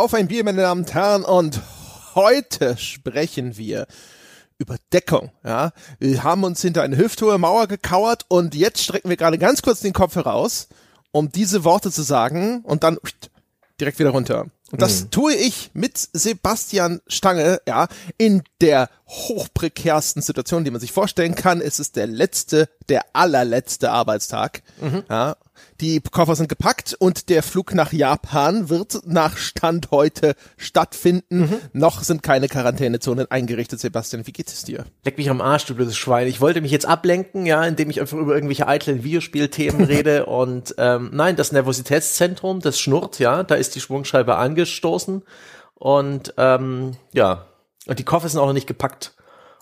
Auf ein Bier, meine Damen und Herren, und heute sprechen wir über Deckung. Ja, wir haben uns hinter eine hüfthohe Mauer gekauert und jetzt strecken wir gerade ganz kurz den Kopf heraus, um diese Worte zu sagen und dann direkt wieder runter. Und das mhm. tue ich mit Sebastian Stange, ja, in der hochprekärsten Situation, die man sich vorstellen kann. Es ist der letzte, der allerletzte Arbeitstag. Mhm. Ja, die Koffer sind gepackt und der Flug nach Japan wird nach Stand heute stattfinden. Mhm. Noch sind keine Quarantänezonen eingerichtet. Sebastian, wie geht es dir? Leck mich am Arsch, du blödes Schwein. Ich wollte mich jetzt ablenken, ja, indem ich einfach über irgendwelche eitlen Videospielthemen rede. Und ähm, nein, das Nervositätszentrum, das schnurrt, ja, da ist die Schwungscheibe angestoßen. Und ähm, ja, und die Koffer sind auch noch nicht gepackt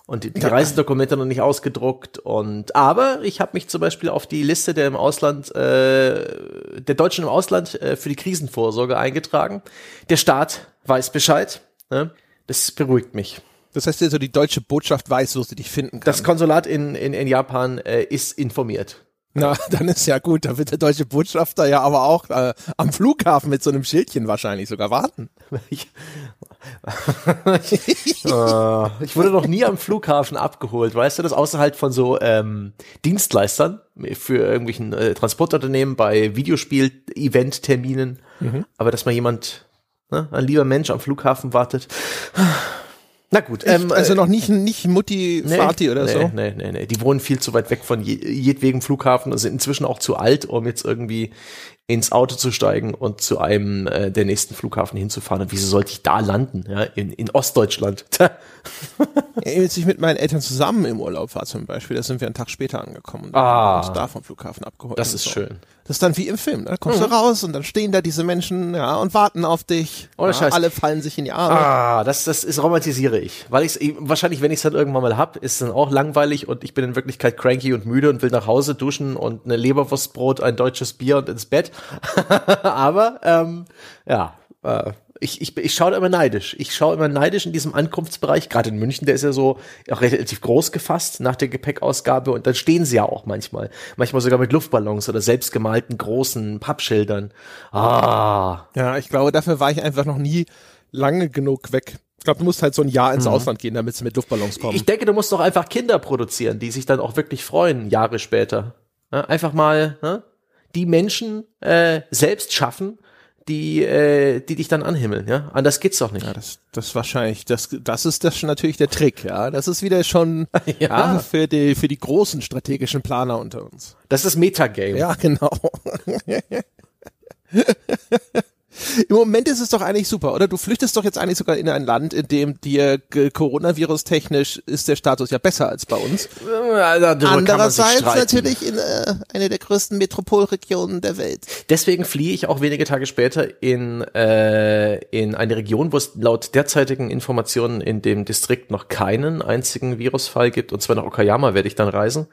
und die, die Reisedokumente noch nicht ausgedruckt und aber ich habe mich zum Beispiel auf die Liste der im Ausland äh, der Deutschen im Ausland äh, für die Krisenvorsorge eingetragen. Der Staat weiß Bescheid. Ne? Das beruhigt mich. Das heißt also, die deutsche Botschaft weiß, wo sie dich finden kann. Das Konsulat in, in, in Japan äh, ist informiert. Na, dann ist ja gut. Da wird der deutsche Botschafter ja aber auch äh, am Flughafen mit so einem Schildchen wahrscheinlich sogar warten. Ich, äh, ich wurde noch nie am Flughafen abgeholt, weißt du das? Außer halt von so ähm, Dienstleistern für irgendwelchen äh, Transportunternehmen bei Videospiel-Event-Terminen. Mhm. Aber dass mal jemand, ne, ein lieber Mensch am Flughafen wartet. Na gut. Ähm, also noch nicht, nicht Mutti nee, Vati oder nee, so? Nee, nee, nee. Die wohnen viel zu weit weg von je, jedwegen Flughafen und sind inzwischen auch zu alt, um jetzt irgendwie ins Auto zu steigen und zu einem äh, der nächsten Flughafen hinzufahren. Und wieso sollte ich da landen? Ja, in, in Ostdeutschland. als ich mit meinen Eltern zusammen im Urlaub war zum Beispiel, da sind wir einen Tag später angekommen ah, und da vom Flughafen abgeholt. Das ist so. schön. Das ist dann wie im Film. Da kommst mhm. du raus und dann stehen da diese Menschen ja, und warten auf dich. Ohne ja, Scheiß. Alle fallen sich in die Arme. Ah, das, das ist romantisiere ich. Weil ich wahrscheinlich, wenn ich es dann irgendwann mal hab, ist es dann auch langweilig und ich bin in Wirklichkeit cranky und müde und will nach Hause duschen und eine Leberwurstbrot, ein deutsches Bier und ins Bett. Aber ähm, ja, äh, ich, ich, ich schaue immer neidisch. Ich schaue immer neidisch in diesem Ankunftsbereich, gerade in München, der ist ja so auch relativ groß gefasst nach der Gepäckausgabe und dann stehen sie ja auch manchmal. Manchmal sogar mit Luftballons oder selbstgemalten großen Pappschildern. Ah. Ja, ich glaube, dafür war ich einfach noch nie lange genug weg. Ich glaube, du musst halt so ein Jahr ins mhm. Ausland gehen, damit sie mit Luftballons kommen. Ich denke, du musst doch einfach Kinder produzieren, die sich dann auch wirklich freuen, Jahre später. Ja, einfach mal ne? die Menschen äh, selbst schaffen, die, äh, die dich dann anhimmeln, ja. Anders geht's doch nicht. Ja, das, das wahrscheinlich, das, das ist das schon natürlich der Trick, ja. Das ist wieder schon ja. ja. für die, für die großen strategischen Planer unter uns. Das ist Metagame. Ja, genau. Im Moment ist es doch eigentlich super, oder? Du flüchtest doch jetzt eigentlich sogar in ein Land, in dem dir Coronavirus technisch ist der Status ja besser als bei uns. Andererseits natürlich in äh, eine der größten Metropolregionen der Welt. Deswegen fliehe ich auch wenige Tage später in, äh, in eine Region, wo es laut derzeitigen Informationen in dem Distrikt noch keinen einzigen Virusfall gibt, und zwar nach Okayama werde ich dann reisen.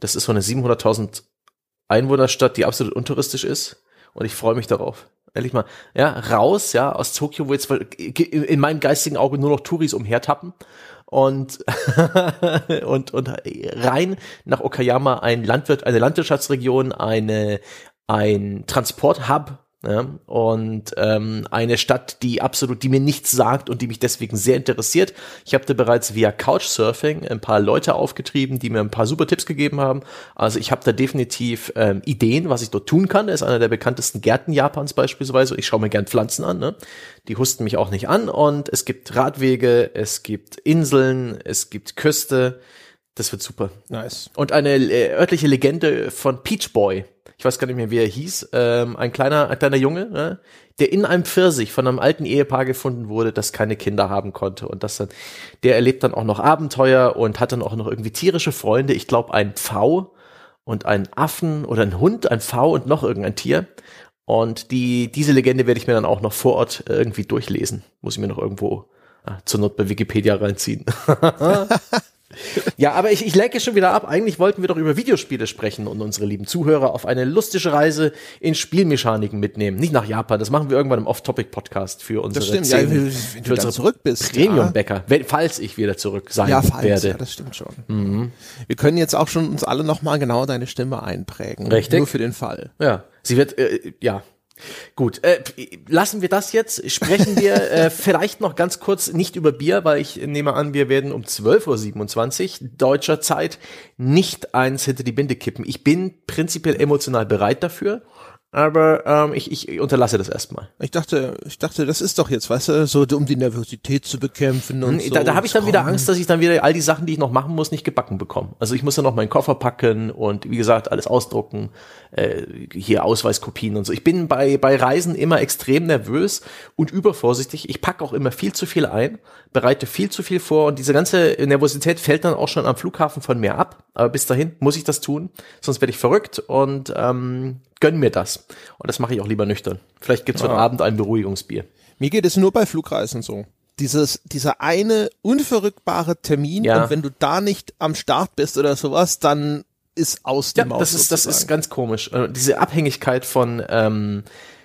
Das ist so eine 700.000 Einwohnerstadt, die absolut untouristisch ist. Und ich freue mich darauf ehrlich mal, ja, raus, ja, aus Tokio, wo jetzt in meinem geistigen Auge nur noch Touris umhertappen und und und rein nach Okayama ein Landwirt, eine Landwirtschaftsregion, eine ein Transporthub ja, und ähm, eine Stadt, die absolut, die mir nichts sagt und die mich deswegen sehr interessiert. Ich habe da bereits via Couchsurfing ein paar Leute aufgetrieben, die mir ein paar super Tipps gegeben haben. Also ich habe da definitiv ähm, Ideen, was ich dort tun kann. Das ist einer der bekanntesten Gärten Japans beispielsweise. Ich schaue mir gern Pflanzen an. Ne? Die husten mich auch nicht an. Und es gibt Radwege, es gibt Inseln, es gibt Küste. Das wird super. Nice. Und eine äh, örtliche Legende von Peach Boy ich weiß gar nicht mehr, wie er hieß, ähm, ein kleiner, ein kleiner Junge, ne, der in einem Pfirsich von einem alten Ehepaar gefunden wurde, das keine Kinder haben konnte. Und das dann, der erlebt dann auch noch Abenteuer und hat dann auch noch irgendwie tierische Freunde. Ich glaube, ein Pfau und einen Affen oder ein Hund, ein Pfau und noch irgendein Tier. Und die, diese Legende werde ich mir dann auch noch vor Ort irgendwie durchlesen. Muss ich mir noch irgendwo ah, zur Not bei Wikipedia reinziehen. Ja, aber ich, ich lenke schon wieder ab. Eigentlich wollten wir doch über Videospiele sprechen und unsere lieben Zuhörer auf eine lustige Reise in Spielmechaniken mitnehmen. Nicht nach Japan, das machen wir irgendwann im Off-Topic-Podcast für unsere das stimmt, 10, ja, wenn, wenn du dann zurück bist. Premium-Bäcker, ja. falls ich wieder zurück sein ja, falls, werde. Ja, das stimmt schon. Mhm. Wir können jetzt auch schon uns alle nochmal genau deine Stimme einprägen. Richtig. Nur für den Fall. Ja, sie wird, äh, ja, Gut, äh, lassen wir das jetzt. Sprechen wir äh, vielleicht noch ganz kurz nicht über Bier, weil ich nehme an, wir werden um 12.27 Uhr deutscher Zeit nicht eins hinter die Binde kippen. Ich bin prinzipiell emotional bereit dafür aber ähm, ich, ich unterlasse das erstmal. Ich dachte, ich dachte, das ist doch jetzt, weißt du, so um die Nervosität zu bekämpfen und so. Da, da habe ich dann wieder Angst, dass ich dann wieder all die Sachen, die ich noch machen muss, nicht gebacken bekomme. Also ich muss dann noch meinen Koffer packen und wie gesagt alles ausdrucken, äh, hier Ausweiskopien und so. Ich bin bei bei Reisen immer extrem nervös und übervorsichtig. Ich packe auch immer viel zu viel ein, bereite viel zu viel vor und diese ganze Nervosität fällt dann auch schon am Flughafen von mir ab. Aber bis dahin muss ich das tun, sonst werde ich verrückt und ähm, gönn mir das. Und das mache ich auch lieber nüchtern. Vielleicht gibt's heute Abend ein Beruhigungsbier. Mir geht es nur bei Flugreisen so. Dieses, dieser eine unverrückbare Termin Ja. und wenn du da nicht am Start bist oder sowas, dann ist aus die Ja, Maus. das ist, das ist sozusagen. ganz komisch. Äh, Diese Abhängigkeit von, ähm,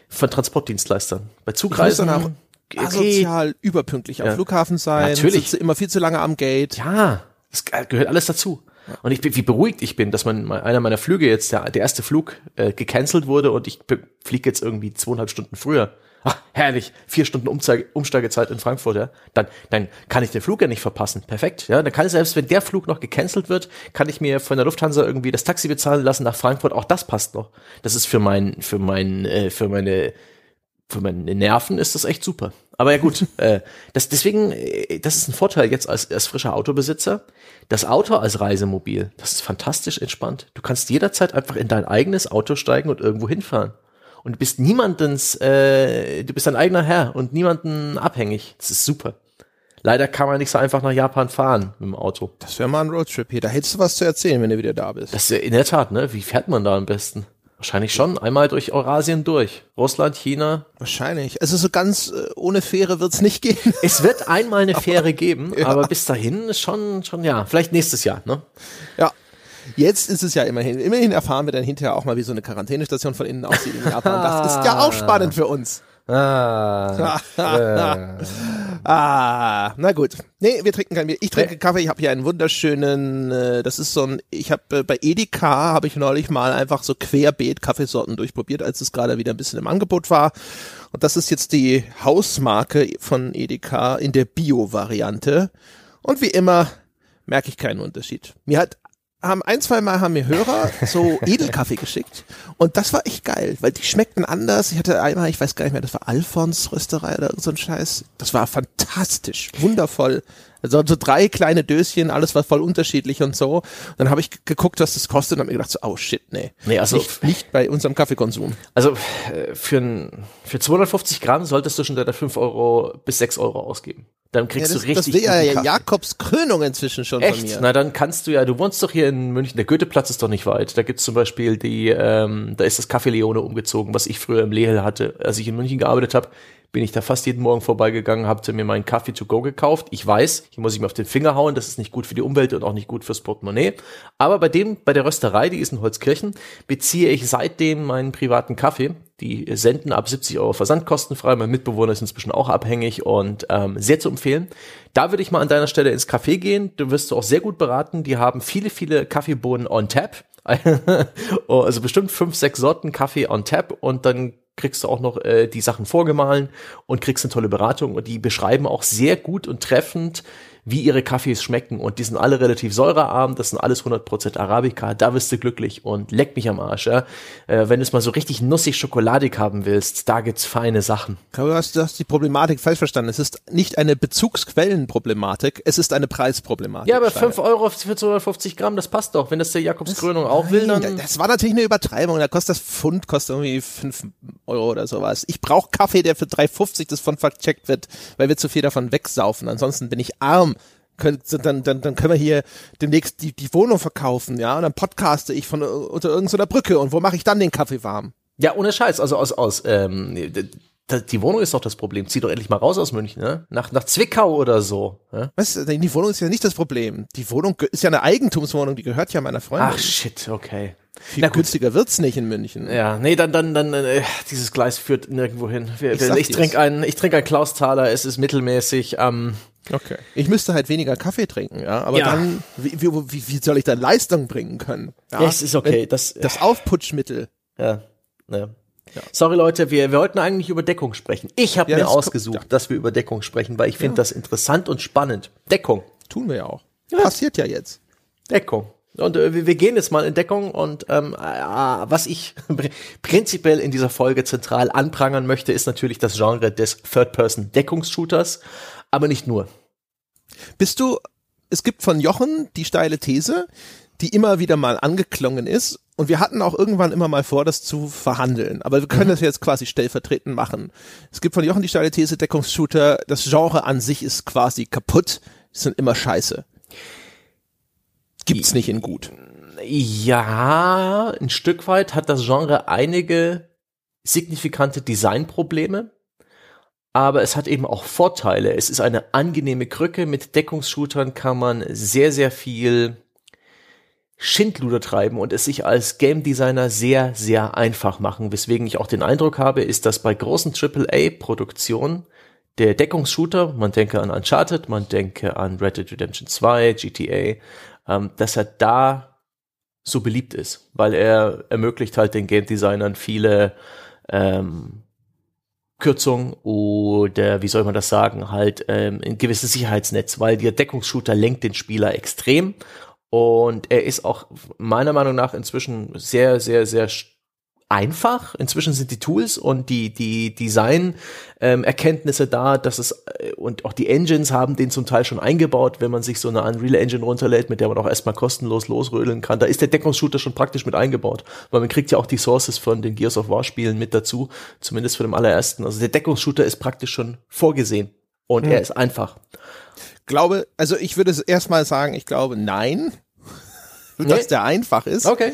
von Transportdienstleistern. Bei Zugreisen. auch okay, asozial überpünktlich am Ja. Flughafen sein, Natürlich. immer viel zu lange am Gate. Ja, das gehört alles dazu. Und ich bin, wie beruhigt ich bin, dass man einer meiner Flüge jetzt, der, der erste Flug, äh, gecancelt wurde und ich fliege jetzt irgendwie zweieinhalb Stunden früher. Ach, herrlich, vier Stunden Umzeige, Umsteigezeit in Frankfurt, ja. Dann, dann kann ich den Flug ja nicht verpassen. Perfekt, ja. Dann kann ich selbst, wenn der Flug noch gecancelt wird, kann ich mir von der Lufthansa irgendwie das Taxi bezahlen lassen nach Frankfurt. Auch das passt noch. Das ist für mein, für mein, äh, für meine für meine Nerven ist das echt super. Aber ja gut, äh, das, deswegen, äh, das ist ein Vorteil jetzt als, als frischer Autobesitzer. Das Auto als Reisemobil, das ist fantastisch entspannt. Du kannst jederzeit einfach in dein eigenes Auto steigen und irgendwo hinfahren. Und du bist niemandens, äh, du bist dein eigener Herr und niemanden abhängig. Das ist super. Leider kann man nicht so einfach nach Japan fahren mit dem Auto. Das wäre mal ein Roadtrip hier. Da hättest du was zu erzählen, wenn du wieder da bist. Das ist ja in der Tat, ne? Wie fährt man da am besten? Wahrscheinlich schon einmal durch Eurasien durch. Russland, China, Wahrscheinlich. Also so ganz äh, ohne Fähre wird's nicht gehen. Es wird einmal eine Fähre geben, aber bis dahin ist schon, schon, ja, vielleicht nächstes Jahr, ne? ja. Jetzt ist es ja immerhin. Immerhin erfahren wir dann hinterher auch mal, wie so eine Quarantänestation von innen aussieht in Japan. Das ist ja auch spannend für uns. Ah. Ah, na gut. Nee, wir trinken kein Bier. Ich trinke Kaffee. Ich habe hier einen wunderschönen, äh, das ist so ein, ich habe äh, bei Edeka habe ich neulich mal einfach so querbeet Kaffeesorten durchprobiert, als es gerade wieder ein bisschen im Angebot war. Und das ist jetzt die Hausmarke von Edeka in der Bio-Variante. Und wie immer merke ich keinen Unterschied. Mir hat haben ein, zwei Mal haben mir Hörer so Edelkaffee geschickt und das war echt geil, weil die schmeckten anders. Ich hatte einmal, ich weiß gar nicht mehr, das war Alfons Rösterei oder so ein Scheiß. Das war fantastisch, wundervoll. Also so drei kleine Döschen, alles war voll unterschiedlich und so. Dann habe ich geguckt, was das kostet und habe mir gedacht, so, oh shit, nee. Nee, also- nicht, nicht bei unserem Kaffeekonsum. Also äh, für, ein, für 250 Gramm solltest du schon deine 5 Euro bis 6 Euro ausgeben. Dann Ja, kriegst das, du das richtig wäre guten ja. Jakobs Krönung inzwischen schon von Echt? mir. Na, dann kannst du ja, du wohnst doch hier in München, der Goetheplatz ist doch nicht weit. Da gibt's zum Beispiel die, ähm, da ist das Café Leone umgezogen, was ich früher im Lehel hatte. Als ich in München gearbeitet habe, bin ich da fast jeden Morgen vorbeigegangen, habe mir meinen Kaffee to go gekauft. Ich weiß, hier muss ich mir auf den Finger hauen, das ist nicht gut für die Umwelt und auch nicht gut fürs Portemonnaie. Aber bei dem, bei der Rösterei, die ist in Holzkirchen, beziehe ich seitdem meinen privaten Kaffee. Die senden ab 70 Euro versandkostenfrei. Mein Mitbewohner ist inzwischen auch abhängig und ähm, sehr zu empfehlen. Da würde ich mal an deiner Stelle ins Café gehen. Du wirst du auch sehr gut beraten. Die haben viele, viele Kaffeebohnen on tap. Oh, also bestimmt fünf, sechs Sorten Kaffee on tap und dann kriegst du auch noch äh, die Sachen vorgemahlen und kriegst eine tolle Beratung und die beschreiben auch sehr gut und treffend, wie ihre Kaffees schmecken und die sind alle relativ säurearm, das sind alles 100% Arabica, da wirst du glücklich und leck mich am Arsch, ja. Äh, wenn du es mal so richtig nussig schokoladig haben willst, da gibt's feine Sachen. Du hast, du hast die Problematik falsch verstanden. Es ist nicht eine Bezugsquellenproblematik, es ist eine Preisproblematik. Ja, aber Steiner. 5 Euro für 250 Gramm, das passt doch. Wenn das der Jakobs Krönung auch will, dann... das war natürlich eine Übertreibung. Da kostet das Pfund, kostet irgendwie 5 Euro oder sowas. Ich brauche Kaffee, der für 3,50 das von vercheckt wird, weil wir zu viel davon wegsaufen. Ansonsten bin ich arm. Könnt- Dann, dann, dann können wir hier demnächst die, die Wohnung verkaufen, ja, und dann podcaste ich von unter irgendeiner Brücke und wo mache ich dann den Kaffee warm? Ja, ohne Scheiß. Also aus, aus ähm, die Wohnung ist doch das Problem. Zieh doch endlich mal raus aus München, ne? Nach, nach Zwickau oder so. Ne? Was? Die Wohnung ist ja nicht das Problem. Die Wohnung ist ja eine Eigentumswohnung, die gehört ja meiner Freundin. Ach shit, okay. Viel na gut. günstiger wird's nicht in München. Ja, nee, dann, dann, dann, äh, dieses Gleis führt nirgendwo hin. Wir, Ich ich trinke einen, ich trinke einen Klausthaler, es ist mittelmäßig, ähm, Okay. Ich müsste halt weniger Kaffee trinken, ja. Aber Ja. dann, wie, wie, wie, soll ich dann Leistung bringen können? Ja? Ja, es ist okay, Wenn das- das Aufputschmittel. ja, ne. Ja. Sorry Leute, wir, wir wollten eigentlich über Deckung sprechen. Ich habe ja, mir ausgesucht, ja. dass wir über Deckung sprechen, weil ich finde das interessant und spannend. Deckung. Tun wir ja auch. Passiert ja jetzt. Deckung. Und äh, wir gehen jetzt mal in Deckung und ähm, äh, was ich prinzipiell in dieser Folge zentral anprangern möchte, ist natürlich das Genre des Third-Person-Deckungsshooters, aber nicht nur. Bist du, es gibt von Jochen die steile These, die immer wieder mal angeklungen ist und wir hatten auch irgendwann immer mal vor, das zu verhandeln, aber wir können mhm. das jetzt quasi stellvertretend machen. Es gibt von Jochen die steile These, Deckungsshooter, das Genre an sich ist quasi kaputt, die sind immer scheiße gibt's nicht in gut. Ja, ein Stück weit hat das Genre einige signifikante Designprobleme, aber es hat eben auch Vorteile. Es ist eine angenehme Krücke. Mit Deckungsshootern kann man sehr, sehr viel Schindluder treiben und es sich als Game Designer sehr, sehr einfach machen. Weswegen ich auch den Eindruck habe, ist, dass bei großen AAA-Produktionen der Deckungsshooter, man denke an Uncharted, man denke an Red Dead Redemption 2, GTA, ähm, dass er da so beliebt ist, weil er ermöglicht halt den Game Designern viele ähm, Kürzung oder wie soll man das sagen, halt ähm, ein gewisses Sicherheitsnetz, weil der Deckungsshooter lenkt den Spieler extrem. Und er ist auch meiner Meinung nach inzwischen sehr, sehr, sehr einfach. Inzwischen sind die Tools und die, die Design-Erkenntnisse ähm, da, dass es, äh, und auch die Engines haben den zum Teil schon eingebaut, wenn man sich so eine Unreal Engine runterlädt, mit der man auch erstmal kostenlos losrödeln kann. Da ist der Deckungsshooter schon praktisch mit eingebaut, weil man kriegt ja auch die Sources von den Gears of War Spielen mit dazu, zumindest von dem allerersten. Also der Deckungsshooter ist praktisch schon vorgesehen und hm. er ist einfach. Glaube, also ich würde erstmal sagen, ich glaube nein, nee. dass der einfach ist. Okay.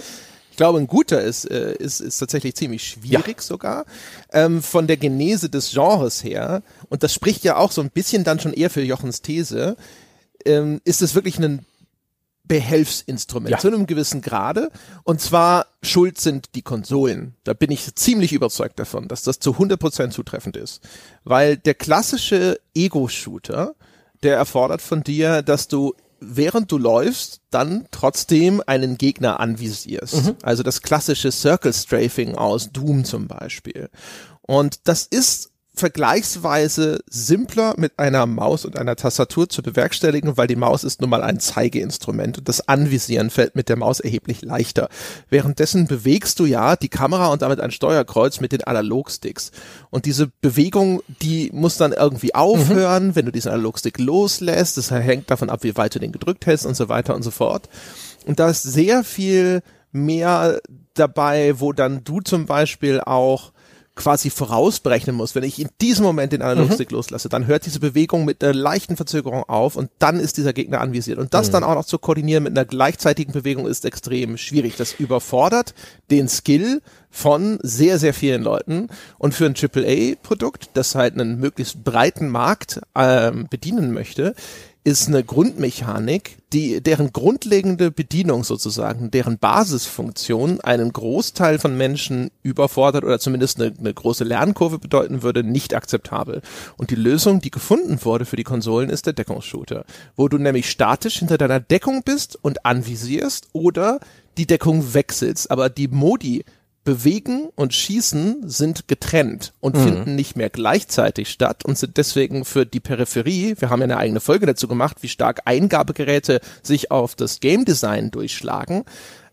Ich glaube, ein guter ist, äh, ist, ist tatsächlich ziemlich schwierig ja. sogar. Ähm, von der Genese des Genres her, und das spricht ja auch so ein bisschen dann schon eher für Jochens These, ähm, ist es wirklich ein Behelfsinstrument ja. zu einem gewissen Grade. Und zwar schuld sind die Konsolen. Da bin ich ziemlich überzeugt davon, dass das zu 100% zutreffend ist. Weil der klassische Ego-Shooter, der erfordert von dir, dass du während du läufst, dann trotzdem einen Gegner anvisierst. Mhm. Also das klassische Circle Strafing aus Doom zum Beispiel. Und das ist vergleichsweise simpler mit einer Maus und einer Tastatur zu bewerkstelligen, weil die Maus ist nun mal ein Zeigeinstrument und das Anvisieren fällt mit der Maus erheblich leichter. Währenddessen bewegst du ja die Kamera und damit ein Steuerkreuz mit den Analogsticks. Und diese Bewegung, die muss dann irgendwie aufhören, mhm. wenn du diesen Analogstick loslässt. Das hängt davon ab, wie weit du den gedrückt hältst und so weiter und so fort. Und da ist sehr viel mehr dabei, wo dann du zum Beispiel auch quasi vorausberechnen muss. Wenn ich in diesem Moment den Analogstick mhm. loslasse, dann hört diese Bewegung mit einer leichten Verzögerung auf und dann ist dieser Gegner anvisiert. Und das mhm. dann auch noch zu koordinieren mit einer gleichzeitigen Bewegung ist extrem schwierig. Das überfordert den Skill von sehr, sehr vielen Leuten. Und für ein AAA-Produkt, das halt einen möglichst breiten Markt ähm, bedienen möchte, ist eine Grundmechanik, die, deren grundlegende Bedienung sozusagen, deren Basisfunktion einen Großteil von Menschen überfordert oder zumindest eine, eine große Lernkurve bedeuten würde, nicht akzeptabel. Und die Lösung, die gefunden wurde für die Konsolen, ist der Deckungsshooter, wo du nämlich statisch hinter deiner Deckung bist und anvisierst oder die Deckung wechselst. Aber die Modi, Bewegen und Schießen sind getrennt und mhm. finden nicht mehr gleichzeitig statt und sind deswegen für die Peripherie, wir haben ja eine eigene Folge dazu gemacht, wie stark Eingabegeräte sich auf das Game Design durchschlagen.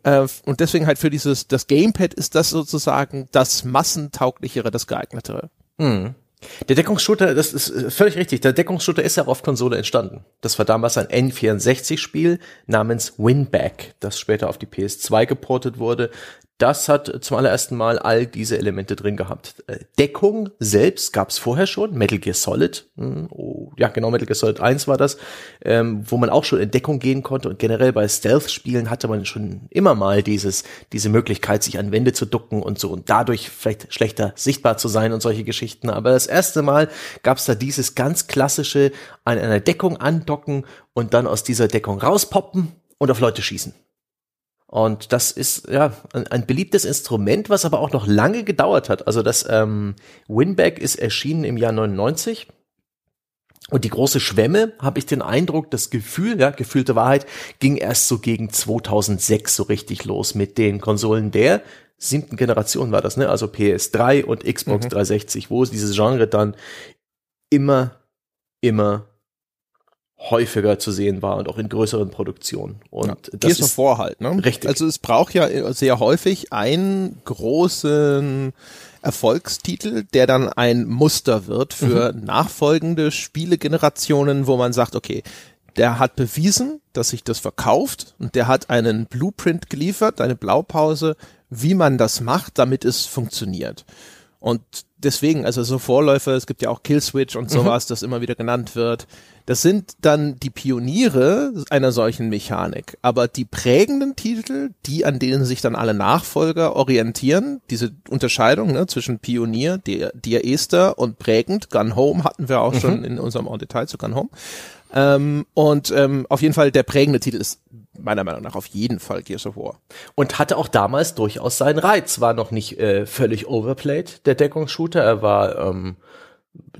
Äh, und deswegen halt für dieses, das Gamepad ist das sozusagen das massentauglichere, das geeignetere. Mhm. Der Deckungsshooter, das ist äh, völlig richtig. Der Deckungsshooter ist ja auf Konsole entstanden. Das war damals ein N64-Spiel namens Winback, das später auf die PS2 geportet wurde das hat zum allerersten Mal all diese Elemente drin gehabt. Äh, Deckung selbst gab es vorher schon, Metal Gear Solid, hm, oh, ja genau, Metal Gear Solid 1 war das, ähm, wo man auch schon in Deckung gehen konnte und generell bei Stealth-Spielen hatte man schon immer mal dieses, diese Möglichkeit, sich an Wände zu ducken und so und dadurch vielleicht schlechter sichtbar zu sein und solche Geschichten. Aber das erste Mal gab es da dieses ganz klassische an einer Deckung andocken und dann aus dieser Deckung rauspoppen und auf Leute schießen. Und das ist ja ein, ein, beliebtes Instrument, was aber auch noch lange gedauert hat. Also das ähm, Winback ist erschienen im Jahr 99. Und die große Schwemme, habe ich den Eindruck, das Gefühl, ja, gefühlte Wahrheit, ging erst so gegen 2006 so richtig los mit den Konsolen der siebten Generation war das, ne? Also PS3 und Xbox mhm. 360, wo dieses Genre dann immer, immer häufiger zu sehen war und auch in größeren Produktionen. Und ja, das ist Vorhalt, ne? Richtig. Also es braucht ja sehr häufig einen großen Erfolgstitel, der dann ein Muster wird für mhm. nachfolgende Spielegenerationen, wo man sagt, okay, der hat bewiesen, dass sich das verkauft und der hat einen Blueprint geliefert, eine Blaupause, wie man das macht, damit es funktioniert. Und deswegen, also so Vorläufer, es gibt ja auch Killswitch und sowas, mhm. das immer wieder genannt wird. Das sind dann die Pioniere einer solchen Mechanik. Aber die prägenden Titel, die an denen sich dann alle Nachfolger orientieren, diese Unterscheidung ne, zwischen Pionier, der, der Ester und prägend, Gun Home hatten wir auch mhm. schon in unserem Detail zu Gun Home. Ähm, und ähm, auf jeden Fall der prägende Titel ist meiner Meinung nach auf jeden Fall Gears of War. Und hatte auch damals durchaus seinen Reiz. War noch nicht äh, völlig overplayed, der Deckungsshooter. Er war ähm,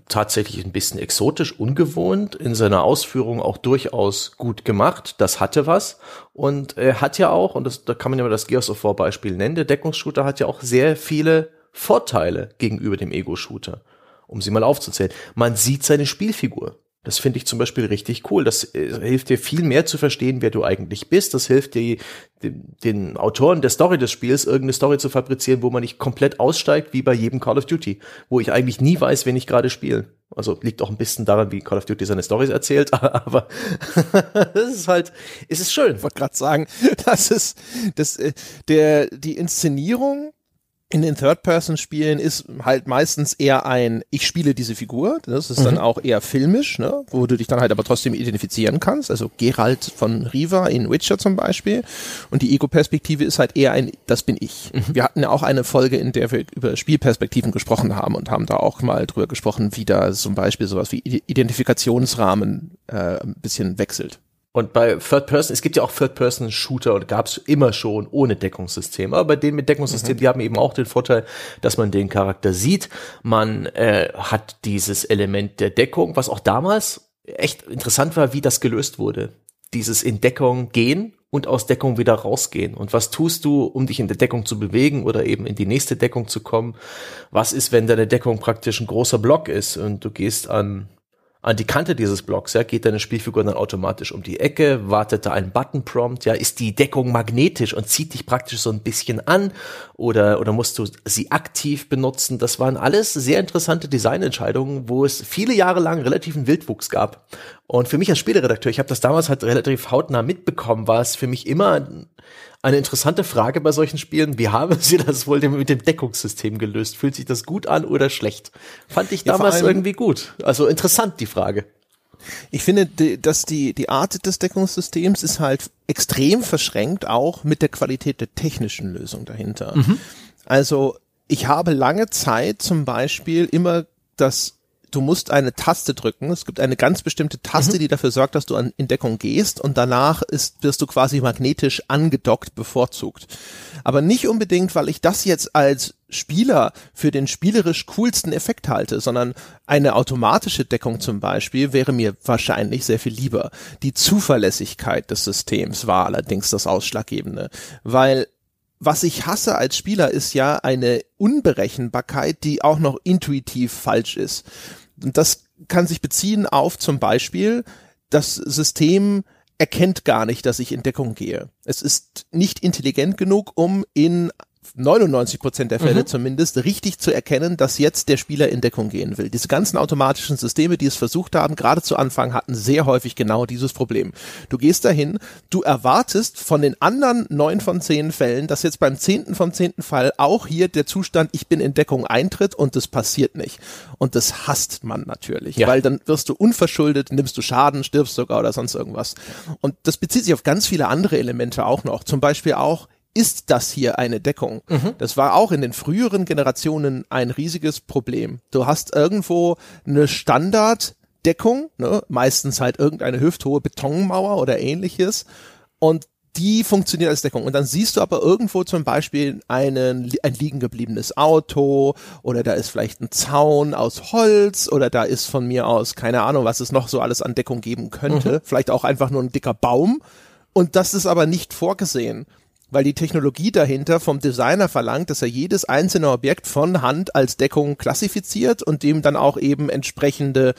tatsächlich ein bisschen exotisch, ungewohnt, in seiner Ausführung auch durchaus gut gemacht. Das hatte was. Und er hat ja auch, und das, da kann man ja mal das Gears of War Beispiel nennen, der Deckungsshooter hat ja auch sehr viele Vorteile gegenüber dem Ego-Shooter. Um sie mal aufzuzählen. Man sieht seine Spielfigur. Das finde ich zum Beispiel richtig cool. Das äh, hilft dir viel mehr zu verstehen, wer du eigentlich bist. Das hilft dir, den, den Autoren der Story des Spiels irgendeine Story zu fabrizieren, wo man nicht komplett aussteigt, wie bei jedem Call of Duty, wo ich eigentlich nie weiß, wen ich gerade spiele. Also liegt auch ein bisschen daran, wie Call of Duty seine Stories erzählt, aber das ist halt, es ist schön. Ich wollte gerade sagen, das ist das, äh, der, die Inszenierung in den Third-Person-Spielen ist halt meistens eher ein, ich spiele diese Figur, das ist mhm. dann auch eher filmisch, ne, wo du dich dann halt aber trotzdem identifizieren kannst, also Geralt von Riva in Witcher zum Beispiel und die Ego-Perspektive ist halt eher ein, das bin ich. Mhm. Wir hatten ja auch eine Folge, in der wir über Spielperspektiven gesprochen haben und haben da auch mal drüber gesprochen, wie da zum Beispiel sowas wie Identifikationsrahmen äh, ein bisschen wechselt. Und bei Third Person, es gibt ja auch Third Person Shooter und gab es immer schon ohne Deckungssystem. Aber bei denen mit Deckungssystem, mhm. die haben eben auch den Vorteil, dass man den Charakter sieht. Man äh, hat dieses Element der Deckung, was auch damals echt interessant war, wie das gelöst wurde. Dieses in Deckung gehen und aus Deckung wieder rausgehen. Und was tust du, um dich in der Deckung zu bewegen oder eben in die nächste Deckung zu kommen? Was ist, wenn deine Deckung praktisch ein großer Block ist und du gehst an an die Kante dieses Blocks, ja, geht deine Spielfigur dann automatisch um die Ecke, wartet da ein Button-Prompt, ja, ist die Deckung magnetisch und zieht dich praktisch so ein bisschen an oder, oder musst du sie aktiv benutzen? Das waren alles sehr interessante Designentscheidungen, wo es viele Jahre lang relativen Wildwuchs gab. Und für mich als Spieleredakteur, ich habe das damals halt relativ hautnah mitbekommen, war es für mich immer eine interessante Frage bei solchen Spielen. Wie haben Sie das wohl mit dem Deckungssystem gelöst? Fühlt sich das gut an oder schlecht? Fand ich damals ja, irgendwie gut. Also interessant die Frage. Ich finde, dass die, die Art des Deckungssystems ist halt extrem verschränkt, auch mit der Qualität der technischen Lösung dahinter. Mhm. Also ich habe lange Zeit zum Beispiel immer das du musst eine Taste drücken. Es gibt eine ganz bestimmte Taste, mhm. die dafür sorgt, dass du an, in Deckung gehst und danach ist, wirst du quasi magnetisch angedockt bevorzugt. Aber nicht unbedingt, weil ich das jetzt als Spieler für den spielerisch coolsten Effekt halte, sondern eine automatische Deckung zum Beispiel wäre mir wahrscheinlich sehr viel lieber. Die Zuverlässigkeit des Systems war allerdings das Ausschlaggebende, weil was ich hasse als Spieler ist ja eine Unberechenbarkeit, die auch noch intuitiv falsch ist. Und das kann sich beziehen auf zum Beispiel das System erkennt gar nicht, dass ich in Deckung gehe. Es ist nicht intelligent genug, um in 99 Prozent der Fälle mhm. zumindest richtig zu erkennen, dass jetzt der Spieler in Deckung gehen will. Diese ganzen automatischen Systeme, die es versucht haben, gerade zu Anfang hatten sehr häufig genau dieses Problem. Du gehst dahin, du erwartest von den anderen neun von zehn Fällen, dass jetzt beim zehnten vom zehnten Fall auch hier der Zustand, ich bin in Deckung eintritt und das passiert nicht. Und das hasst man natürlich, ja. weil dann wirst du unverschuldet, nimmst du Schaden, stirbst sogar oder sonst irgendwas. Und das bezieht sich auf ganz viele andere Elemente auch noch. Zum Beispiel auch ist das hier eine Deckung? Mhm. Das war auch in den früheren Generationen ein riesiges Problem. Du hast irgendwo eine Standarddeckung, ne? meistens halt irgendeine hüfthohe Betonmauer oder ähnliches. Und die funktioniert als Deckung. Und dann siehst du aber irgendwo zum Beispiel einen, ein liegen gebliebenes Auto oder da ist vielleicht ein Zaun aus Holz oder da ist von mir aus keine Ahnung, was es noch so alles an Deckung geben könnte. Mhm. Vielleicht auch einfach nur ein dicker Baum. Und das ist aber nicht vorgesehen. Weil die Technologie dahinter vom Designer verlangt, dass er jedes einzelne Objekt von Hand als Deckung klassifiziert und dem dann auch eben entsprechende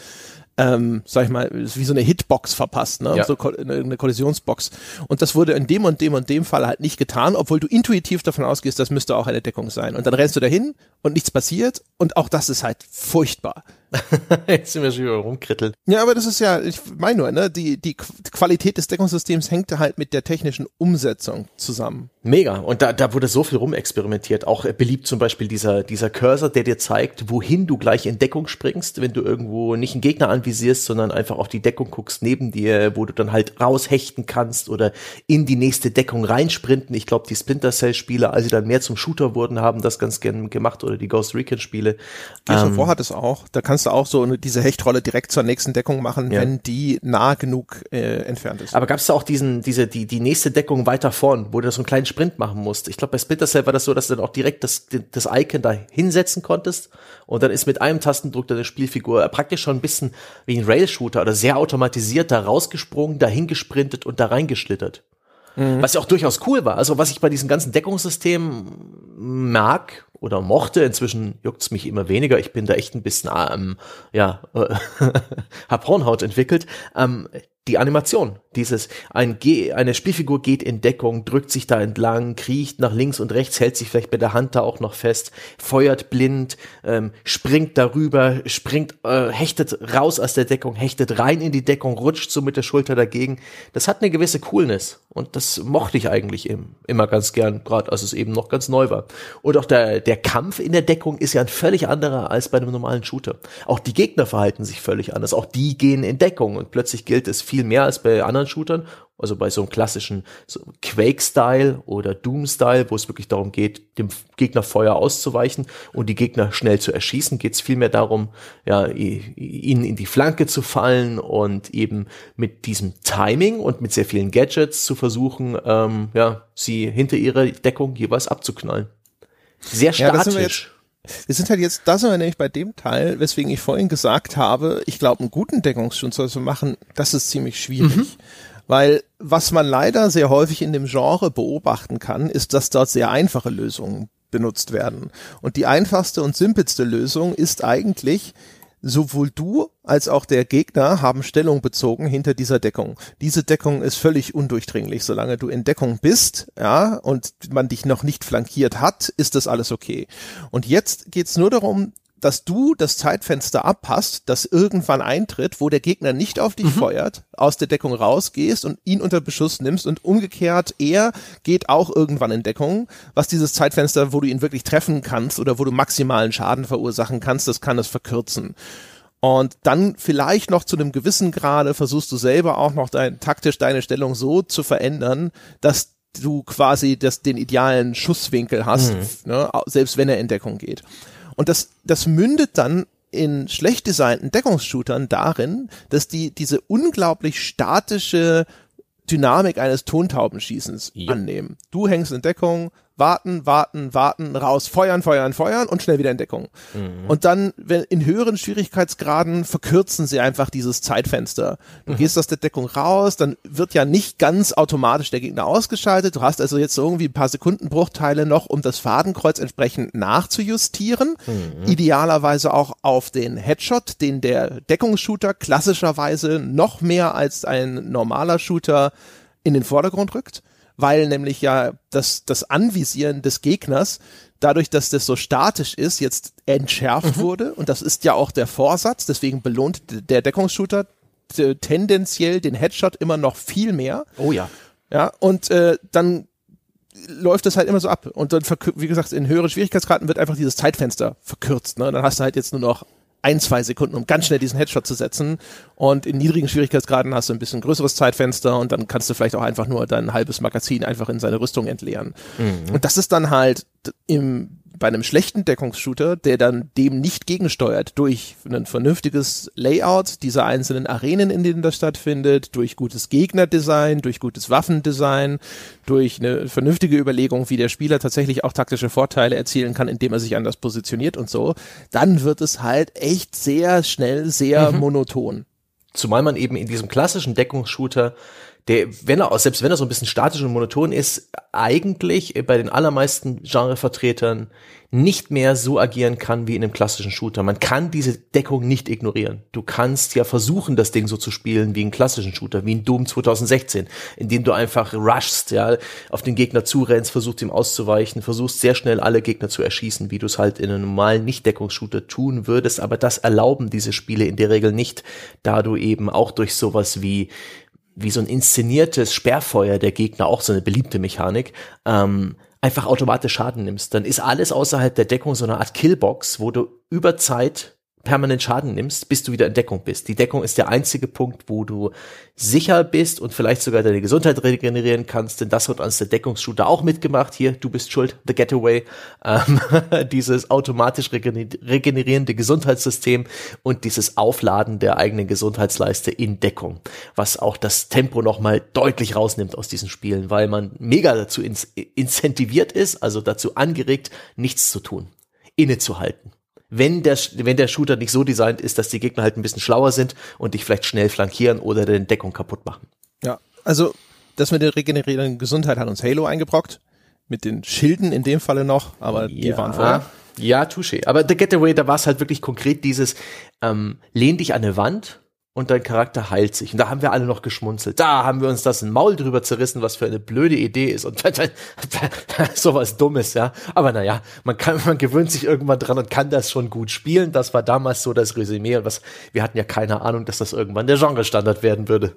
ähm, sag ich mal, wie so eine Hitbox verpasst, ne? Ja. So eine, eine Kollisionsbox. Und das wurde in dem und dem und dem Fall halt nicht getan, obwohl du intuitiv davon ausgehst, das müsste auch eine Deckung sein. Und dann rennst du dahin und nichts passiert und auch das ist halt furchtbar. Jetzt sind wir schon wieder rumkritteln. Ja, aber das ist ja, ich meine nur, ne, die, die Qualität des Deckungssystems hängt halt mit der technischen Umsetzung zusammen. Mega. Und da, da wurde so viel rumexperimentiert. Auch beliebt zum Beispiel dieser, dieser Cursor, der dir zeigt, wohin du gleich in Deckung springst, wenn du irgendwo nicht einen Gegner anvisierst, sondern einfach auf die Deckung guckst neben dir, wo du dann halt raushechten kannst oder in die nächste Deckung reinsprinten. Ich glaube, die Splinter Cell Spiele, als sie dann mehr zum Shooter wurden, haben das ganz gern gemacht oder die Ghost Recon Spiele. Gears ähm, of War hat es auch. Da kannst du auch so diese Hechtrolle direkt zur nächsten Deckung machen, ja. wenn die nah genug äh, entfernt ist. Aber gab es da auch diesen, diese, die, die nächste Deckung weiter vorn, wo du so einen kleinen Sprint machen musst? Ich glaube, bei Splinter Cell war das so, dass du dann auch direkt das, das Icon da hinsetzen konntest und dann ist mit einem Tastendruck deine Spielfigur praktisch schon ein bisschen wie ein Rail-Shooter oder sehr automatisiert da rausgesprungen, dahin gesprintet und da reingeschlittert. Mhm. Was ja auch durchaus cool war. Also was ich bei diesem ganzen Deckungssystem mag oder mochte, inzwischen juckt's mich immer weniger. Ich bin da echt ein bisschen, ähm, ja, äh, hab Hornhaut entwickelt. Ähm, die Animation, dieses ein Ge eine Spielfigur geht in Deckung, drückt sich da entlang, kriecht nach links und rechts, hält sich vielleicht bei der Hand da auch noch fest, feuert blind, ähm, springt darüber, springt, äh, hechtet raus aus der Deckung, hechtet rein in die Deckung, rutscht so mit der Schulter dagegen. Das hat eine gewisse Coolness und das mochte ich eigentlich im, immer ganz gern, gerade als es eben noch ganz neu war. Und auch der der Kampf in der Deckung ist ja ein völlig anderer als bei einem normalen Shooter. Auch die Gegner verhalten sich völlig anders, auch die gehen in Deckung und plötzlich gilt es viel mehr als bei anderen Shootern, also bei so einem klassischen so Quake-Style oder Doom-Style, wo es wirklich darum geht, dem Gegner Feuer auszuweichen und die Gegner schnell zu erschießen, geht es vielmehr darum, ja, ihnen in die Flanke zu fallen und eben mit diesem Timing und mit sehr vielen Gadgets zu versuchen, ähm, ja, sie hinter ihrer Deckung jeweils abzuknallen. Sehr statisch. Ja, wir sind halt jetzt, da sind wir nämlich bei dem Teil, weswegen ich vorhin gesagt habe, ich glaube, einen guten Deckungsschutz zu machen, das ist ziemlich schwierig. Mhm. Weil was man leider sehr häufig in dem Genre beobachten kann, ist, dass dort sehr einfache Lösungen benutzt werden. Und die einfachste und simpelste Lösung ist eigentlich, sowohl du als auch der Gegner haben Stellung bezogen hinter dieser Deckung. Diese Deckung ist völlig undurchdringlich. Solange du in Deckung bist, ja, und man dich noch nicht flankiert hat, ist das alles okay. Und jetzt geht's nur darum, dass du das Zeitfenster abpasst, das irgendwann eintritt, wo der Gegner nicht auf dich mhm. feuert, aus der Deckung rausgehst und ihn unter Beschuss nimmst und umgekehrt, er geht auch irgendwann in Deckung, was dieses Zeitfenster, wo du ihn wirklich treffen kannst oder wo du maximalen Schaden verursachen kannst, das kann es verkürzen. Und dann vielleicht noch zu einem gewissen Grade versuchst du selber auch noch dein, taktisch deine Stellung so zu verändern, dass du quasi das, den idealen Schusswinkel hast, mhm. ne, selbst wenn er in Deckung geht. Und das, das mündet dann in schlecht designten Deckungsshootern darin, dass die diese unglaublich statische Dynamik eines Tontaubenschießens ja. annehmen. Du hängst in Deckung, warten, warten, warten, raus, feuern, feuern, feuern und schnell wieder in Deckung. Mhm. Und dann, wenn in höheren Schwierigkeitsgraden verkürzen sie einfach dieses Zeitfenster. Du mhm. gehst aus der Deckung raus, dann wird ja nicht ganz automatisch der Gegner ausgeschaltet. Du hast also jetzt irgendwie ein paar Sekundenbruchteile noch, um das Fadenkreuz entsprechend nachzujustieren. Mhm. Idealerweise auch auf den Headshot, den der Deckungsshooter klassischerweise noch mehr als ein normaler Shooter in den Vordergrund rückt weil nämlich ja das, das Anvisieren des Gegners dadurch, dass das so statisch ist, jetzt entschärft mhm. wurde. Und das ist ja auch der Vorsatz. Deswegen belohnt der Deckungsshooter tendenziell den Headshot immer noch viel mehr. Oh ja. Ja, und äh, dann läuft das halt immer so ab. Und dann, wie gesagt, in höheren Schwierigkeitsgraden wird einfach dieses Zeitfenster verkürzt. Ne? Dann hast du halt jetzt nur noch ein, zwei Sekunden, um ganz schnell diesen Headshot zu setzen. Und in niedrigen Schwierigkeitsgraden hast du ein bisschen größeres Zeitfenster und dann kannst du vielleicht auch einfach nur dein halbes Magazin einfach in seine Rüstung entleeren. Mhm. Und das ist dann halt im bei einem schlechten Deckungsshooter, der dann dem nicht gegensteuert durch ein vernünftiges Layout dieser einzelnen Arenen, in denen das stattfindet, durch gutes Gegnerdesign, durch gutes Waffendesign, durch eine vernünftige Überlegung, wie der Spieler tatsächlich auch taktische Vorteile erzielen kann, indem er sich anders positioniert und so, dann wird es halt echt sehr schnell, sehr mhm. monoton. Zumal man eben in diesem klassischen Deckungsshooter der, wenn er, selbst wenn er so ein bisschen statisch und monoton ist, eigentlich bei den allermeisten Genrevertretern nicht mehr so agieren kann wie in einem klassischen Shooter. Man kann diese Deckung nicht ignorieren. Du kannst ja versuchen, das Ding so zu spielen wie einen klassischen Shooter, wie in Doom 2016, indem du einfach rushst, ja, auf den Gegner zurennst, versuchst ihm auszuweichen, versuchst sehr schnell alle Gegner zu erschießen, wie du es halt in einem normalen Nicht-Deckungsshooter tun würdest. Aber das erlauben diese Spiele in der Regel nicht, da du eben auch durch sowas wie wie so ein inszeniertes Sperrfeuer der Gegner, auch so eine beliebte Mechanik, ähm, einfach automatisch Schaden nimmst. Dann ist alles außerhalb der Deckung so eine Art Killbox, wo du über Zeit permanent Schaden nimmst, bis du wieder in Deckung bist. Die Deckung ist der einzige Punkt, wo du sicher bist und vielleicht sogar deine Gesundheit regenerieren kannst, denn das wird als der Deckungsshooter auch mitgemacht. Hier, du bist schuld, The Getaway, ähm, dieses automatisch regenerierende Gesundheitssystem und dieses Aufladen der eigenen Gesundheitsleiste in Deckung, was auch das Tempo nochmal deutlich rausnimmt aus diesen Spielen, weil man mega dazu incentiviert ist, also dazu angeregt, nichts zu tun, innezuhalten wenn der, wenn der Shooter nicht so designt ist, dass die Gegner halt ein bisschen schlauer sind und dich vielleicht schnell flankieren oder deine Deckung kaputt machen. Ja, also das mit der regenerierenden Gesundheit hat uns Halo eingebrockt. Mit den Schilden in dem Falle noch, aber ja. die waren vorher. Ja, touché. Aber The Getaway, da war es halt wirklich konkret dieses, ähm, lehn dich an eine Wand und dein Charakter heilt sich. Und da haben wir alle noch geschmunzelt. Da haben wir uns das Maul drüber zerrissen, was für eine blöde Idee ist und sowas Dummes, ja. Aber naja, man kann, man gewöhnt sich irgendwann dran und kann das schon gut spielen. Das war damals so das Resümee und was, wir hatten ja keine Ahnung, dass das irgendwann der Genre-Standard werden würde.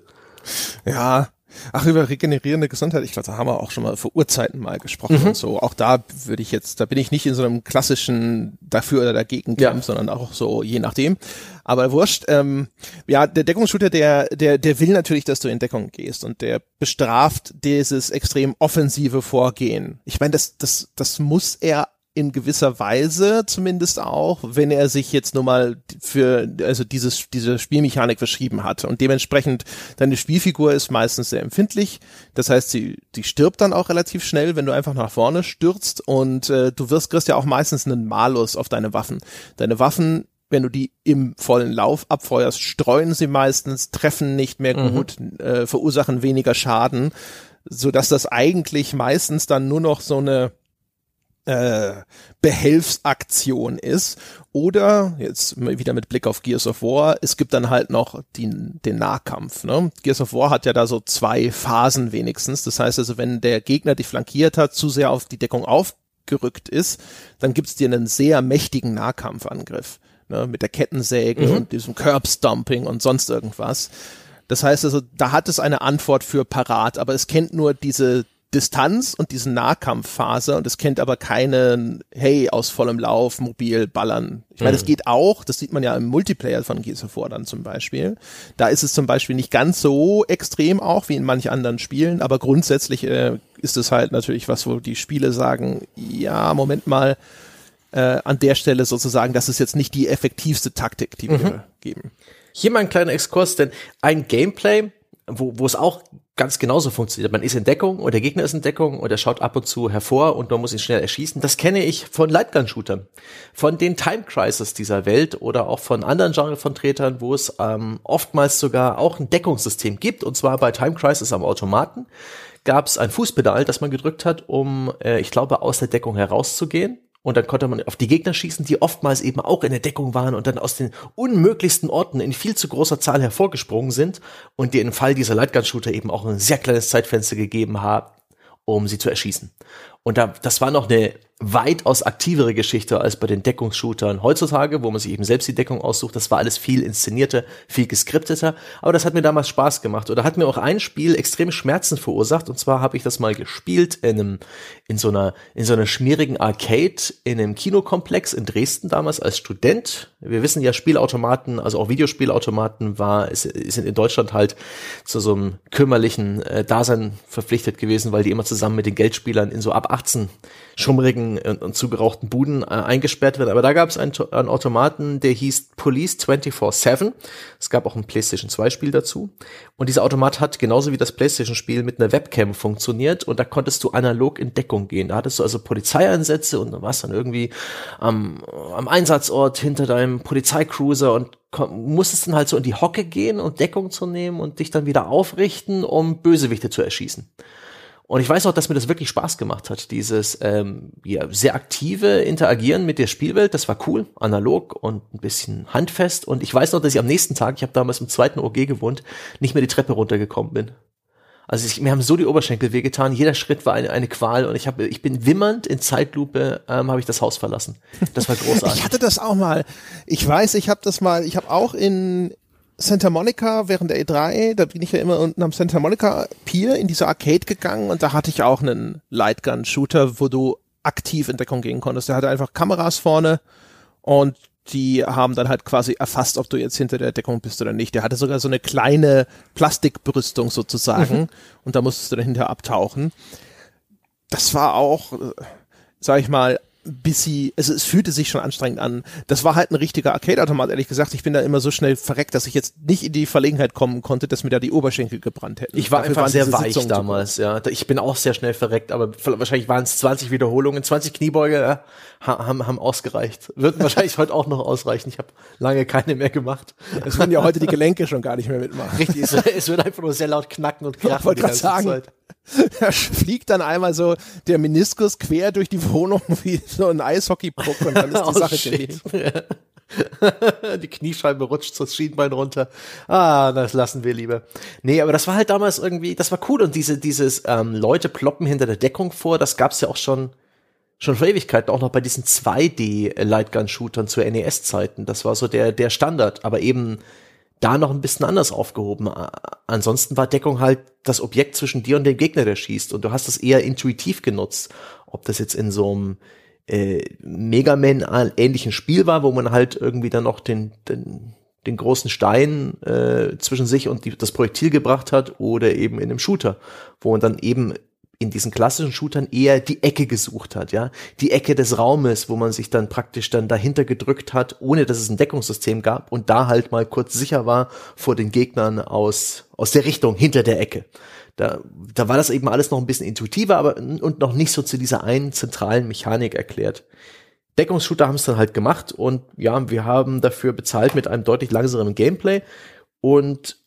Ja, Ach, über regenerierende Gesundheit, ich glaube, da haben wir auch schon mal vor Urzeiten mal gesprochen mhm. und so. Auch da würde ich jetzt, da bin ich nicht in so einem klassischen dafür oder dagegen Kampf, ja. sondern auch so je nachdem. Aber wurscht, ähm, ja, der Deckungsshooter, der, der, der will natürlich, dass du in Deckung gehst und der bestraft dieses extrem offensive Vorgehen. Ich meine, das, das, das muss er in gewisser Weise zumindest auch, wenn er sich jetzt nur mal für also dieses diese Spielmechanik verschrieben hat und dementsprechend deine Spielfigur ist meistens sehr empfindlich. Das heißt, sie die stirbt dann auch relativ schnell, wenn du einfach nach vorne stürzt und äh, du wirst kriegst ja auch meistens einen Malus auf deine Waffen. Deine Waffen wenn du die im vollen Lauf abfeuerst, streuen sie meistens, treffen nicht mehr mhm. gut, mhm. äh, verursachen weniger Schaden, so dass das eigentlich meistens dann nur noch so eine äh, Behelfsaktion ist. Oder, jetzt wieder mit Blick auf Gears of War, es gibt dann halt noch die, den Nahkampf. Ne? Gears of War hat ja da so zwei Phasen wenigstens. Das heißt also, wenn der Gegner dich flankiert hat, zu sehr auf die Deckung aufgerückt ist, dann gibt's dir einen sehr mächtigen Nahkampfangriff. Ne? Mit der Kettensäge mhm. und diesem Curbstomping und sonst irgendwas. Das heißt also, da hat es eine Antwort für parat, aber es kennt nur diese Distanz und diesen Nahkampfphase und es kennt aber keinen, hey, aus vollem Lauf, mobil, ballern. Ich meine, das mhm. geht auch, das sieht man ja im Multiplayer von Gears of War dann zum Beispiel. Da ist es zum Beispiel nicht ganz so extrem auch wie in manch anderen Spielen, aber grundsätzlich äh, ist es halt natürlich was, wo die Spiele sagen, ja, Moment mal, äh, an der Stelle sozusagen, das ist jetzt nicht die effektivste Taktik, die wir mhm. geben. Hier mal ein kleiner Exkurs, denn ein Gameplay, wo, wo es auch ganz genauso funktioniert. Man ist in Deckung und der Gegner ist in Deckung und er schaut ab und zu hervor und man muss ihn schnell erschießen. Das kenne ich von Lightgun-Shootern, von den Time Crisis dieser Welt oder auch von anderen Genrevertretern, wo es ähm, oftmals sogar auch ein Deckungssystem gibt. Und zwar bei Time Crisis am Automaten gab es ein Fußpedal, das man gedrückt hat, um, äh, ich glaube, aus der Deckung herauszugehen. Und dann konnte man auf die Gegner schießen, die oftmals eben auch in der Deckung waren und dann aus den unmöglichsten Orten in viel zu großer Zahl hervorgesprungen sind und die im Fall dieser Lightgun-Shooter eben auch ein sehr kleines Zeitfenster gegeben haben, um sie zu erschießen. Und da, das war noch eine weitaus aktivere Geschichte als bei den Deckungsshootern heutzutage, wo man sich eben selbst die Deckung aussucht. Das war alles viel inszenierter, viel geskripteter. Aber das hat mir damals Spaß gemacht. Oder hat mir auch ein Spiel extreme Schmerzen verursacht. Und zwar habe ich das mal gespielt in einem, in so einer, in so einer schmierigen Arcade in einem Kinokomplex in Dresden damals als Student. Wir wissen ja, Spielautomaten, also auch Videospielautomaten war, sind in Deutschland halt zu so einem kümmerlichen äh, Dasein verpflichtet gewesen, weil die immer zusammen mit den Geldspielern in so ab 18 schummrigen und, und zugerauchten Buden äh, eingesperrt werden. Aber da gab es einen, einen, Automaten, der hieß Police 24-7. Es gab auch ein PlayStation 2 Spiel dazu. Und dieser Automat hat genauso wie das PlayStation Spiel mit einer Webcam funktioniert und da konntest du analog in Deckung gehen. Da hattest du also Polizeieinsätze und dann warst dann irgendwie am, am Einsatzort hinter deinem Polizeicruiser und musstest dann halt so in die Hocke gehen und Deckung zu nehmen und dich dann wieder aufrichten, um Bösewichte zu erschießen. Und ich weiß auch, dass mir das wirklich Spaß gemacht hat, dieses ähm, ja, sehr aktive Interagieren mit der Spielwelt. Das war cool, analog und ein bisschen handfest. Und ich weiß noch, dass ich am nächsten Tag, ich habe damals im zweiten OG gewohnt, nicht mehr die Treppe runtergekommen bin. Also ich, mir haben so die Oberschenkel wehgetan. Jeder Schritt war eine, eine Qual und ich habe, ich bin wimmernd in Zeitlupe ähm, habe ich das Haus verlassen. Das war großartig. ich hatte das auch mal. Ich weiß, ich habe das mal. Ich habe auch in Santa Monica während der E3, da bin ich ja immer unten am Santa Monica Pier in diese Arcade gegangen und da hatte ich auch einen Lightgun-Shooter, wo du aktiv in Deckung gehen konntest. Der hatte einfach Kameras vorne und die haben dann halt quasi erfasst, ob du jetzt hinter der Deckung bist oder nicht. Der hatte sogar so eine kleine Plastikbrüstung sozusagen mhm. und da musstest du dahinter abtauchen. Das war auch, äh, sag ich mal, bis sie, also es fühlte sich schon anstrengend an. Das war halt ein richtiger Arcade-Automat, ehrlich gesagt. Ich bin da immer so schnell verreckt, dass ich jetzt nicht in die Verlegenheit kommen konnte, dass mir da die Oberschenkel gebrannt hätten. Ich war Dafür einfach sehr weich Sitzung damals, ja. Ich bin auch sehr schnell verreckt, aber wahrscheinlich waren es 20 Wiederholungen, 20 Kniebeuge ja, haben, haben ausgereicht. Würden wahrscheinlich heute auch noch ausreichen. Ich habe lange keine mehr gemacht. Es würden ja heute die Gelenke schon gar nicht mehr mitmachen. Richtig, es, es wird einfach nur sehr laut knacken und krachen. Ich wollte gerade sagen, Zeit. Da fliegt dann einmal so der Meniskus quer durch die Wohnung wie so ein Eishockeypuck und dann ist die oh, Sache gelegen. die Kniescheibe rutscht das Schienbein runter. Ah, das lassen wir lieber. Nee, aber das war halt damals irgendwie, das war cool und diese, dieses ähm, Leute ploppen hinter der Deckung vor, das gab's ja auch schon schon vor Ewigkeiten, auch noch bei diesen 2D-Lightgun-Shootern zu NES-Zeiten. Das war so der, der Standard, aber eben da noch ein bisschen anders aufgehoben. Ansonsten war Deckung halt das Objekt zwischen dir und dem Gegner, der schießt. Und du hast es eher intuitiv genutzt. Ob das jetzt in so einem äh, Mega Man ähnlichen Spiel war, wo man halt irgendwie dann noch den, den, den großen Stein äh, zwischen sich und die, das Projektil gebracht hat, oder eben in einem Shooter, wo man dann eben in diesen klassischen Shootern eher die Ecke gesucht hat, ja. Die Ecke des Raumes, wo man sich dann praktisch dann dahinter gedrückt hat, ohne dass es ein Deckungssystem gab und da halt mal kurz sicher war vor den Gegnern aus, aus der Richtung, hinter der Ecke. Da, da war das eben alles noch ein bisschen intuitiver, aber und noch nicht so zu dieser einen zentralen Mechanik erklärt. Deckungsshooter haben es dann halt gemacht und ja, wir haben dafür bezahlt mit einem deutlich langsameren Gameplay und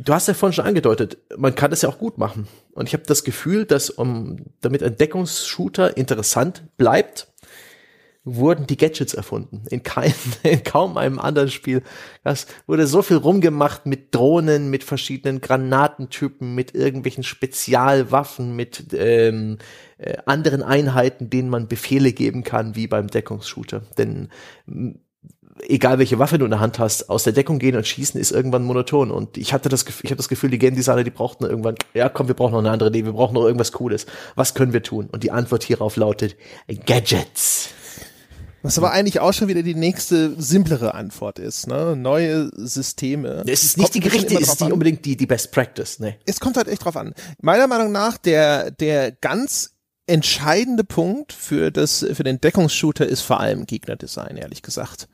Du hast ja vorhin schon angedeutet, man kann das ja auch gut machen. Und ich habe das Gefühl, dass um, damit ein Deckungsshooter interessant bleibt, wurden die Gadgets erfunden. In, kein, in kaum einem anderen Spiel. Das wurde so viel rumgemacht mit Drohnen, mit verschiedenen Granatentypen, mit irgendwelchen Spezialwaffen, mit ähm, äh, anderen Einheiten, denen man Befehle geben kann, wie beim Deckungsshooter. Denn egal welche Waffe du in der Hand hast, aus der Deckung gehen und schießen ist irgendwann monoton. Und ich hatte das Gefühl, ich habe das Gefühl, die Game Designer, die brauchten irgendwann, ja komm, wir brauchen noch eine andere Idee, wir brauchen noch irgendwas Cooles. Was können wir tun? Und die Antwort hierauf lautet Gadgets. Was aber eigentlich auch schon wieder die nächste simplere Antwort ist, ne? Neue Systeme. Es ist nicht die Gerichte, es ist nicht unbedingt die, die Best Practice, ne? Es kommt halt echt drauf an. Meiner Meinung nach, der, der ganz entscheidende Punkt für das, für den Deckungsshooter ist vor allem Gegnerdesign, ehrlich gesagt.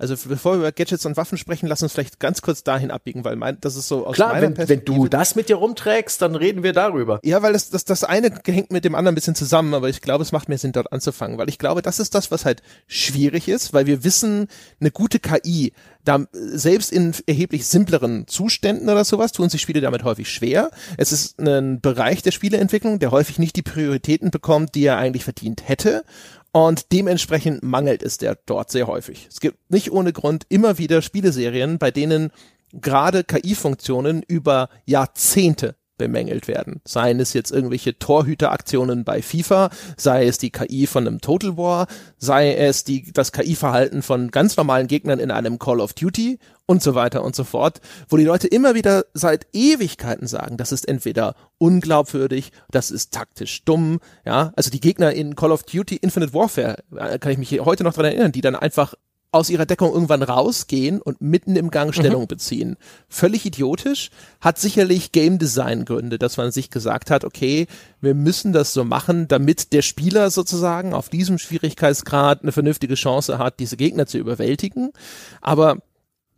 Also bevor wir über Gadgets und Waffen sprechen, lass uns vielleicht ganz kurz dahin abbiegen, weil mein, das ist so aus Klar, meiner wenn, wenn du das mit dir rumträgst, dann reden wir darüber. Ja, weil das, das, das eine hängt mit dem anderen ein bisschen zusammen, aber ich glaube, es macht mehr Sinn, dort anzufangen, weil ich glaube, das ist das, was halt schwierig ist, weil wir wissen, eine gute KI, da selbst in erheblich simpleren Zuständen oder sowas tun sich Spiele damit häufig schwer. Es ist ein Bereich der Spieleentwicklung, der häufig nicht die Prioritäten bekommt, die er eigentlich verdient hätte. Und dementsprechend mangelt es der dort sehr häufig. Es gibt nicht ohne Grund immer wieder Spieleserien, bei denen gerade KI-Funktionen über Jahrzehnte bemängelt werden. Seien es jetzt irgendwelche Torhüteraktionen bei FIFA, sei es die KI von einem Total War, sei es die, das KI-Verhalten von ganz normalen Gegnern in einem Call of Duty und so weiter und so fort, wo die Leute immer wieder seit Ewigkeiten sagen, das ist entweder unglaubwürdig, das ist taktisch dumm, ja, also die Gegner in Call of Duty Infinite Warfare, äh, kann ich mich heute noch dran erinnern, die dann einfach aus ihrer Deckung irgendwann rausgehen und mitten im Gang Stellung mhm. beziehen. Völlig idiotisch, hat sicherlich Game Design Gründe, dass man sich gesagt hat, okay, wir müssen das so machen, damit der Spieler sozusagen auf diesem Schwierigkeitsgrad eine vernünftige Chance hat, diese Gegner zu überwältigen. Aber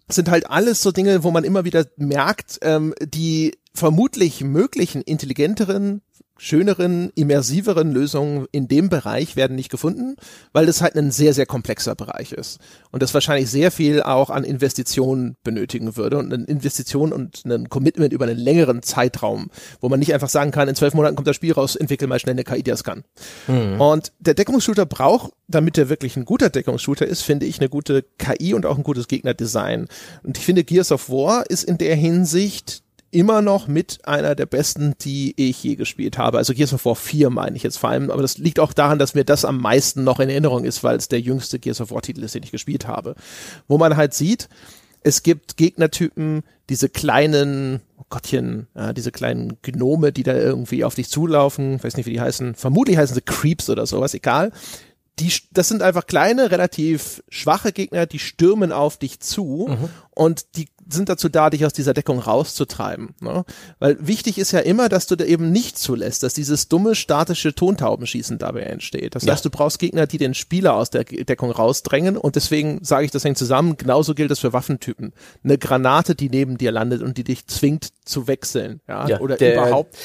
sind halt alles so Dinge, wo man immer wieder merkt, ähm, die vermutlich möglichen intelligenteren schöneren, immersiveren Lösungen in dem Bereich werden nicht gefunden, weil das halt ein sehr, sehr komplexer Bereich ist. Und das wahrscheinlich sehr viel auch an Investitionen benötigen würde und eine Investition und ein Commitment über einen längeren Zeitraum, wo man nicht einfach sagen kann, in zwölf Monaten kommt das Spiel raus, entwickel mal schnell eine KI, die das kann. Mhm. Und der Deckungsshooter braucht, damit er wirklich ein guter Deckungsshooter ist, finde ich eine gute KI und auch ein gutes Gegnerdesign. Und ich finde, Gears of War ist in der Hinsicht immer noch mit einer der besten, die ich je gespielt habe. Also Gears of War 4 meine ich jetzt vor allem, aber das liegt auch daran, dass mir das am meisten noch in Erinnerung ist, weil es der jüngste Gears of War Titel ist, den ich gespielt habe. Wo man halt sieht, es gibt Gegnertypen, diese kleinen, oh Gottchen, ja, diese kleinen Gnome, die da irgendwie auf dich zulaufen, weiß nicht, wie die heißen, vermutlich heißen sie Creeps oder sowas, egal. Die, das sind einfach kleine, relativ schwache Gegner, die stürmen auf dich zu mhm. und die sind dazu da, dich aus dieser Deckung rauszutreiben. Ne? Weil wichtig ist ja immer, dass du da eben nicht zulässt, dass dieses dumme statische Tontaubenschießen dabei entsteht. Das ja. heißt, du brauchst Gegner, die den Spieler aus der Deckung rausdrängen und deswegen sage ich, das hängt zusammen. Genauso gilt es für Waffentypen. Eine Granate, die neben dir landet und die dich zwingt zu wechseln, ja, ja oder der, überhaupt.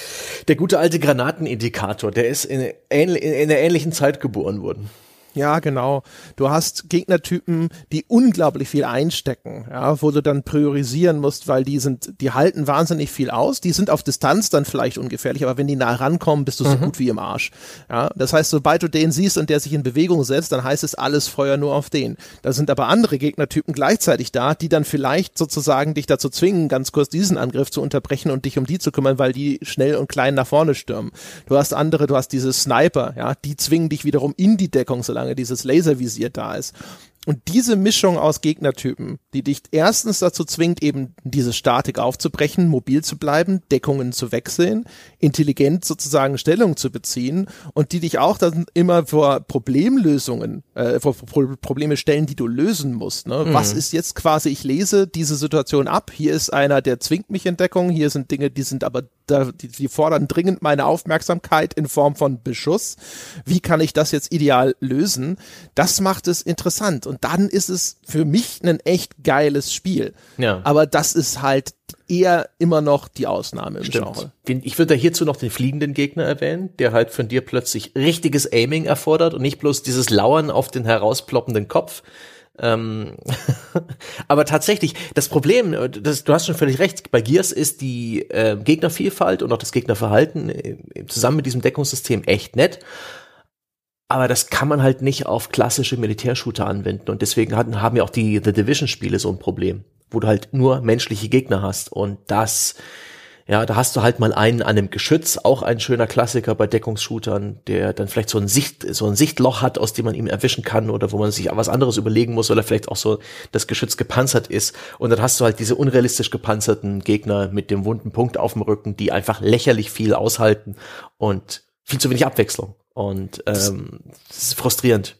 Der gute alte Granatenindikator, der ist in, in, in einer ähnlichen Zeit geboren worden. Ja, genau. Du hast Gegnertypen, die unglaublich viel einstecken, ja, wo du dann priorisieren musst, weil die sind, die halten wahnsinnig viel aus. Die sind auf Distanz dann vielleicht ungefährlich, aber wenn die nah rankommen, bist du so mhm. gut wie im Arsch. Ja, das heißt, sobald du den siehst und der sich in Bewegung setzt, dann heißt es alles Feuer nur auf den. Da sind aber andere Gegnertypen gleichzeitig da, die dann vielleicht sozusagen dich dazu zwingen, ganz kurz diesen Angriff zu unterbrechen und dich um die zu kümmern, weil die schnell und klein nach vorne stürmen. Du hast andere, du hast diese Sniper, ja, die zwingen dich wiederum in die Deckung, solange solange dieses Laservisier da ist. Und diese Mischung aus Gegnertypen, die dich erstens dazu zwingt, eben diese Statik aufzubrechen, mobil zu bleiben, Deckungen zu wechseln, intelligent sozusagen Stellung zu beziehen und die dich auch dann immer vor Problemlösungen, äh, vor Probleme stellen, die du lösen musst. Ne? Mhm. Was ist jetzt quasi, ich lese diese Situation ab, hier ist einer, der zwingt mich in Deckung, hier sind Dinge, die sind aber da, die, die fordern dringend meine Aufmerksamkeit in Form von Beschuss. Wie kann ich das jetzt ideal lösen? Das macht es interessant. Und dann ist es für mich ein echt geiles Spiel. Ja. Aber das ist halt eher immer noch die Ausnahme im Stimmt. Genre. Ich würde da hierzu noch den fliegenden Gegner erwähnen, der halt von dir plötzlich richtiges Aiming erfordert und nicht bloß dieses Lauern auf den herausploppenden Kopf. Ähm aber tatsächlich, das Problem, das, du hast schon völlig recht, bei Gears ist die äh, Gegnervielfalt und auch das Gegnerverhalten äh, zusammen mit diesem Deckungssystem echt nett. Aber das kann man halt nicht auf klassische Militärshooter anwenden. Und deswegen hatten, haben ja auch die The Division-Spiele so ein Problem, wo du halt nur menschliche Gegner hast. Und das ja, da hast du halt mal einen an einem Geschütz, auch ein schöner Klassiker bei Deckungsshootern, der dann vielleicht so ein Sicht, so ein Sichtloch hat, aus dem man ihn erwischen kann oder wo man sich was anderes überlegen muss oder vielleicht auch so das Geschütz gepanzert ist. Und dann hast du halt diese unrealistisch gepanzerten Gegner mit dem wunden Punkt auf dem Rücken, die einfach lächerlich viel aushalten und viel zu wenig Abwechslung. Und ähm, das ist frustrierend.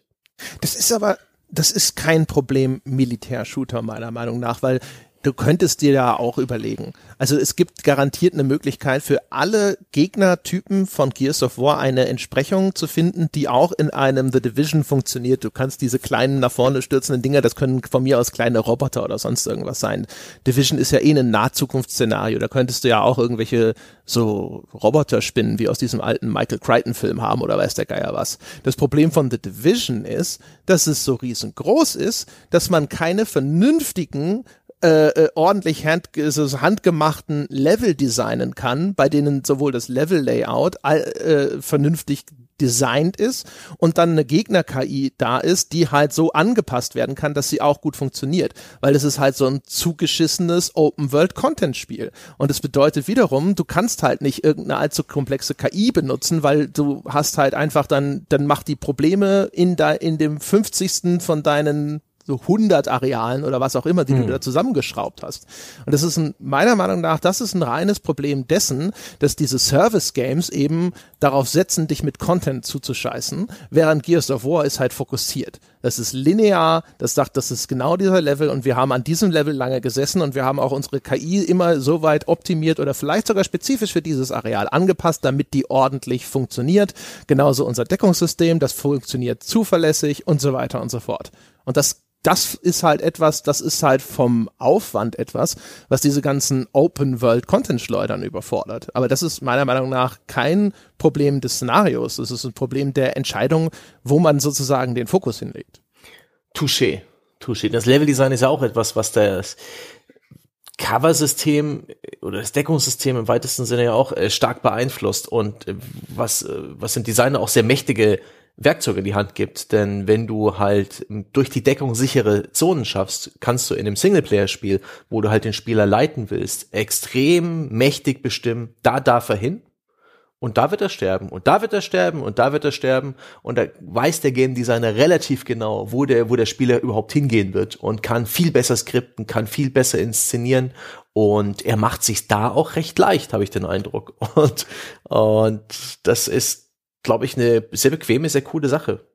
Das ist aber, das ist kein Problem Militärshooter meiner Meinung nach, weil du könntest dir da auch überlegen. Also es gibt garantiert eine Möglichkeit für alle Gegnertypen von Gears of War eine Entsprechung zu finden, die auch in einem The Division funktioniert. Du kannst diese kleinen nach vorne stürzenden Dinger, das können von mir aus kleine Roboter oder sonst irgendwas sein. Division ist ja eh ein Nahzukunftsszenario. Da könntest du ja auch irgendwelche so Roboter spinnen, wie aus diesem alten Michael Crichton Film haben oder weiß der Geier was. Das Problem von The Division ist, dass es so riesengroß ist, dass man keine vernünftigen äh, äh, ordentlich hand, so handgemachten Level designen kann, bei denen sowohl das Level-Layout äh, vernünftig designt ist und dann eine Gegner-KI da ist, die halt so angepasst werden kann, dass sie auch gut funktioniert. Weil es ist halt so ein zugeschissenes Open-World-Content-Spiel. Und es bedeutet wiederum, du kannst halt nicht irgendeine allzu komplexe KI benutzen, weil du hast halt einfach dann, dann macht die Probleme in, da, in dem 50. von deinen so 100 Arealen oder was auch immer, die mhm. du da zusammengeschraubt hast. Und das ist ein, meiner Meinung nach, das ist ein reines Problem dessen, dass diese Service-Games eben darauf setzen, dich mit Content zuzuscheißen, während Gears of War ist halt fokussiert. Das ist linear, das sagt, das ist genau dieser Level und wir haben an diesem Level lange gesessen und wir haben auch unsere KI immer so weit optimiert oder vielleicht sogar spezifisch für dieses Areal angepasst, damit die ordentlich funktioniert. Genauso unser Deckungssystem, das funktioniert zuverlässig und so weiter und so fort. Und das das ist halt etwas, das ist halt vom Aufwand etwas, was diese ganzen Open World Content Schleudern überfordert. Aber das ist meiner Meinung nach kein Problem des Szenarios. Es ist ein Problem der Entscheidung, wo man sozusagen den Fokus hinlegt. Touché. Touché. Das Leveldesign ist ja auch etwas, was das Cover-System oder das Deckungssystem im weitesten Sinne ja auch äh, stark beeinflusst und äh, was, äh, was sind Designer auch sehr mächtige Werkzeuge in die Hand gibt. Denn wenn du halt durch die Deckung sichere Zonen schaffst, kannst du in einem Singleplayer-Spiel, wo du halt den Spieler leiten willst, extrem mächtig bestimmen, da darf er hin. Und da wird er sterben und da wird er sterben und da wird er sterben und da weiß der Game Designer relativ genau, wo der, wo der Spieler überhaupt hingehen wird und kann viel besser skripten, kann viel besser inszenieren und er macht sich da auch recht leicht, habe ich den Eindruck. Und, und das ist glaube ich, eine sehr bequeme, sehr coole Sache.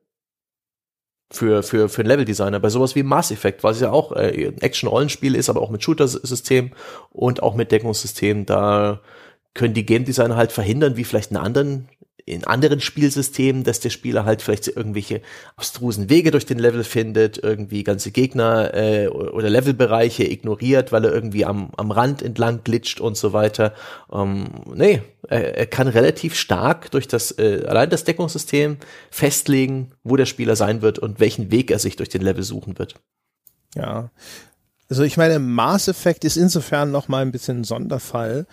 Für, für, für ein Leveldesigner. Bei sowas wie Mass Effect, was ja auch äh, ein Action-Rollenspiel ist, aber auch mit Shooter-System und auch mit Deckungssystem, da können die Game Designer halt verhindern, wie vielleicht in anderen in anderen Spielsystemen, dass der Spieler halt vielleicht irgendwelche abstrusen Wege durch den Level findet, irgendwie ganze Gegner äh, oder Levelbereiche ignoriert, weil er irgendwie am, am Rand entlang glitscht und so weiter. Ähm, nee, er, er kann relativ stark durch das äh, allein das Deckungssystem festlegen, wo der Spieler sein wird und welchen Weg er sich durch den Level suchen wird. Ja. Also ich meine, Mass Effect ist insofern noch mal ein bisschen ein Sonderfall,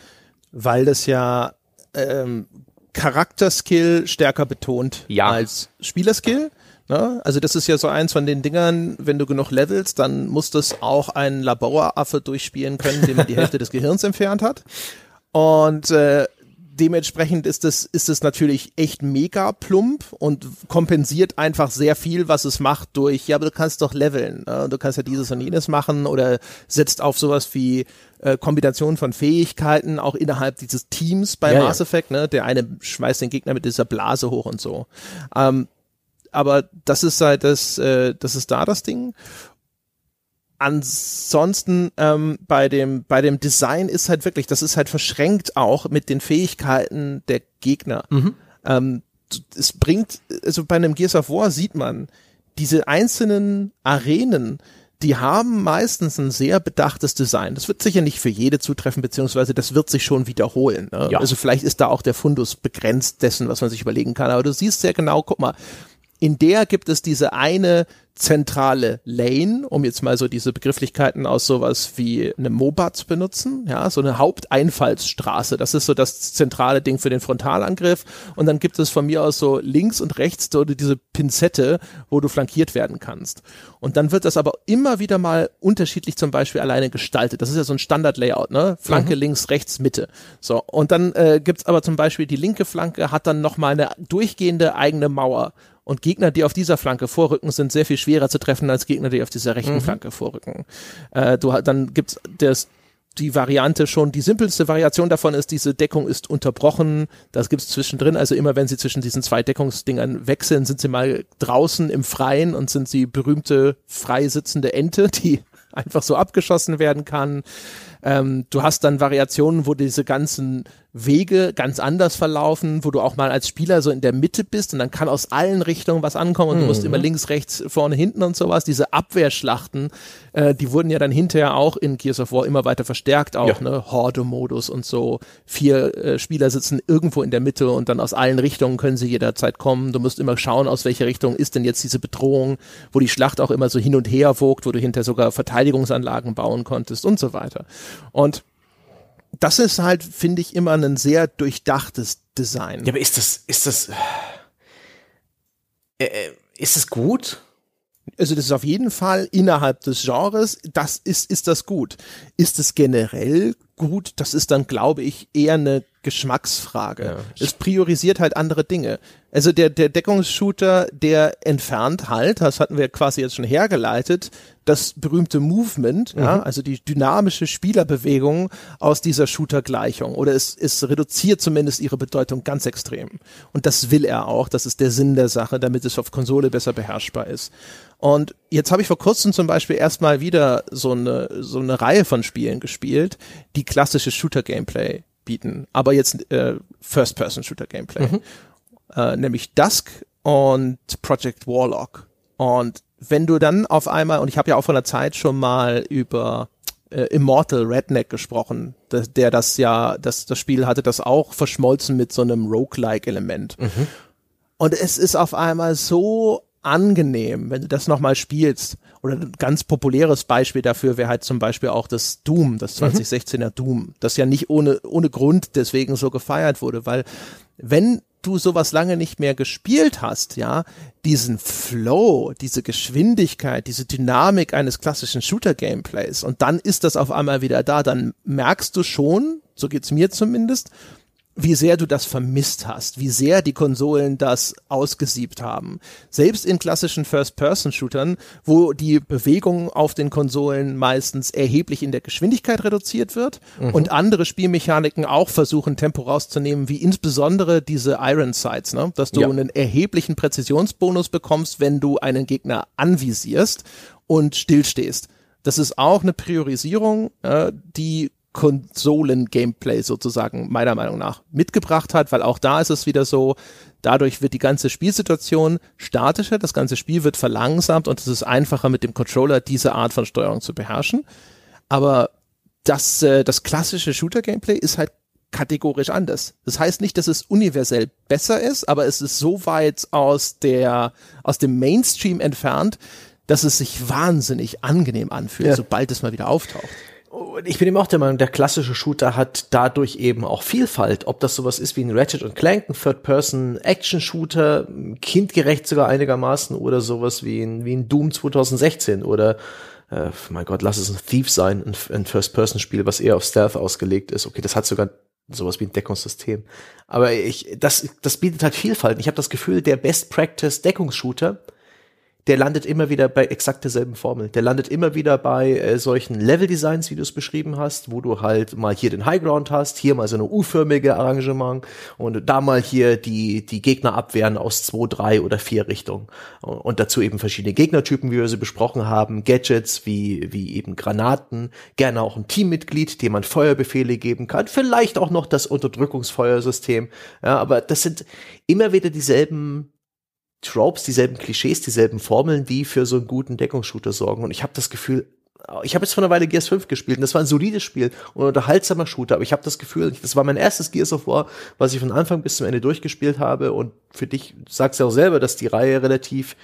weil das ja ähm, Charakterskill stärker betont ja. als Spielerskill. Ne? Also das ist ja so eins von den Dingern, wenn du genug levelst, dann muss das auch ein Laboraffe durchspielen können, dem man die Hälfte des Gehirns entfernt hat. Und äh, dementsprechend ist es ist es natürlich echt mega plump und kompensiert einfach sehr viel, was es macht durch, ja, aber du kannst doch leveln, ne? du kannst ja dieses und jenes machen oder setzt auf sowas wie äh, Kombination von Fähigkeiten auch innerhalb dieses Teams bei ja, Mass Effect, ne? Der eine schmeißt den Gegner mit dieser Blase hoch und so. Ähm, aber das ist halt das, äh, das ist da das Ding. Ansonsten ähm, bei dem bei dem Design ist halt wirklich, das ist halt verschränkt auch mit den Fähigkeiten der Gegner. Mhm. Ähm, es bringt, also bei einem Gears of War sieht man diese einzelnen Arenen, die haben meistens ein sehr bedachtes Design. Das wird sicher nicht für jede zutreffen, beziehungsweise das wird sich schon wiederholen. Ne? Ja. Also vielleicht ist da auch der Fundus begrenzt dessen, was man sich überlegen kann. Aber du siehst sehr genau, guck mal, in der gibt es diese eine zentrale Lane, um jetzt mal so diese Begrifflichkeiten aus sowas wie eine MOBA zu benutzen, ja, so eine Haupteinfallsstraße. Das ist so das zentrale Ding für den Frontalangriff. Und dann gibt es von mir aus so links und rechts so diese Pinzette, wo du flankiert werden kannst. Und dann wird das aber immer wieder mal unterschiedlich zum Beispiel alleine gestaltet. Das ist ja so ein Standard-Layout, ne? Flanke mhm. links, rechts, Mitte. So. Und dann äh, gibt's aber zum Beispiel die linke Flanke hat dann nochmal eine durchgehende eigene Mauer. Und Gegner, die auf dieser Flanke vorrücken, sind sehr viel schwerer zu treffen als Gegner, die auf dieser rechten mhm. Flanke vorrücken. Äh, du, dann gibt's das, die Variante schon, die simpelste Variation davon ist, diese Deckung ist unterbrochen. Das gibt's zwischendrin. Also immer wenn sie zwischen diesen zwei Deckungsdingern wechseln, sind sie mal draußen im Freien und sind sie berühmte frei sitzende Ente, die einfach so abgeschossen werden kann. Ähm, du hast dann Variationen, wo diese ganzen Wege ganz anders verlaufen, wo du auch mal als Spieler so in der Mitte bist und dann kann aus allen Richtungen was ankommen und mhm. du musst mhm. immer links, rechts, vorne, hinten und sowas. Diese Abwehrschlachten, äh, die wurden ja dann hinterher auch in Gears of War immer weiter verstärkt, auch ja. ne Horde-Modus und so. Vier äh, Spieler sitzen irgendwo in der Mitte und dann aus allen Richtungen können sie jederzeit kommen. Du musst immer schauen, aus welcher Richtung ist denn jetzt diese Bedrohung, wo die Schlacht auch immer so hin und her wogt, wo du hinterher sogar Verteidigungsanlagen bauen konntest und so weiter. Und das ist halt, finde ich, immer ein sehr durchdachtes Design. Ja, aber ist das, ist das, äh, äh, ist das gut? Also das ist auf jeden Fall innerhalb des Genres, das ist, ist das gut. Ist es generell gut? Das ist dann, glaube ich, eher eine Geschmacksfrage. Ja. Es priorisiert halt andere Dinge. Also der, der Deckungsshooter, der entfernt halt, das hatten wir quasi jetzt schon hergeleitet, das berühmte Movement, mhm. ja, also die dynamische Spielerbewegung aus dieser Shooter-Gleichung. Oder es, es reduziert zumindest ihre Bedeutung ganz extrem. Und das will er auch. Das ist der Sinn der Sache, damit es auf Konsole besser beherrschbar ist. Und jetzt habe ich vor kurzem zum Beispiel erstmal wieder so eine, so eine Reihe von Spielen gespielt, die klassische Shooter-Gameplay bieten, aber jetzt äh, First-Person-Shooter-Gameplay. Mhm. Äh, nämlich Dusk und Project Warlock. Und wenn du dann auf einmal, und ich habe ja auch von der Zeit schon mal über äh, Immortal Redneck gesprochen, der, der das ja, das, das Spiel hatte das auch verschmolzen mit so einem Roguelike-Element. Mhm. Und es ist auf einmal so angenehm, wenn du das nochmal spielst. Oder ein ganz populäres Beispiel dafür wäre halt zum Beispiel auch das Doom, das 2016er mhm. Doom, das ja nicht ohne, ohne Grund deswegen so gefeiert wurde, weil wenn du sowas lange nicht mehr gespielt hast, ja, diesen Flow, diese Geschwindigkeit, diese Dynamik eines klassischen Shooter-Gameplays und dann ist das auf einmal wieder da, dann merkst du schon, so geht's mir zumindest, wie sehr du das vermisst hast, wie sehr die Konsolen das ausgesiebt haben. Selbst in klassischen First-Person-Shootern, wo die Bewegung auf den Konsolen meistens erheblich in der Geschwindigkeit reduziert wird mhm. und andere Spielmechaniken auch versuchen, Tempo rauszunehmen, wie insbesondere diese Iron Sights, ne? dass du ja. einen erheblichen Präzisionsbonus bekommst, wenn du einen Gegner anvisierst und stillstehst. Das ist auch eine Priorisierung, äh, die Konsolen-Gameplay sozusagen meiner Meinung nach mitgebracht hat, weil auch da ist es wieder so, dadurch wird die ganze Spielsituation statischer, das ganze Spiel wird verlangsamt und es ist einfacher mit dem Controller diese Art von Steuerung zu beherrschen. Aber das, äh, das klassische Shooter-Gameplay ist halt kategorisch anders. Das heißt nicht, dass es universell besser ist, aber es ist so weit aus der, aus dem Mainstream entfernt, dass es sich wahnsinnig angenehm anfühlt, ja. sobald es mal wieder auftaucht. Und ich bin eben auch der Meinung, der klassische Shooter hat dadurch eben auch Vielfalt. Ob das sowas ist wie ein Ratchet und Clank, ein Third-Person-Action-Shooter, kindgerecht sogar einigermaßen, oder sowas wie ein, wie ein Doom 2016 oder äh, mein Gott, lass es ein Thief sein, ein, ein First-Person-Spiel, was eher auf Stealth ausgelegt ist. Okay, das hat sogar sowas wie ein Deckungssystem. Aber ich, das, das bietet halt Vielfalt. Ich habe das Gefühl, der Best-Practice-Deckungsshooter der landet immer wieder bei exakt derselben Formel. Der landet immer wieder bei äh, solchen Level-Designs, wie du es beschrieben hast, wo du halt mal hier den Highground hast, hier mal so eine U-förmige Arrangement und da mal hier die, die Gegner abwehren aus zwei, drei oder vier Richtungen. Und dazu eben verschiedene Gegnertypen, wie wir sie besprochen haben, Gadgets wie, wie eben Granaten, gerne auch ein Teammitglied, dem man Feuerbefehle geben kann, vielleicht auch noch das Unterdrückungsfeuersystem. Ja, aber das sind immer wieder dieselben Tropes, dieselben Klischees, dieselben Formeln, die für so einen guten Deckungsshooter sorgen. Und ich habe das Gefühl, ich habe jetzt vor einer Weile Gears 5 gespielt und das war ein solides Spiel und ein unterhaltsamer Shooter, aber ich habe das Gefühl, das war mein erstes Gears of War, was ich von Anfang bis zum Ende durchgespielt habe und für dich sagst du auch selber, dass die Reihe relativ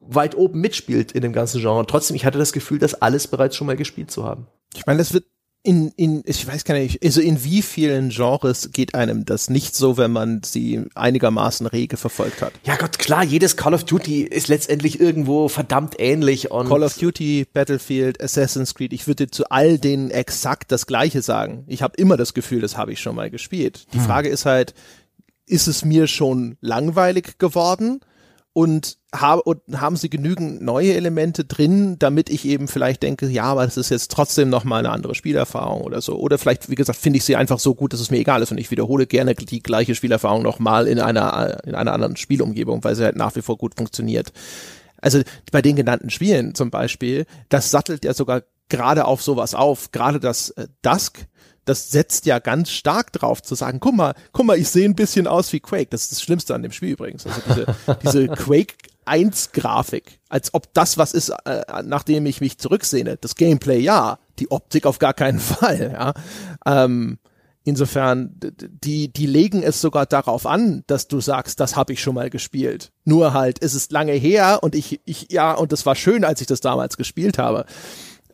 weit oben mitspielt in dem ganzen Genre. Und trotzdem, ich hatte das Gefühl, das alles bereits schon mal gespielt zu haben. Ich meine, das wird in, in, ich weiß gar nicht, also in wie vielen Genres geht einem das nicht so, wenn man sie einigermaßen rege verfolgt hat? Ja Gott, klar, jedes Call of Duty ist letztendlich irgendwo verdammt ähnlich und Call of Duty, Battlefield, Assassin's Creed, ich würde zu all denen exakt das gleiche sagen. Ich habe immer das Gefühl, das habe ich schon mal gespielt. Die hm. Frage ist halt, ist es mir schon langweilig geworden? Und, hab, und haben sie genügend neue Elemente drin, damit ich eben vielleicht denke, ja, aber das ist jetzt trotzdem noch mal eine andere Spielerfahrung oder so. Oder vielleicht, wie gesagt, finde ich sie einfach so gut, dass es mir egal ist und ich wiederhole gerne die gleiche Spielerfahrung noch mal in einer, in einer anderen Spielumgebung, weil sie halt nach wie vor gut funktioniert. Also bei den genannten Spielen zum Beispiel, das sattelt ja sogar gerade auf sowas auf, gerade das äh, Dusk, das setzt ja ganz stark drauf zu sagen, guck mal, guck mal, ich sehe ein bisschen aus wie Quake. Das ist das Schlimmste an dem Spiel übrigens. Also diese, diese Quake 1 Grafik, als ob das was ist, äh, nachdem ich mich zurücksehne. Das Gameplay ja, die Optik auf gar keinen Fall, ja. Ähm, insofern, die, die legen es sogar darauf an, dass du sagst, das habe ich schon mal gespielt. Nur halt, es ist lange her und ich, ich, ja, und das war schön, als ich das damals gespielt habe.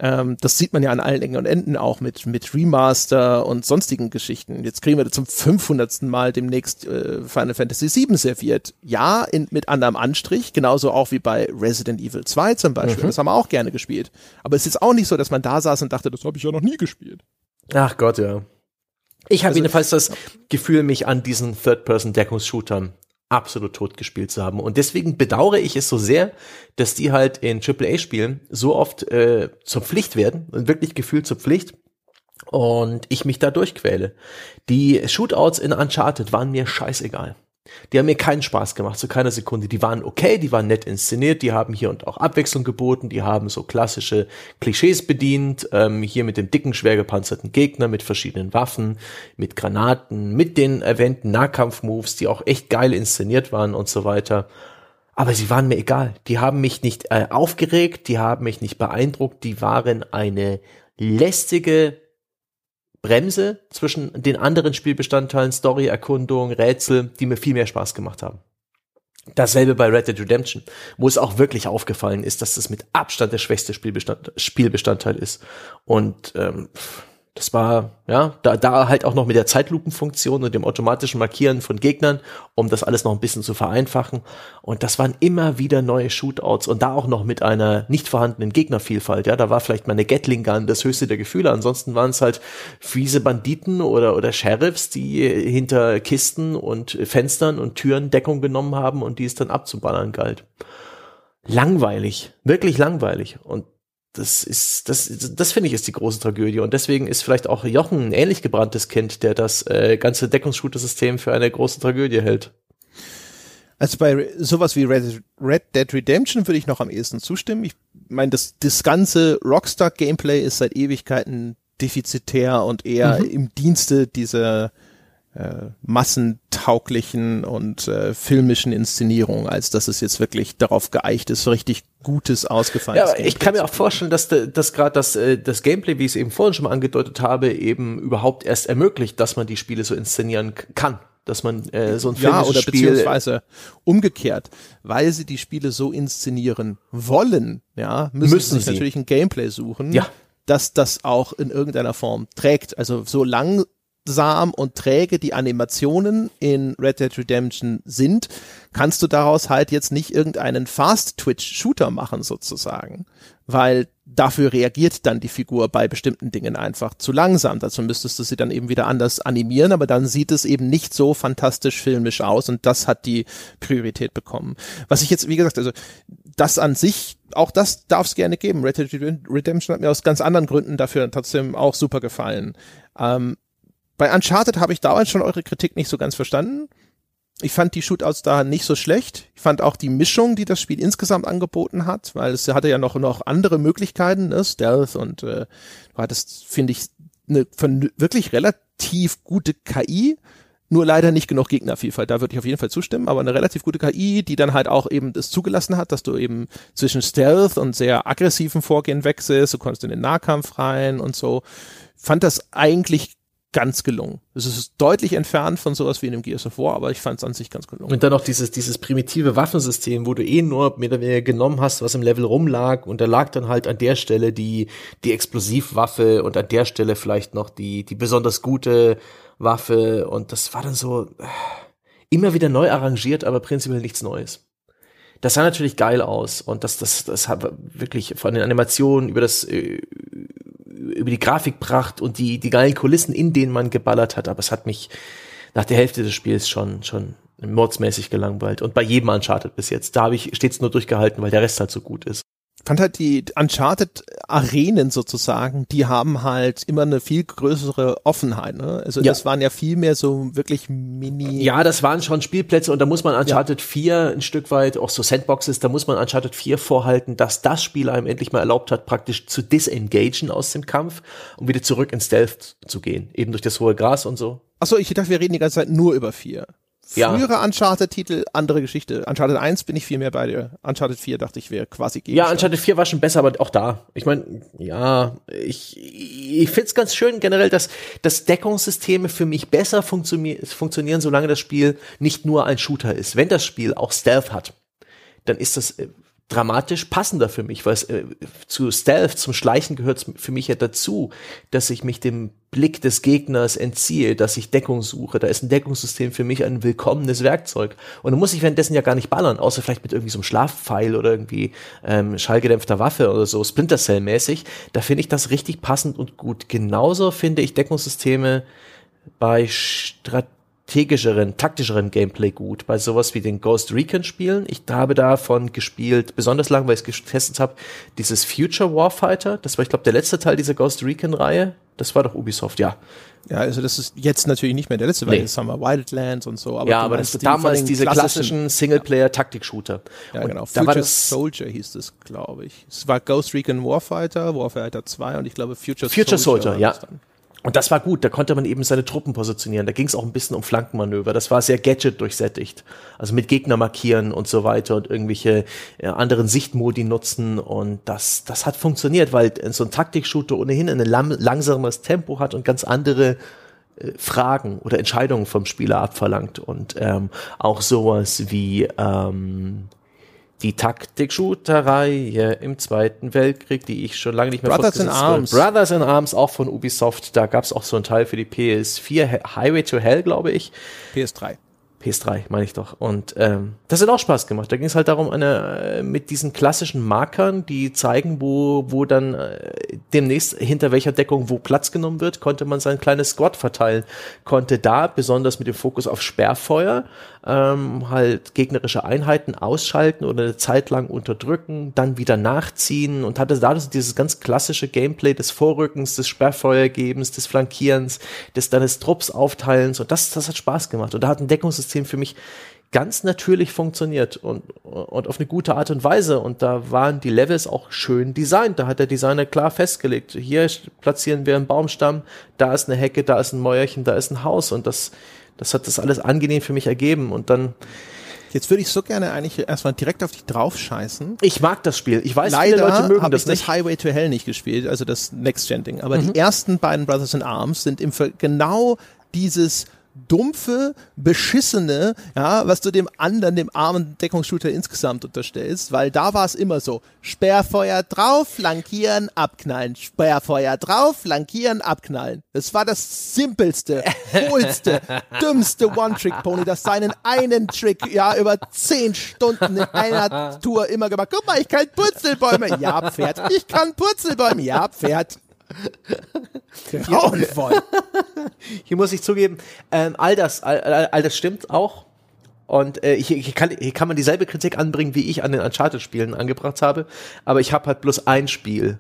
Ähm, das sieht man ja an allen Ecken und Enden auch mit, mit Remaster und sonstigen Geschichten. Jetzt kriegen wir zum 500. Mal demnächst äh, Final Fantasy VII serviert. Ja, in, mit anderem Anstrich, genauso auch wie bei Resident Evil 2 zum Beispiel. Mhm. Das haben wir auch gerne gespielt. Aber es ist auch nicht so, dass man da saß und dachte, das habe ich ja noch nie gespielt. Ach Gott, ja. Ich habe also, jedenfalls das Gefühl, mich an diesen Third-Person-Deckungsshootern absolut tot gespielt zu haben. Und deswegen bedauere ich es so sehr, dass die halt in AAA-Spielen so oft äh, zur Pflicht werden und wirklich gefühlt zur Pflicht und ich mich da durchquäle. Die Shootouts in Uncharted waren mir scheißegal. Die haben mir keinen Spaß gemacht, zu keiner Sekunde. Die waren okay, die waren nett inszeniert, die haben hier und auch Abwechslung geboten, die haben so klassische Klischees bedient, ähm, hier mit dem dicken, schwer gepanzerten Gegner, mit verschiedenen Waffen, mit Granaten, mit den erwähnten Nahkampfmoves, die auch echt geil inszeniert waren und so weiter. Aber sie waren mir egal. Die haben mich nicht äh, aufgeregt, die haben mich nicht beeindruckt, die waren eine lästige Bremse zwischen den anderen Spielbestandteilen, Story, Erkundung, Rätsel, die mir viel mehr Spaß gemacht haben. Dasselbe bei Red Dead Redemption, wo es auch wirklich aufgefallen ist, dass es mit Abstand der schwächste Spielbestand, Spielbestandteil ist. Und ähm, das war, ja, da, da halt auch noch mit der Zeitlupenfunktion und dem automatischen Markieren von Gegnern, um das alles noch ein bisschen zu vereinfachen. Und das waren immer wieder neue Shootouts und da auch noch mit einer nicht vorhandenen Gegnervielfalt. Ja, da war vielleicht meine Gatling Gun das höchste der Gefühle. Ansonsten waren es halt fiese Banditen oder, oder Sheriffs, die hinter Kisten und Fenstern und Türen Deckung genommen haben und die es dann abzuballern galt langweilig, wirklich langweilig. Und das ist, das, das finde ich ist die große Tragödie. Und deswegen ist vielleicht auch Jochen ein ähnlich gebranntes Kind, der das äh, ganze Deckungsshooter-System für eine große Tragödie hält. Also bei sowas wie Red, Red Dead Redemption würde ich noch am ehesten zustimmen. Ich meine, das, das ganze Rockstar-Gameplay ist seit Ewigkeiten defizitär und eher mhm. im Dienste dieser äh, massentauglichen und äh, filmischen Inszenierung, als dass es jetzt wirklich darauf geeicht ist, so richtig gutes, ausgefallenes Ja, ich kann mir auch vorstellen, dass, dass gerade das, äh, das Gameplay, wie ich es eben vorhin schon mal angedeutet habe, eben überhaupt erst ermöglicht, dass man die Spiele so inszenieren kann dass man äh, so ein ja oder Spiel beziehungsweise umgekehrt, weil sie die Spiele so inszenieren wollen, ja, müssen, müssen sie sich natürlich ein Gameplay suchen, ja. dass das auch in irgendeiner Form trägt. Also so lang langsam und träge die Animationen in Red Dead Redemption sind, kannst du daraus halt jetzt nicht irgendeinen Fast-Twitch-Shooter machen sozusagen, weil dafür reagiert dann die Figur bei bestimmten Dingen einfach zu langsam. Dazu müsstest du sie dann eben wieder anders animieren, aber dann sieht es eben nicht so fantastisch filmisch aus und das hat die Priorität bekommen. Was ich jetzt, wie gesagt, also das an sich, auch das darf es gerne geben. Red Dead Redemption hat mir aus ganz anderen Gründen dafür trotzdem auch super gefallen. Ähm, bei Uncharted habe ich damals schon eure Kritik nicht so ganz verstanden. Ich fand die Shootouts da nicht so schlecht. Ich fand auch die Mischung, die das Spiel insgesamt angeboten hat, weil es hatte ja noch, noch andere Möglichkeiten, ne? Stealth und äh, du hattest, finde ich, eine wirklich relativ gute KI, nur leider nicht genug Gegnervielfalt. Da würde ich auf jeden Fall zustimmen, aber eine relativ gute KI, die dann halt auch eben das zugelassen hat, dass du eben zwischen Stealth und sehr aggressiven Vorgehen wechselst, du konntest in den Nahkampf rein und so. Fand das eigentlich ganz gelungen. Es ist deutlich entfernt von sowas wie in einem Gears of War, aber ich fand es an sich ganz gelungen. Und dann noch dieses, dieses primitive Waffensystem, wo du eh nur mehr oder weniger genommen hast, was im Level rumlag und da lag dann halt an der Stelle die, die Explosivwaffe und an der Stelle vielleicht noch die, die besonders gute Waffe und das war dann so äh, immer wieder neu arrangiert, aber prinzipiell nichts Neues. Das sah natürlich geil aus und das, das, das hat wirklich von den Animationen über das, äh, über die Grafikpracht und die, die geilen Kulissen, in denen man geballert hat, aber es hat mich nach der Hälfte des Spiels schon, schon mordsmäßig gelangweilt. Und bei jedem Uncharted bis jetzt. Da habe ich stets nur durchgehalten, weil der Rest halt so gut ist fand halt die Uncharted Arenen sozusagen, die haben halt immer eine viel größere Offenheit. Ne? Also ja. das waren ja viel mehr so wirklich mini. Ja, das waren schon Spielplätze und da muss man Uncharted ja. 4 ein Stück weit, auch so Sandboxes, da muss man Uncharted 4 vorhalten, dass das Spiel einem endlich mal erlaubt hat, praktisch zu disengagen aus dem Kampf und wieder zurück in Stealth zu gehen. Eben durch das hohe Gras und so. Achso, ich dachte, wir reden die ganze Zeit nur über 4. Frühere ja. Uncharted-Titel, andere Geschichte. Uncharted 1 bin ich viel mehr bei dir. Uncharted 4 dachte ich wäre quasi gegen. Ja, Uncharted 4 war schon besser, aber auch da. Ich meine, ja, ich, ich find's ganz schön generell, dass, dass Deckungssysteme für mich besser funktio funktionieren, solange das Spiel nicht nur ein Shooter ist. Wenn das Spiel auch Stealth hat, dann ist das äh, dramatisch passender für mich, weil äh, zu Stealth, zum Schleichen gehört für mich ja dazu, dass ich mich dem Blick des Gegners entziehe, dass ich Deckung suche. Da ist ein Deckungssystem für mich ein willkommenes Werkzeug. Und dann muss ich währenddessen ja gar nicht ballern, außer vielleicht mit irgendwie so einem Schlafpfeil oder irgendwie ähm, schallgedämpfter Waffe oder so, Splinter Cell mäßig. Da finde ich das richtig passend und gut. Genauso finde ich Deckungssysteme bei strategischeren, taktischeren Gameplay gut. Bei sowas wie den Ghost Recon Spielen. Ich habe davon gespielt, besonders lang, weil ich es getestet habe, dieses Future Warfighter. Das war, ich glaube, der letzte Teil dieser Ghost Recon Reihe. Das war doch Ubisoft, ja. Ja, also das ist jetzt natürlich nicht mehr der letzte, weil nee. jetzt haben wir Wildlands und so. Aber ja, aber das damals diese klassischen Singleplayer-Taktik-Shooter. Ja, und genau. Future war das Soldier hieß es, glaube ich. Es war Ghost Recon Warfighter, Warfighter 2 und ich glaube Future, Future Soldier. Future Soldier, ja. Und das war gut, da konnte man eben seine Truppen positionieren. Da ging es auch ein bisschen um Flankenmanöver. Das war sehr Gadget durchsättigt. Also mit Gegner markieren und so weiter und irgendwelche äh, anderen Sichtmodi nutzen. Und das, das hat funktioniert, weil so ein Taktik-Shooter ohnehin ein langsameres Tempo hat und ganz andere äh, Fragen oder Entscheidungen vom Spieler abverlangt. Und ähm, auch sowas wie ähm, die Taktik-Shooter-Reihe im Zweiten Weltkrieg, die ich schon lange nicht mehr Brothers in Arms. Brothers in Arms, auch von Ubisoft. Da gab es auch so einen Teil für die PS4, Highway to Hell, glaube ich. PS3. PS3, meine ich doch. Und ähm, das hat auch Spaß gemacht. Da ging es halt darum, eine äh, mit diesen klassischen Markern, die zeigen, wo, wo dann äh, demnächst hinter welcher Deckung wo Platz genommen wird, konnte man sein kleines Squad verteilen. Konnte da besonders mit dem Fokus auf Sperrfeuer ähm, halt gegnerische Einheiten ausschalten oder eine Zeit lang unterdrücken, dann wieder nachziehen und hatte da dieses ganz klassische Gameplay des Vorrückens, des Sperrfeuergebens, des Flankierens, des deines Trupps aufteilens und das, das hat Spaß gemacht. Und da hat ein Deckungssystem für mich ganz natürlich funktioniert und, und auf eine gute Art und Weise. Und da waren die Levels auch schön designt. Da hat der Designer klar festgelegt, hier platzieren wir einen Baumstamm, da ist eine Hecke, da ist ein Mäuerchen, da ist ein Haus. Und das, das hat das alles angenehm für mich ergeben und dann Jetzt würde ich so gerne eigentlich erstmal direkt auf dich draufscheißen. Ich mag das Spiel. Ich weiß, Leider viele Leute mögen das nicht. Ich das Highway to Hell nicht gespielt, also das Next Gen Ding. Aber mhm. die ersten beiden Brothers in Arms sind im genau dieses dumpfe, beschissene, ja, was du dem anderen, dem armen Deckungsshooter insgesamt unterstellst, weil da war es immer so, Sperrfeuer drauf, flankieren, abknallen, Sperrfeuer drauf, flankieren, abknallen. Das war das simpelste, hohlste, dümmste One-Trick-Pony, das seinen einen Trick, ja, über zehn Stunden in einer Tour immer gemacht. Guck mal, ich kann Purzelbäume. Ja, Pferd. Ich kann Purzelbäume. Ja, Pferd. Grauenvoll. Hier muss ich zugeben, ähm, all das, all, all das stimmt auch. Und äh, hier, hier, kann, hier kann man dieselbe Kritik anbringen, wie ich an den Uncharted-Spielen angebracht habe. Aber ich habe halt bloß ein Spiel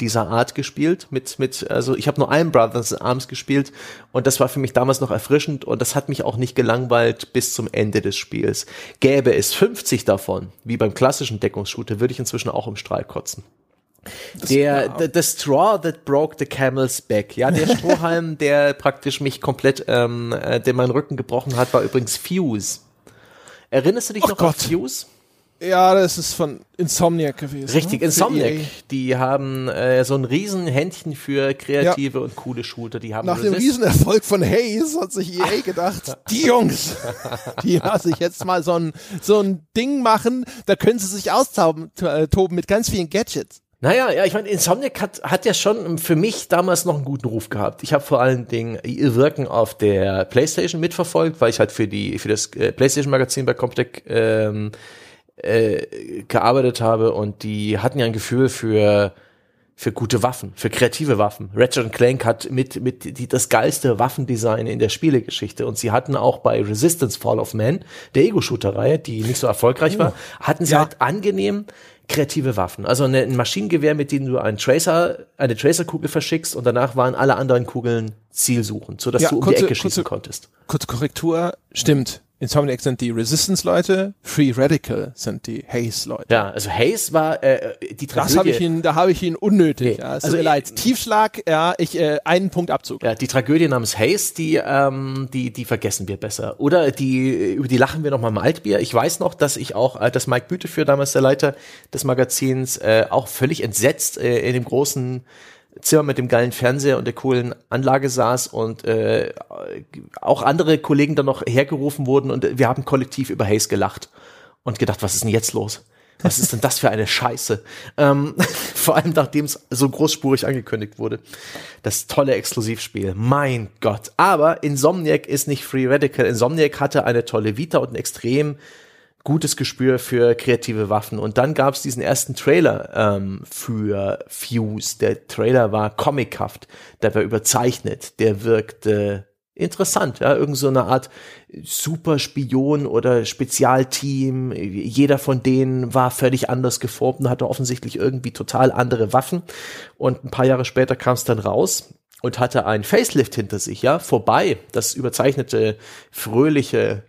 dieser Art gespielt mit mit also ich habe nur einen Brothers in Arms gespielt und das war für mich damals noch erfrischend und das hat mich auch nicht gelangweilt bis zum Ende des Spiels. Gäbe es 50 davon, wie beim klassischen Deckungsshooter, würde ich inzwischen auch im Strahl kotzen. Der, the, the Straw that broke the camel's back. Ja, der Strohhalm, der praktisch mich komplett, ähm, äh, der meinen Rücken gebrochen hat, war übrigens Fuse. Erinnerst du dich oh noch Gott. an Fuse? Ja, das ist von Insomniac gewesen. Richtig, ne? Insomniac. E die haben äh, so ein Riesenhändchen für kreative ja. und coole Shooter. Die haben Nach dem Riesenerfolg von Haze hat sich EA gedacht, die Jungs, die lasse ich jetzt mal so ein, so ein Ding machen, da können sie sich austoben äh, toben mit ganz vielen Gadgets. Naja, ja, ich meine, Insomniac hat, hat ja schon für mich damals noch einen guten Ruf gehabt. Ich habe vor allen Dingen ihr Wirken auf der PlayStation mitverfolgt, weil ich halt für die für das äh, PlayStation Magazin bei Comptech ähm, äh, gearbeitet habe und die hatten ja ein Gefühl für für gute Waffen, für kreative Waffen. Ratchet Clank hat mit mit die, das geilste Waffendesign in der Spielegeschichte und sie hatten auch bei Resistance Fall of Man, der Ego-Shooter-Reihe, die nicht so erfolgreich war, hatten sie ja. halt angenehm kreative Waffen. Also eine, ein Maschinengewehr, mit dem du einen Tracer, eine Tracerkugel verschickst und danach waren alle anderen Kugeln zielsuchend, sodass ja, du um kurze, die Ecke schießen kurze, konntest. Kurze Korrektur, stimmt. Insomniac sind die Resistance-Leute, Free Radical sind die Haze-Leute. Ja, also Haze war äh, die Tragödie. Das habe ich ihn, da habe ich ihn unnötig. Nee. Ja, also leid. Tiefschlag, ja, ich äh, einen Punkt Abzug. Ja, die Tragödie namens Haze, die ähm, die die vergessen wir besser. Oder die über die lachen wir noch mal im Altbier. Ich weiß noch, dass ich auch, äh, dass Mike Büteführ damals der Leiter des Magazins äh, auch völlig entsetzt äh, in dem großen Zimmer mit dem geilen Fernseher und der coolen Anlage saß und äh, auch andere Kollegen dann noch hergerufen wurden und wir haben kollektiv über Haze gelacht und gedacht, was ist denn jetzt los? Was ist denn das für eine Scheiße? Ähm, vor allem nachdem es so großspurig angekündigt wurde. Das tolle Exklusivspiel. Mein Gott. Aber Insomniac ist nicht Free Radical. Insomniac hatte eine tolle Vita und ein extrem gutes Gespür für kreative Waffen. Und dann gab es diesen ersten Trailer ähm, für Fuse. Der Trailer war comichaft, der war überzeichnet, der wirkte interessant, ja, irgend so eine Art Superspion oder Spezialteam. Jeder von denen war völlig anders geformt und hatte offensichtlich irgendwie total andere Waffen. Und ein paar Jahre später kam es dann raus und hatte ein Facelift hinter sich, ja, vorbei. Das überzeichnete, fröhliche,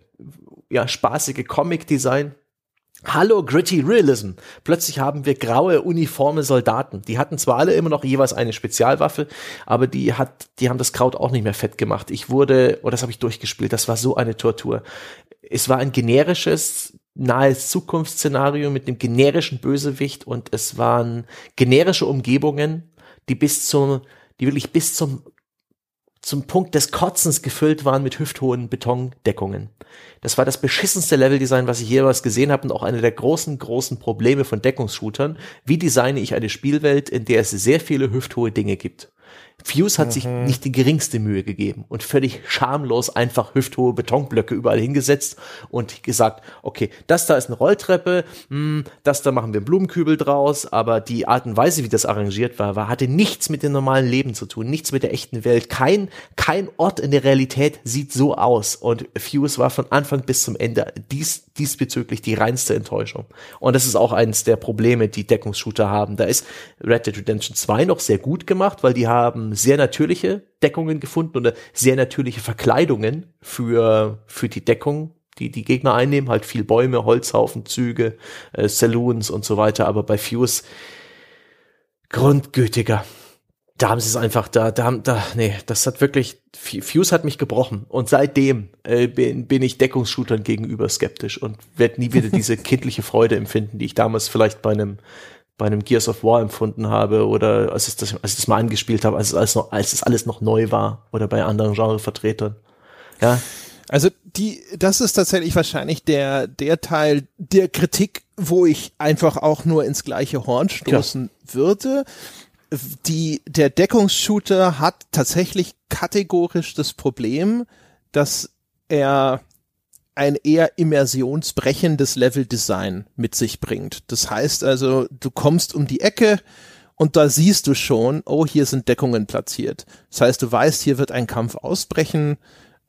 ja, spaßige Comic-Design Hallo Gritty Realism. Plötzlich haben wir graue uniforme Soldaten. Die hatten zwar alle immer noch jeweils eine Spezialwaffe, aber die hat, die haben das Kraut auch nicht mehr fett gemacht. Ich wurde, oder oh, das habe ich durchgespielt, das war so eine Tortur. Es war ein generisches, nahes Zukunftsszenario mit einem generischen Bösewicht und es waren generische Umgebungen, die bis zum, die wirklich bis zum zum Punkt des Kotzens gefüllt waren mit hüfthohen Betondeckungen. Das war das beschissenste Leveldesign, was ich jemals gesehen habe und auch eine der großen, großen Probleme von Deckungsshootern. Wie designe ich eine Spielwelt, in der es sehr viele hüfthohe Dinge gibt? Fuse hat mhm. sich nicht die geringste Mühe gegeben und völlig schamlos einfach hüfthohe Betonblöcke überall hingesetzt und gesagt, okay, das da ist eine Rolltreppe, mh, hm, das da machen wir einen Blumenkübel draus, aber die Art und Weise, wie das arrangiert war, war, hatte nichts mit dem normalen Leben zu tun, nichts mit der echten Welt. Kein, kein Ort in der Realität sieht so aus und Fuse war von Anfang bis zum Ende dies, diesbezüglich die reinste Enttäuschung. Und das ist auch eines der Probleme, die Deckungsshooter haben. Da ist Red Dead Redemption 2 noch sehr gut gemacht, weil die haben sehr natürliche Deckungen gefunden oder sehr natürliche Verkleidungen für, für die Deckung, die die Gegner einnehmen. Halt viel Bäume, Holzhaufen, Züge, äh, Saloons und so weiter. Aber bei Fuse grundgütiger. Da haben sie es einfach, da, da, da, nee, das hat wirklich, Fuse hat mich gebrochen. Und seitdem äh, bin, bin ich Deckungsshootern gegenüber skeptisch und werde nie wieder diese kindliche Freude empfinden, die ich damals vielleicht bei einem bei einem Gears of War empfunden habe oder als ich das, als ich das mal angespielt habe, als es alles noch, als es alles noch neu war oder bei anderen Genrevertretern. Ja. Also die, das ist tatsächlich wahrscheinlich der, der Teil der Kritik, wo ich einfach auch nur ins gleiche Horn stoßen Klar. würde. Die, der Deckungsshooter hat tatsächlich kategorisch das Problem, dass er ein eher immersionsbrechendes Leveldesign mit sich bringt. Das heißt also, du kommst um die Ecke und da siehst du schon, oh, hier sind Deckungen platziert. Das heißt, du weißt, hier wird ein Kampf ausbrechen,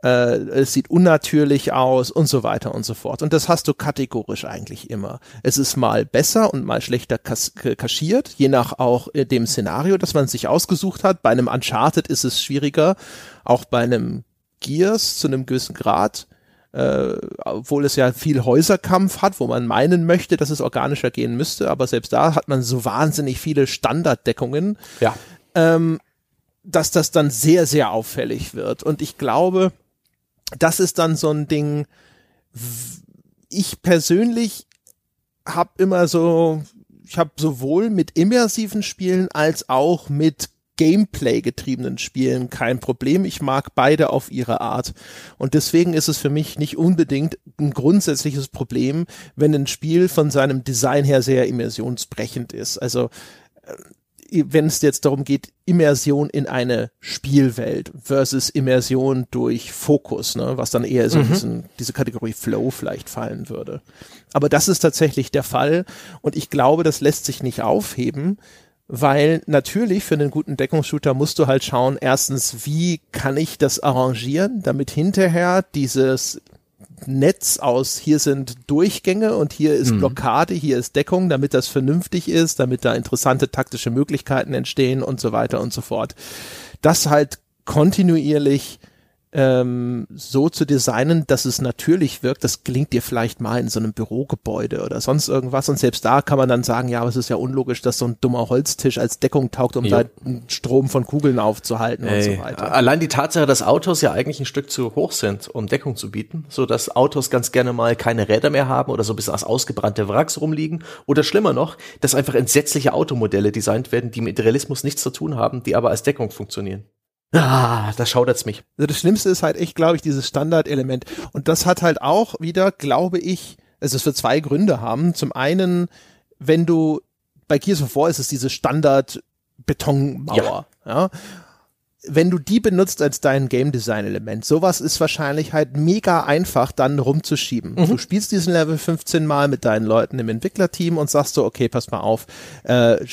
äh, es sieht unnatürlich aus und so weiter und so fort. Und das hast du kategorisch eigentlich immer. Es ist mal besser und mal schlechter kaschiert, je nach auch äh, dem Szenario, das man sich ausgesucht hat. Bei einem Uncharted ist es schwieriger, auch bei einem Gears zu einem gewissen Grad äh, obwohl es ja viel Häuserkampf hat, wo man meinen möchte, dass es organischer gehen müsste, aber selbst da hat man so wahnsinnig viele Standarddeckungen, ja. ähm, dass das dann sehr, sehr auffällig wird. Und ich glaube, das ist dann so ein Ding, ich persönlich habe immer so, ich habe sowohl mit immersiven Spielen als auch mit Gameplay getriebenen Spielen kein Problem. Ich mag beide auf ihre Art. Und deswegen ist es für mich nicht unbedingt ein grundsätzliches Problem, wenn ein Spiel von seinem Design her sehr immersionsbrechend ist. Also äh, wenn es jetzt darum geht, Immersion in eine Spielwelt versus Immersion durch Fokus, ne, was dann eher so mhm. diesen, diese Kategorie Flow vielleicht fallen würde. Aber das ist tatsächlich der Fall und ich glaube, das lässt sich nicht aufheben, weil natürlich für einen guten Deckungsshooter musst du halt schauen, erstens, wie kann ich das arrangieren, damit hinterher dieses Netz aus, hier sind Durchgänge und hier ist mhm. Blockade, hier ist Deckung, damit das vernünftig ist, damit da interessante taktische Möglichkeiten entstehen und so weiter und so fort. Das halt kontinuierlich ähm, so zu designen, dass es natürlich wirkt. Das gelingt dir vielleicht mal in so einem Bürogebäude oder sonst irgendwas. Und selbst da kann man dann sagen, ja, aber es ist ja unlogisch, dass so ein dummer Holztisch als Deckung taugt, um jo. da einen Strom von Kugeln aufzuhalten Ey, und so weiter. Allein die Tatsache, dass Autos ja eigentlich ein Stück zu hoch sind, um Deckung zu bieten, so dass Autos ganz gerne mal keine Räder mehr haben oder so ein bisschen als ausgebrannte Wracks rumliegen. Oder schlimmer noch, dass einfach entsetzliche Automodelle designt werden, die mit Realismus nichts zu tun haben, die aber als Deckung funktionieren. Ah, da schaudert's mich. Also das Schlimmste ist halt echt, glaube ich, dieses Standardelement. Und das hat halt auch wieder, glaube ich, also es wird zwei Gründe haben. Zum einen, wenn du bei Gears of War ist es diese Standard Betonmauer, ja. ja. Wenn du die benutzt als dein Game Design Element, sowas ist wahrscheinlich halt mega einfach dann rumzuschieben. Mhm. Du spielst diesen Level 15 mal mit deinen Leuten im Entwicklerteam und sagst so, okay, pass mal auf, äh,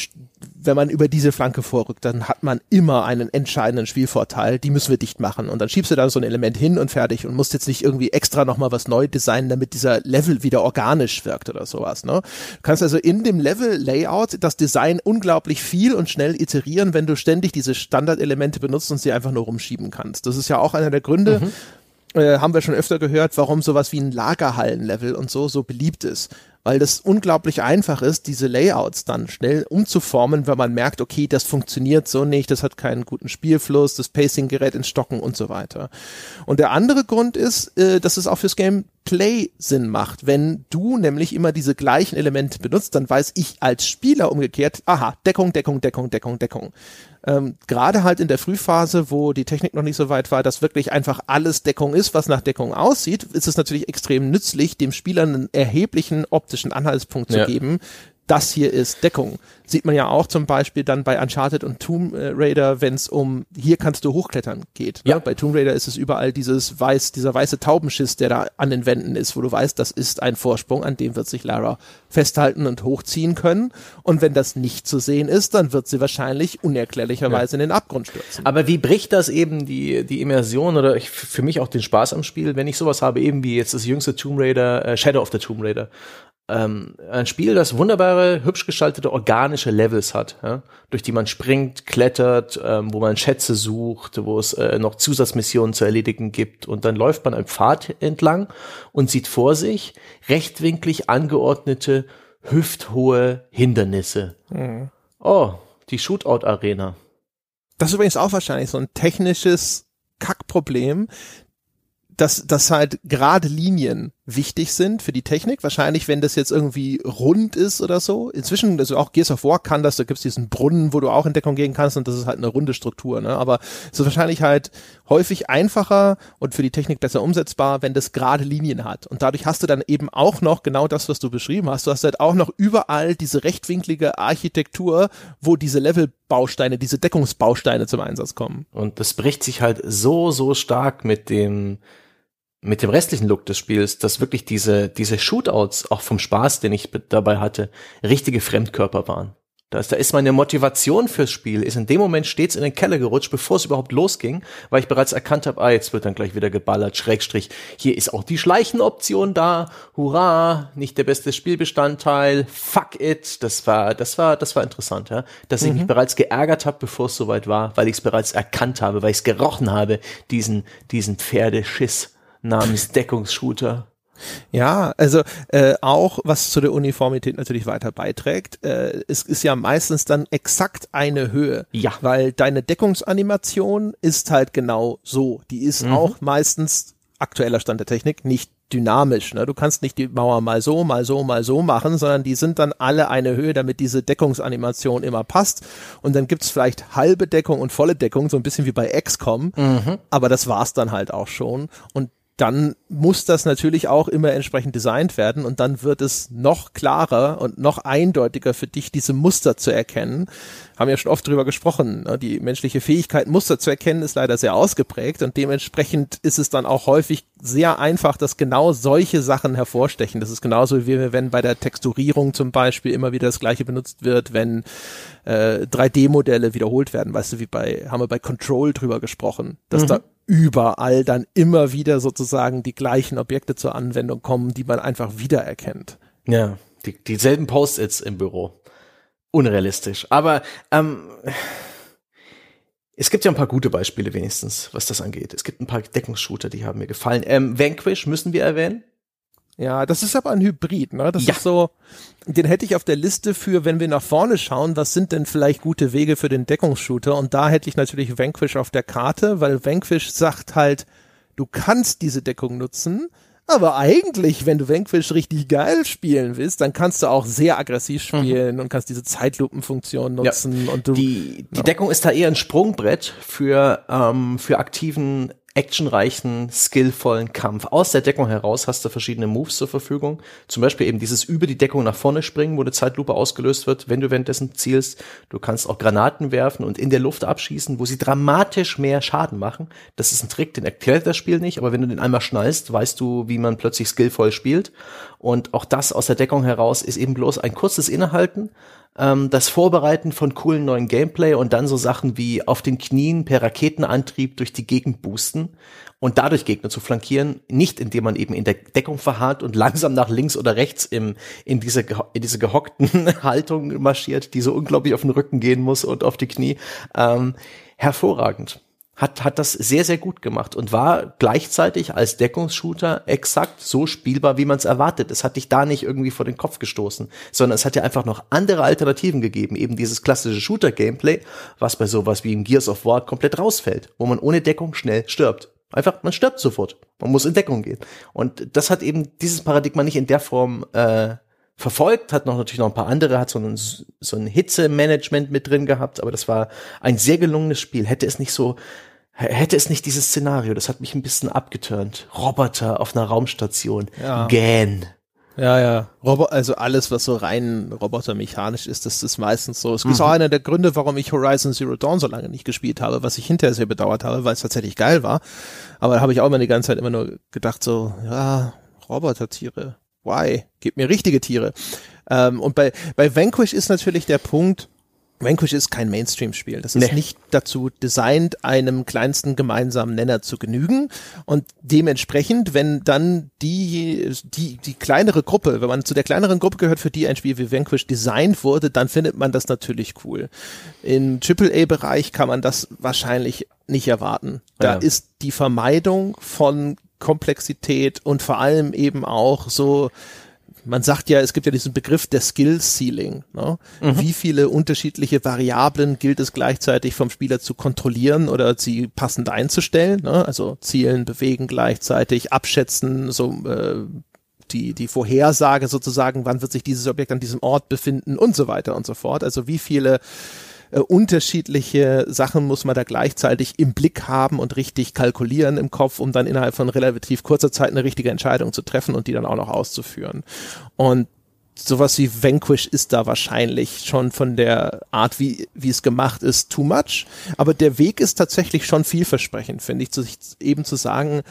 wenn man über diese Flanke vorrückt, dann hat man immer einen entscheidenden Spielvorteil. Die müssen wir dicht machen. Und dann schiebst du da so ein Element hin und fertig und musst jetzt nicht irgendwie extra nochmal was neu designen, damit dieser Level wieder organisch wirkt oder sowas. Ne? Du kannst also in dem Level-Layout das Design unglaublich viel und schnell iterieren, wenn du ständig diese Standardelemente benutzt und sie einfach nur rumschieben kannst. Das ist ja auch einer der Gründe, mhm äh, haben wir schon öfter gehört, warum sowas wie ein Lagerhallenlevel und so so beliebt ist. Weil das unglaublich einfach ist, diese Layouts dann schnell umzuformen, wenn man merkt, okay, das funktioniert so nicht, das hat keinen guten Spielfluss, das Pacing gerät ins Stocken und so weiter. Und der andere Grund ist, äh, dass es auch fürs Gameplay Sinn macht. Wenn du nämlich immer diese gleichen Elemente benutzt, dann weiß ich als Spieler umgekehrt, aha, Deckung, Deckung, Deckung, Deckung, Deckung ähm, gerade halt in der Frühphase, wo die Technik noch nicht so weit war, dass wirklich einfach alles Deckung ist, was nach Deckung aussieht, ist es natürlich extrem nützlich, dem Spieler einen erheblichen optischen Anhaltspunkt zu ja. geben, das hier ist Deckung. Sieht man ja auch zum Beispiel dann bei Uncharted und Tomb Raider, wenn es um hier kannst du hochklettern geht. Ne? Ja. Bei Tomb Raider ist es überall dieses weiß, dieser weiße Taubenschiss, der da an den Wänden ist, wo du weißt, das ist ein Vorsprung, an dem wird sich Lara festhalten und hochziehen können. Und wenn das nicht zu sehen ist, dann wird sie wahrscheinlich unerklärlicherweise ja. in den Abgrund stürzen. Aber wie bricht das eben die, die Immersion oder ich, für mich auch den Spaß am Spiel, wenn ich sowas habe, eben wie jetzt das jüngste Tomb Raider, äh, Shadow of the Tomb Raider, ähm, ein Spiel, das wunderbare, hübsch gestaltete, organische Levels hat, ja? durch die man springt, klettert, ähm, wo man Schätze sucht, wo es äh, noch Zusatzmissionen zu erledigen gibt und dann läuft man einen Pfad entlang und sieht vor sich rechtwinklig angeordnete, hüfthohe Hindernisse. Mhm. Oh, die Shootout-Arena. Das ist übrigens auch wahrscheinlich so ein technisches Kackproblem, dass, dass halt gerade Linien wichtig sind für die Technik. Wahrscheinlich, wenn das jetzt irgendwie rund ist oder so. Inzwischen, also auch Gears of War kann das, da gibt's diesen Brunnen, wo du auch in Deckung gehen kannst und das ist halt eine runde Struktur. Ne? Aber es ist wahrscheinlich halt häufig einfacher und für die Technik besser umsetzbar, wenn das gerade Linien hat. Und dadurch hast du dann eben auch noch genau das, was du beschrieben hast. Du hast halt auch noch überall diese rechtwinklige Architektur, wo diese Levelbausteine, diese Deckungsbausteine zum Einsatz kommen. Und das bricht sich halt so, so stark mit dem mit dem restlichen Look des Spiels, dass wirklich diese, diese Shootouts, auch vom Spaß, den ich dabei hatte, richtige Fremdkörper waren. Da ist, da ist meine Motivation fürs Spiel, ist in dem Moment stets in den Keller gerutscht, bevor es überhaupt losging, weil ich bereits erkannt habe, ah, jetzt wird dann gleich wieder geballert, Schrägstrich, hier ist auch die Schleichenoption da, hurra, nicht der beste Spielbestandteil, fuck it, das war, das war, das war interessant, ja, dass mhm. ich mich mhm. bereits geärgert habe, bevor es soweit war, weil ich es bereits erkannt habe, weil ich es gerochen habe, diesen, diesen Pferdeschiss namens Deckungsshooter. Ja, also äh, auch was zu der Uniformität natürlich weiter beiträgt. Äh, es ist ja meistens dann exakt eine Höhe. Ja. Weil deine Deckungsanimation ist halt genau so. Die ist mhm. auch meistens aktueller Stand der Technik nicht dynamisch. Ne? Du kannst nicht die Mauer mal so, mal so, mal so machen, sondern die sind dann alle eine Höhe, damit diese Deckungsanimation immer passt. Und dann gibt's vielleicht halbe Deckung und volle Deckung, so ein bisschen wie bei XCOM. Mhm. Aber das war's dann halt auch schon. Und dann muss das natürlich auch immer entsprechend designt werden und dann wird es noch klarer und noch eindeutiger für dich, diese Muster zu erkennen. Haben ja schon oft drüber gesprochen. Ne? Die menschliche Fähigkeit, Muster zu erkennen, ist leider sehr ausgeprägt und dementsprechend ist es dann auch häufig sehr einfach, dass genau solche Sachen hervorstechen. Das ist genauso wie wenn bei der Texturierung zum Beispiel immer wieder das gleiche benutzt wird, wenn äh, 3D-Modelle wiederholt werden. Weißt du, wie bei, haben wir bei Control drüber gesprochen, dass mhm. da überall dann immer wieder sozusagen die gleichen Objekte zur Anwendung kommen, die man einfach wiedererkennt. Ja, die, dieselben Post-its im Büro. Unrealistisch. Aber ähm, es gibt ja ein paar gute Beispiele wenigstens, was das angeht. Es gibt ein paar Deckungsshooter, die haben mir gefallen. Ähm, Vanquish müssen wir erwähnen. Ja, das ist aber ein Hybrid, ne? Das ja. ist so, den hätte ich auf der Liste für, wenn wir nach vorne schauen, was sind denn vielleicht gute Wege für den Deckungsshooter? Und da hätte ich natürlich Vanquish auf der Karte, weil Vanquish sagt halt, du kannst diese Deckung nutzen, aber eigentlich, wenn du Vanquish richtig geil spielen willst, dann kannst du auch sehr aggressiv mhm. spielen mhm. und kannst diese Zeitlupenfunktion nutzen ja. und du. Die, die ja. Deckung ist da eher ein Sprungbrett für, ähm, für aktiven actionreichen, skillvollen Kampf. Aus der Deckung heraus hast du verschiedene Moves zur Verfügung. Zum Beispiel eben dieses über die Deckung nach vorne springen, wo eine Zeitlupe ausgelöst wird, wenn du währenddessen zielst. Du kannst auch Granaten werfen und in der Luft abschießen, wo sie dramatisch mehr Schaden machen. Das ist ein Trick, den erklärt das Spiel nicht, aber wenn du den einmal schnallst, weißt du, wie man plötzlich skillvoll spielt. Und auch das aus der Deckung heraus ist eben bloß ein kurzes Innehalten, ähm, das Vorbereiten von coolen neuen Gameplay und dann so Sachen wie auf den Knien per Raketenantrieb durch die Gegend boosten und dadurch Gegner zu flankieren, nicht indem man eben in der Deckung verharrt und langsam nach links oder rechts im, in, diese, in diese gehockten Haltung marschiert, die so unglaublich auf den Rücken gehen muss und auf die Knie. Ähm, hervorragend hat, hat das sehr, sehr gut gemacht und war gleichzeitig als Deckungsshooter exakt so spielbar, wie man es erwartet. Es hat dich da nicht irgendwie vor den Kopf gestoßen, sondern es hat ja einfach noch andere Alternativen gegeben. Eben dieses klassische Shooter-Gameplay, was bei sowas wie im Gears of War komplett rausfällt, wo man ohne Deckung schnell stirbt. Einfach, man stirbt sofort. Man muss in Deckung gehen. Und das hat eben dieses Paradigma nicht in der Form äh, verfolgt, hat noch natürlich noch ein paar andere, hat so ein, so ein Hitze-Management mit drin gehabt, aber das war ein sehr gelungenes Spiel. Hätte es nicht so, hätte es nicht dieses Szenario, das hat mich ein bisschen abgeturnt. Roboter auf einer Raumstation. Ja. Gähn. Ja, ja. Robo also alles, was so rein robotermechanisch ist, das ist meistens so. Es ist auch einer der Gründe, warum ich Horizon Zero Dawn so lange nicht gespielt habe, was ich hinterher sehr bedauert habe, weil es tatsächlich geil war. Aber da habe ich auch immer die ganze Zeit immer nur gedacht, so, ja, Robotertiere, why? Gib mir richtige Tiere. Ähm, und bei, bei Vanquish ist natürlich der Punkt, Vanquish ist kein Mainstream-Spiel. Das ist Nee. nicht dazu designt, einem kleinsten gemeinsamen Nenner zu genügen. Und dementsprechend, wenn dann die, die, die kleinere Gruppe, wenn man zu der kleineren Gruppe gehört, für die ein Spiel wie Vanquish designt wurde, dann findet man das natürlich cool. Im AAA-Bereich kann man das wahrscheinlich nicht erwarten. Da Ja. ist die Vermeidung von Komplexität und vor allem eben auch so, man sagt ja, es gibt ja diesen Begriff der Skill Ceiling. Ne? Wie viele unterschiedliche Variablen gilt es gleichzeitig vom Spieler zu kontrollieren oder sie passend einzustellen? Ne? Also zielen, bewegen gleichzeitig, abschätzen, so äh, die, die Vorhersage sozusagen, wann wird sich dieses Objekt an diesem Ort befinden und so weiter und so fort. Also wie viele äh, unterschiedliche Sachen muss man da gleichzeitig im Blick haben und richtig kalkulieren im Kopf, um dann innerhalb von relativ kurzer Zeit eine richtige Entscheidung zu treffen und die dann auch noch auszuführen. Und sowas wie Vanquish ist da wahrscheinlich schon von der Art, wie, wie es gemacht ist, too much. Aber der Weg ist tatsächlich schon vielversprechend, finde ich, zu, eben zu sagen,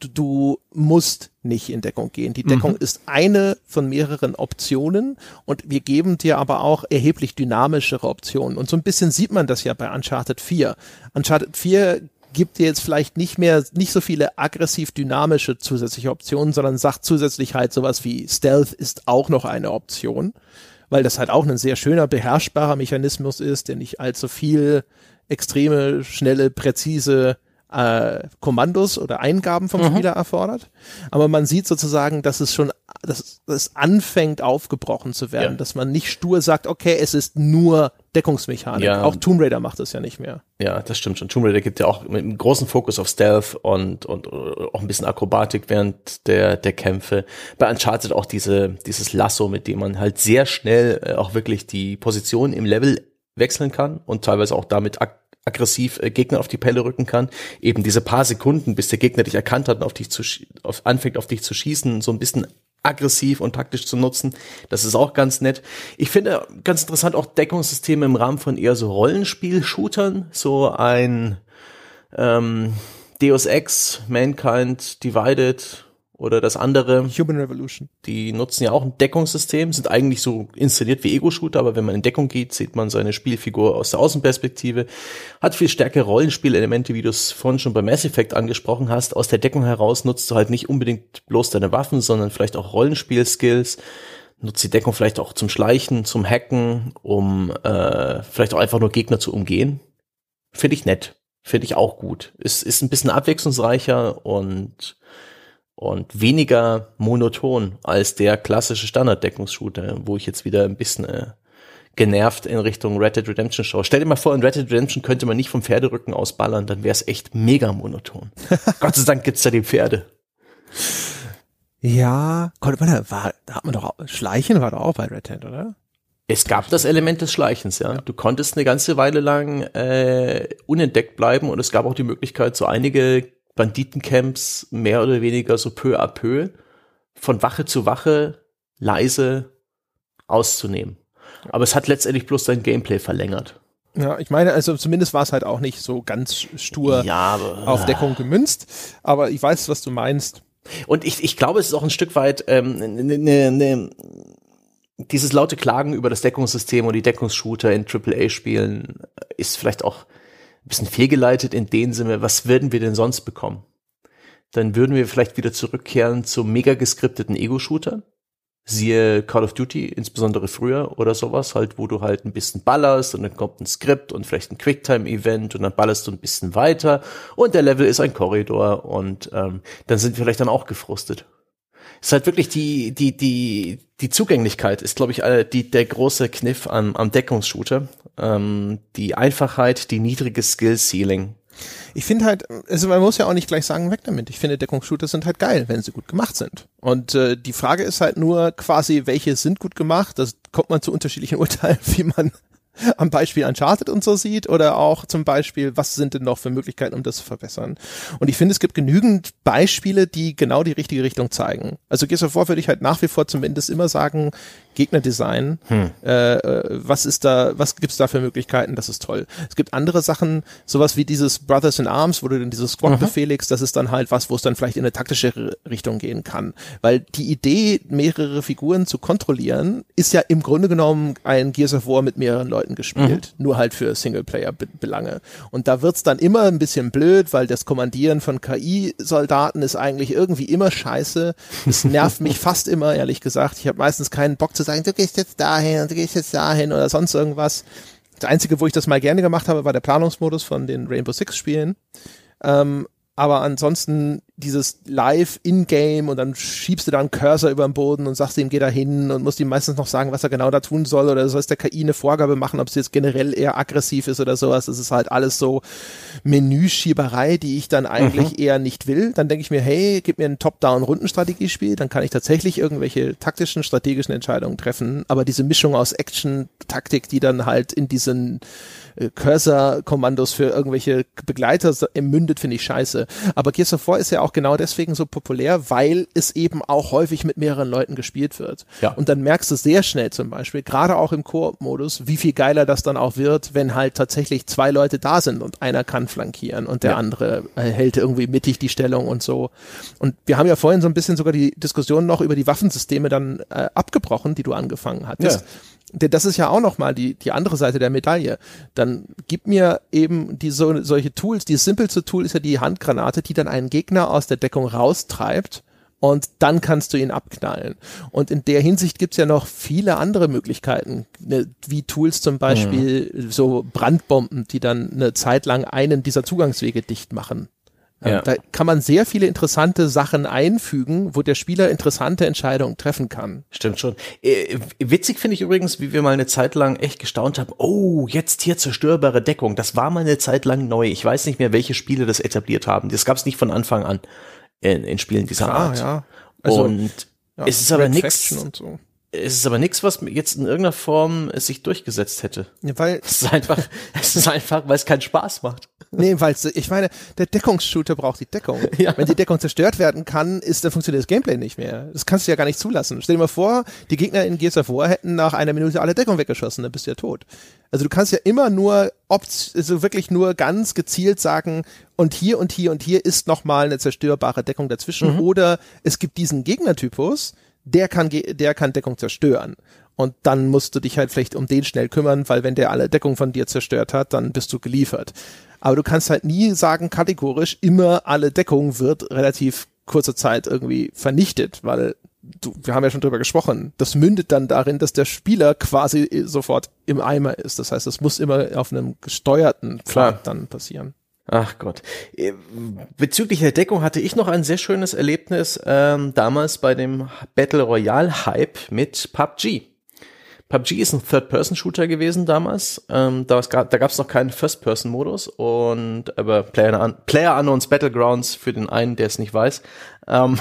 du, musst nicht in Deckung gehen. Die Deckung ist eine von mehreren Optionen und wir geben dir aber auch erheblich dynamischere Optionen. Und so ein bisschen sieht man das ja bei Uncharted 4. Uncharted 4 gibt dir jetzt vielleicht nicht mehr, nicht so viele aggressiv dynamische zusätzliche Optionen, sondern sagt zusätzlich halt sowas wie Stealth ist auch noch eine Option, weil das halt auch ein sehr schöner, beherrschbarer Mechanismus ist, der nicht allzu viel extreme, schnelle, präzise äh, Kommandos oder Eingaben vom Spieler erfordert. Aber man sieht sozusagen, dass es schon, dass es anfängt aufgebrochen zu werden, Ja. dass man nicht stur sagt, okay, es ist nur Deckungsmechanik. Ja. Auch Tomb Raider macht das ja nicht mehr. Ja, das stimmt schon. Tomb Raider gibt ja auch mit einem großen Fokus auf Stealth und, und äh, auch ein bisschen Akrobatik während der, der Kämpfe. Bei Uncharted auch diese, dieses Lasso, mit dem man halt sehr schnell äh, auch wirklich die Position im Level wechseln kann und teilweise auch damit ag aggressiv äh, Gegner auf die Pelle rücken kann. Eben diese paar Sekunden, bis der Gegner dich erkannt hat und auf dich zu auf, anfängt auf dich zu schießen, so ein bisschen aggressiv und taktisch zu nutzen. Das ist auch ganz nett. Ich finde ganz interessant auch Deckungssysteme im Rahmen von eher so Rollenspiel-Shootern. So ein ähm, Deus Ex, Mankind Divided oder das andere. Human Revolution. Die nutzen ja auch ein Deckungssystem, sind eigentlich so inszeniert wie Ego-Shooter, aber wenn man in Deckung geht, sieht man seine Spielfigur aus der Außenperspektive. Hat viel stärkere Rollenspielelemente, wie du es vorhin schon bei Mass Effect angesprochen hast. Aus der Deckung heraus nutzt du halt nicht unbedingt bloß deine Waffen, sondern vielleicht auch Rollenspiel-Skills. Nutzt die Deckung vielleicht auch zum Schleichen, zum Hacken, um äh, vielleicht auch einfach nur Gegner zu umgehen. Finde ich nett. Finde ich auch gut. Ist, ist ein bisschen abwechslungsreicher und und weniger monoton als der klassische Standarddeckungsshooter, wo ich jetzt wieder ein bisschen äh, genervt in Richtung Red Dead Redemption schaue. Stell dir mal vor, in Red Dead Redemption könnte man nicht vom Pferderücken aus ballern, dann wäre es echt mega monoton. Gott sei Dank gibt's da die Pferde. Ja, konnte man da, war, da hat man doch, auch, Schleichen war doch auch bei Red Hat, oder? Es gab das Element des Schleichens, ja. Du konntest eine ganze Weile lang äh, unentdeckt bleiben und es gab auch die Möglichkeit, so einige Banditencamps mehr oder weniger so peu à peu von Wache zu Wache leise auszunehmen. Aber es hat letztendlich bloß dein Gameplay verlängert. Ja, ich meine, also zumindest war es halt auch nicht so ganz stur Ja, aber auf Deckung gemünzt, aber ich weiß, was du meinst. Und ich, ich glaube, es ist auch ein Stück weit ähm, ne, ne, ne, dieses laute Klagen über das Deckungssystem und die Deckungsshooter in AAA-Spielen ist vielleicht auch bisschen fehlgeleitet in dem Sinne, was würden wir denn sonst bekommen? Dann würden wir vielleicht wieder zurückkehren zu mega geskripteten Ego-Shootern. Siehe Call of Duty, insbesondere früher oder sowas, halt, wo du halt ein bisschen ballerst und dann kommt ein Skript und vielleicht ein Quicktime-Event und dann ballerst du ein bisschen weiter und der Level ist ein Korridor und ähm, dann sind wir vielleicht dann auch gefrustet ist halt wirklich die, die, die, die Zugänglichkeit ist, glaube ich, äh, die, der große Kniff am, am Deckungsshooter. Ähm, die Einfachheit, die niedrige Skill-Ceiling. Ich finde halt, also man muss ja auch nicht gleich sagen, weg damit. Ich finde, Deckungsshooter sind halt geil, wenn sie gut gemacht sind. Und äh, die Frage ist halt nur quasi, welche sind gut gemacht. Das kommt man zu unterschiedlichen Urteilen, wie man am Beispiel Uncharted und so sieht oder auch zum Beispiel, was sind denn noch für Möglichkeiten, um das zu verbessern. Und ich finde, es gibt genügend Beispiele, die genau die richtige Richtung zeigen. Also Gears of War würde ich halt nach wie vor zumindest immer sagen, Gegnerdesign, hm. äh, äh was ist da, was gibt's da für Möglichkeiten, das ist toll. Es gibt andere Sachen, sowas wie dieses Brothers in Arms, wo du dann dieses Squad mhm. befehligst, das ist dann halt was, wo es dann vielleicht in eine taktische Richtung gehen kann. Weil die Idee, mehrere Figuren zu kontrollieren, ist ja im Grunde genommen ein Gears of War mit mehreren Leuten gespielt, mhm. nur halt für Singleplayer-Belange. Und da wird's dann immer ein bisschen blöd, weil das Kommandieren von KI-Soldaten ist eigentlich irgendwie immer scheiße. Es nervt mich fast immer, ehrlich gesagt. Ich habe meistens keinen Bock zu sagen, du gehst jetzt dahin und du gehst jetzt dahin oder sonst irgendwas. Das Einzige, wo ich das mal gerne gemacht habe, war der Planungsmodus von den Rainbow Six Spielen. Ähm, aber ansonsten dieses live in-game und dann schiebst du da einen Cursor über den Boden und sagst ihm, geh da hin und musst ihm meistens noch sagen, was er genau da tun soll oder sollst der KI eine Vorgabe machen, ob es jetzt generell eher aggressiv ist oder sowas. Das ist halt alles so Menüschieberei, die ich dann eigentlich mhm. eher nicht will. Dann denke ich mir, hey, gib mir ein Top-Down-Rundenstrategiespiel, dann kann ich tatsächlich irgendwelche taktischen, strategischen Entscheidungen treffen. Aber diese Mischung aus Action, Taktik, die dann halt in diesen Cursor-Kommandos für irgendwelche Begleiter mündet, finde ich scheiße. Aber Gears of War ist ja auch genau deswegen so populär, weil es eben auch häufig mit mehreren Leuten gespielt wird. Ja. Und dann merkst du sehr schnell zum Beispiel, gerade auch im Koop-Modus, wie viel geiler das dann auch wird, wenn halt tatsächlich zwei Leute da sind und einer kann flankieren und der ja. andere äh, hält irgendwie mittig die Stellung und so. Und wir haben ja vorhin so ein bisschen sogar die Diskussion noch über die Waffensysteme dann äh, abgebrochen, die du angefangen hattest. Ja denn das ist ja auch nochmal die, die andere Seite der Medaille. Dann gib mir eben die so, solche Tools. Die simpelste Tool ist ja die Handgranate, die dann einen Gegner aus der Deckung raustreibt und dann kannst du ihn abknallen. Und in der Hinsicht gibt's ja noch viele andere Möglichkeiten, ne, wie Tools zum Beispiel mhm. so Brandbomben, die dann eine Zeit lang einen dieser Zugangswege dicht machen. Ja. Da kann man sehr viele interessante Sachen einfügen, wo der Spieler interessante Entscheidungen treffen kann. Stimmt schon. Äh, witzig finde ich übrigens, wie wir mal eine Zeit lang echt gestaunt haben. Oh, jetzt hier zerstörbare Deckung. Das war mal eine Zeit lang neu. Ich weiß nicht mehr, welche Spiele das etabliert haben. Das gab es nicht von Anfang an in, in Spielen dieser Klar, Art. Ja. Also, und ja, es ist aber nichts. So es ist aber nichts, was jetzt in irgendeiner Form es sich durchgesetzt hätte. Ja, weil es ist einfach, es ist einfach, weil es keinen Spaß macht. Nee, weil ich meine, der Deckungsshooter braucht die Deckung. Ja. Wenn die Deckung zerstört werden kann, ist dann funktioniert das Gameplay nicht mehr. Das kannst du ja gar nicht zulassen. Stell dir mal vor, die Gegner in Gears of War hätten nach einer Minute alle Deckung weggeschossen, dann bist du ja tot. Also du kannst ja immer nur, also wirklich nur ganz gezielt sagen, und hier und hier und hier ist nochmal eine zerstörbare Deckung dazwischen. Mhm. Oder es gibt diesen Gegnertypus, der kann, der kann Deckung zerstören. Und dann musst du dich halt vielleicht um den schnell kümmern, weil wenn der alle Deckung von dir zerstört hat, dann bist du geliefert. Aber du kannst halt nie sagen, kategorisch, immer alle Deckung wird relativ kurzer Zeit irgendwie vernichtet, weil du, wir haben ja schon drüber gesprochen, das mündet dann darin, dass der Spieler quasi sofort im Eimer ist. Das heißt, es muss immer auf einem gesteuerten Pfad dann passieren. Ach Gott. Äh, bezüglich der Deckung hatte ich noch ein sehr schönes Erlebnis ähm, damals bei dem Battle Royale Hype mit PUBG. PUBG ist ein Third-Person-Shooter gewesen damals. Ähm, da gab es noch keinen First-Person-Modus und aber Player, Player Unknowns Battlegrounds für den einen, der es nicht weiß. Ähm,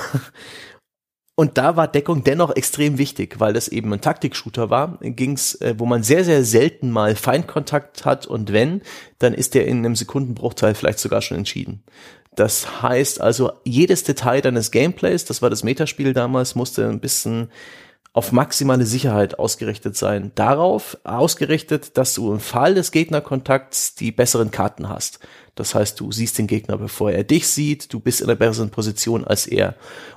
Und da war Deckung dennoch extrem wichtig, weil das eben ein Taktik-Shooter war, ging's, äh, wo man sehr, sehr selten mal Feindkontakt hat und wenn, dann ist der in einem Sekundenbruchteil vielleicht sogar schon entschieden. Das heißt also, jedes Detail deines Gameplays, das war das Metaspiel damals, musste ein bisschen auf maximale Sicherheit ausgerichtet sein. Darauf ausgerichtet, dass du im Fall des Gegnerkontakts die besseren Karten hast. Das heißt, du siehst den Gegner, bevor er dich sieht, du bist in einer besseren Position als er.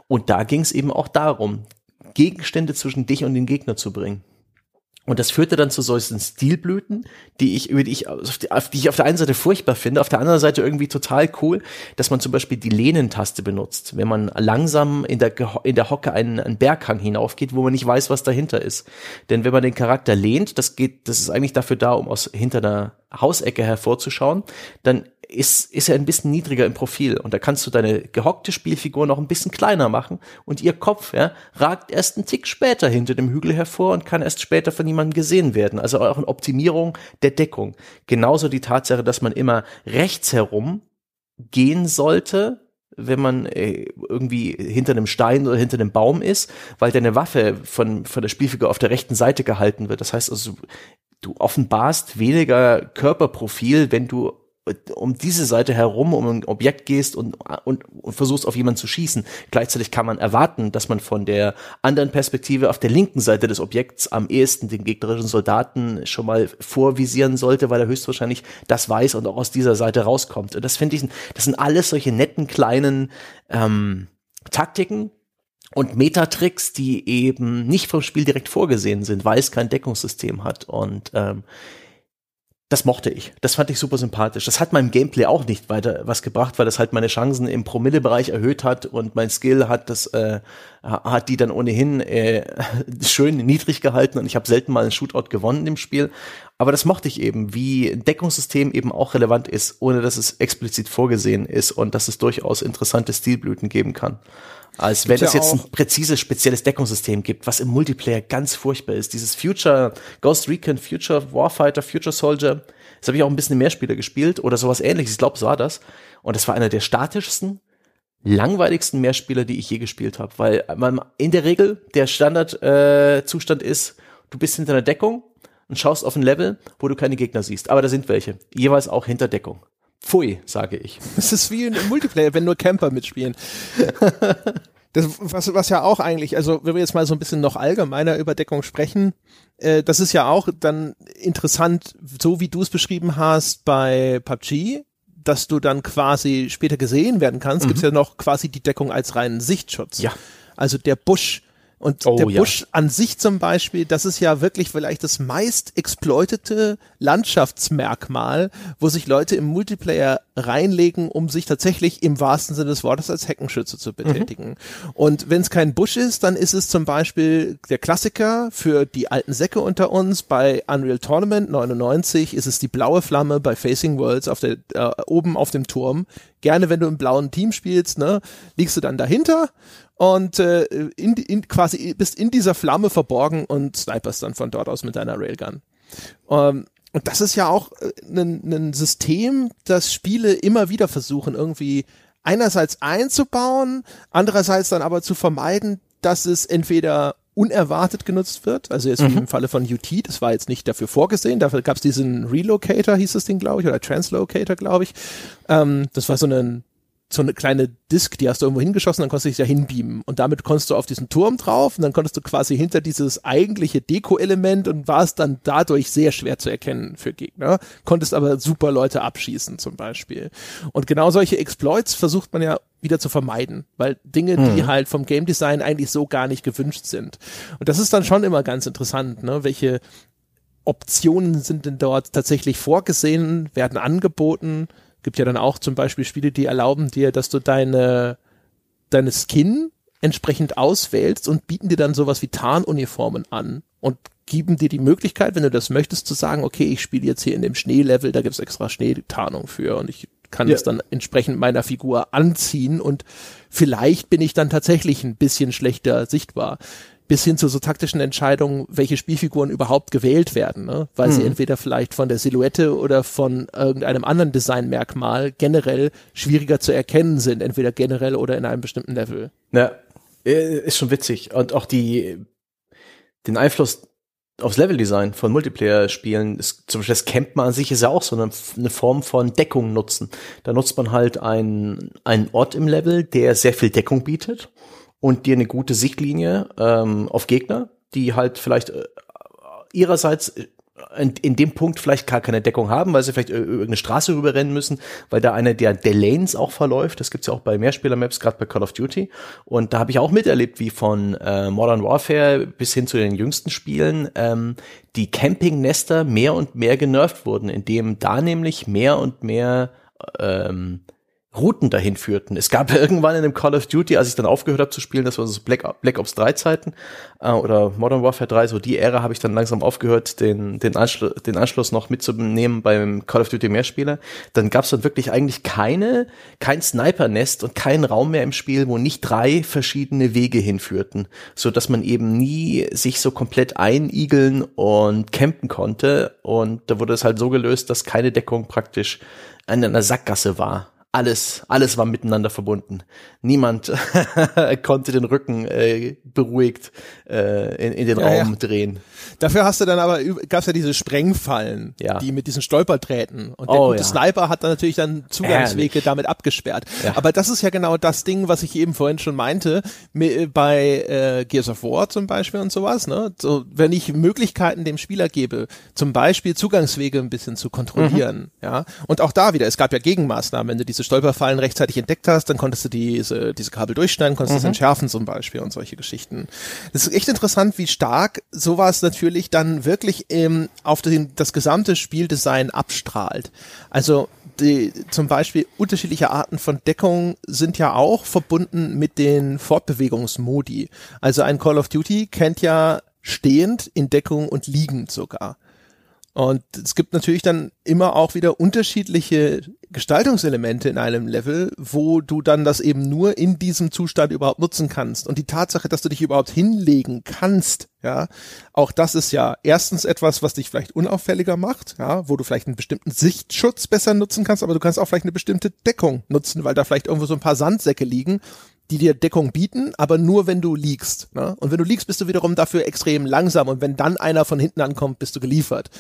Und da ging es eben auch darum, Gegenstände zwischen dich und den Gegner zu bringen. Und das führte dann zu solchen Stilblüten, die ich, über die ich, auf die, auf die ich auf der einen Seite furchtbar finde, auf der anderen Seite irgendwie total cool, dass man zum Beispiel die Lehnentaste benutzt, wenn man langsam in der, in der Hocke einen, einen Berghang hinaufgeht, wo man nicht weiß, was dahinter ist. Denn wenn man den Charakter lehnt, das geht, das ist eigentlich dafür da, um aus hinter einer Hausecke hervorzuschauen, dann ist, ist er ein bisschen niedriger im Profil und da kannst du deine gehockte Spielfigur noch ein bisschen kleiner machen und ihr Kopf ja, ragt erst einen Tick später hinter dem Hügel hervor und kann erst später von niemandem gesehen werden. Also auch eine Optimierung der Deckung. Genauso die Tatsache, dass man immer rechts herum gehen sollte, wenn man äh, irgendwie hinter einem Stein oder hinter einem Baum ist, weil deine Waffe von, von der Spielfigur auf der rechten Seite gehalten wird. Das heißt also, du offenbarst weniger Körperprofil, wenn du um diese Seite herum um ein Objekt gehst und, und, und versuchst auf jemanden zu schießen. Gleichzeitig kann man erwarten, dass man von der anderen Perspektive auf der linken Seite des Objekts am ehesten den gegnerischen Soldaten schon mal vorvisieren sollte, weil er höchstwahrscheinlich das weiß und auch aus dieser Seite rauskommt. Und das finde ich, das sind alles solche netten kleinen ähm, Taktiken, und Metatricks, die eben nicht vom Spiel direkt vorgesehen sind, weil es kein Deckungssystem hat. Und ähm, das mochte ich. Das fand ich super sympathisch. Das hat meinem Gameplay auch nicht weiter was gebracht, weil das halt meine Chancen im Promillebereich erhöht hat und mein Skill hat das äh, hat die dann ohnehin äh, schön niedrig gehalten und ich habe selten mal einen Shootout gewonnen im Spiel. Aber das mochte ich eben, wie Deckungssystem eben auch relevant ist, ohne dass es explizit vorgesehen ist und dass es durchaus interessante Stilblüten geben kann als wenn es ja jetzt ein präzises, spezielles Deckungssystem gibt, was im Multiplayer ganz furchtbar ist. Dieses Future, Ghost Recon, Future Warfighter, Future Soldier, das habe ich auch ein bisschen im Mehrspieler gespielt oder sowas ähnliches, ich glaube, es war das. Und das war einer der statischsten, langweiligsten Mehrspieler, die ich je gespielt habe, weil man in der Regel der Standardzustand äh, ist, du bist hinter einer Deckung und schaust auf ein Level, wo du keine Gegner siehst. Aber da sind welche, jeweils auch hinter Deckung. Pfui, sage ich. Es ist wie ein Multiplayer, wenn nur Camper mitspielen. Das, was, was ja auch eigentlich, also wenn wir jetzt mal so ein bisschen noch allgemeiner über Deckung sprechen, äh, das ist ja auch dann interessant, so wie du es beschrieben hast bei PUBG, dass du dann quasi später gesehen werden kannst, mhm. gibt's ja noch quasi die Deckung als reinen Sichtschutz. Ja. Also der Busch und oh, der Busch ja. an sich zum Beispiel, das ist ja wirklich vielleicht das meist exploitete Landschaftsmerkmal, wo sich Leute im Multiplayer reinlegen, um sich tatsächlich im wahrsten Sinne des Wortes als Heckenschütze zu betätigen. Mhm. Und wenn es kein Busch ist, dann ist es zum Beispiel der Klassiker für die alten Säcke unter uns. Bei Unreal Tournament 99 ist es die blaue Flamme bei Facing Worlds auf der, äh, oben auf dem Turm. Gerne, wenn du im blauen Team spielst, ne, liegst du dann dahinter und äh, in, in, quasi bist in dieser Flamme verborgen und sniperst dann von dort aus mit deiner Railgun. Ähm, und das ist ja auch ein, äh, ein System, das Spiele immer wieder versuchen, irgendwie einerseits einzubauen, andererseits dann aber zu vermeiden, dass es entweder unerwartet genutzt wird, also jetzt mhm. wie im Falle von UT, das war jetzt nicht dafür vorgesehen, dafür gab es diesen Relocator, hieß das Ding, glaube ich, oder Translocator, glaube ich. Ähm, das war so ein so eine kleine Disk, die hast du irgendwo hingeschossen, dann konntest du dich da hinbeamen. Und damit konntest du auf diesen Turm drauf und dann konntest du quasi hinter dieses eigentliche Deko-Element und warst dann dadurch sehr schwer zu erkennen für Gegner. Konntest aber super Leute abschießen zum Beispiel. Und genau solche Exploits versucht man ja wieder zu vermeiden, weil Dinge, die mhm. halt vom Game Design eigentlich so gar nicht gewünscht sind. Und das ist dann schon immer ganz interessant, ne? welche Optionen sind denn dort tatsächlich vorgesehen, werden angeboten, Gibt ja dann auch zum Beispiel Spiele, die erlauben dir, dass du deine, deine Skin entsprechend auswählst und bieten dir dann sowas wie Tarnuniformen an und geben dir die Möglichkeit, wenn du das möchtest, zu sagen, okay, ich spiele jetzt hier in dem Schneelevel, da gibt's extra Schneetarnung für und ich kann ja. es dann entsprechend meiner Figur anziehen und vielleicht bin ich dann tatsächlich ein bisschen schlechter sichtbar bis hin zu so taktischen Entscheidungen, welche Spielfiguren überhaupt gewählt werden, ne? weil hm. sie entweder vielleicht von der Silhouette oder von irgendeinem anderen Designmerkmal generell schwieriger zu erkennen sind, entweder generell oder in einem bestimmten Level. Ja, äh, ist schon witzig und auch die den Einfluss aufs Leveldesign von Multiplayer-Spielen ist zum Beispiel das Campen an sich ist ja auch so eine, eine, Form von Deckung nutzen. Da nutzt man halt einen, einen Ort im Level, der sehr viel Deckung bietet und dir eine gute Sichtlinie ähm, auf Gegner, die halt vielleicht äh, ihrerseits in, in dem Punkt vielleicht gar keine Deckung haben, weil sie vielleicht irgendeine Straße rüberrennen müssen, weil da eine der, der Lanes auch verläuft. Das gibt's ja auch bei Mehrspieler-Maps, gerade bei Call of Duty. Und da habe ich auch miterlebt, wie von äh, Modern Warfare bis hin zu den jüngsten Spielen ähm, die Campingnester mehr und mehr genervt wurden, indem da nämlich mehr und mehr ähm, Routen dahin führten. Es gab irgendwann in dem Call of Duty, als ich dann aufgehört habe zu spielen, das war so Black, Black Ops 3 Zeiten äh, oder Modern Warfare 3, so die Ära habe ich dann langsam aufgehört, den, den, Anschlu den Anschluss noch mitzunehmen beim Call of Duty Mehrspieler. Dann gab es dann wirklich eigentlich keine, kein Sniper-Nest und keinen Raum mehr im Spiel, wo nicht drei verschiedene Wege hinführten, so dass man eben nie sich so komplett einigeln und campen konnte. Und da wurde es halt so gelöst, dass keine Deckung praktisch in einer Sackgasse war alles, alles war miteinander verbunden. Niemand konnte den Rücken äh, beruhigt äh, in, in den ja, Raum ja. drehen. Dafür hast du dann aber, gab's ja diese Sprengfallen, ja. die mit diesen Stolperdrähten. Und der oh, gute Sniper hat dann natürlich dann Zugangswege Herrlich. damit abgesperrt. Aber das ist ja genau das Ding, was ich eben vorhin schon meinte, bei äh, Gears of War zum Beispiel und sowas. Ne? So, wenn ich Möglichkeiten dem Spieler gebe, zum Beispiel Zugangswege ein bisschen zu kontrollieren, mhm. ja. Und auch da wieder, es gab ja Gegenmaßnahmen, wenn du diese Stolperfallen rechtzeitig entdeckt hast, dann konntest du diese, diese Kabel durchschneiden, konntest mhm. das entschärfen zum Beispiel und solche Geschichten. Das ist echt interessant, wie stark sowas natürlich dann wirklich ähm, auf den, das gesamte Spieldesign abstrahlt. Also die, zum Beispiel unterschiedliche Arten von Deckung sind ja auch verbunden mit den Fortbewegungsmodi. Also ein Call of Duty kennt ja stehend in Deckung und liegend sogar. Und es gibt natürlich dann immer auch wieder unterschiedliche Gestaltungselemente in einem Level, wo du dann das eben nur in diesem Zustand überhaupt nutzen kannst. Und die Tatsache, dass du dich überhaupt hinlegen kannst, ja, auch das ist ja erstens etwas, was dich vielleicht unauffälliger macht, ja, wo du vielleicht einen bestimmten Sichtschutz besser nutzen kannst, aber du kannst auch vielleicht eine bestimmte Deckung nutzen, weil da vielleicht irgendwo so ein paar Sandsäcke liegen die dir Deckung bieten, aber nur wenn du liegst. Ne? Und wenn du liegst, bist du wiederum dafür extrem langsam und wenn dann einer von hinten ankommt, bist du geliefert.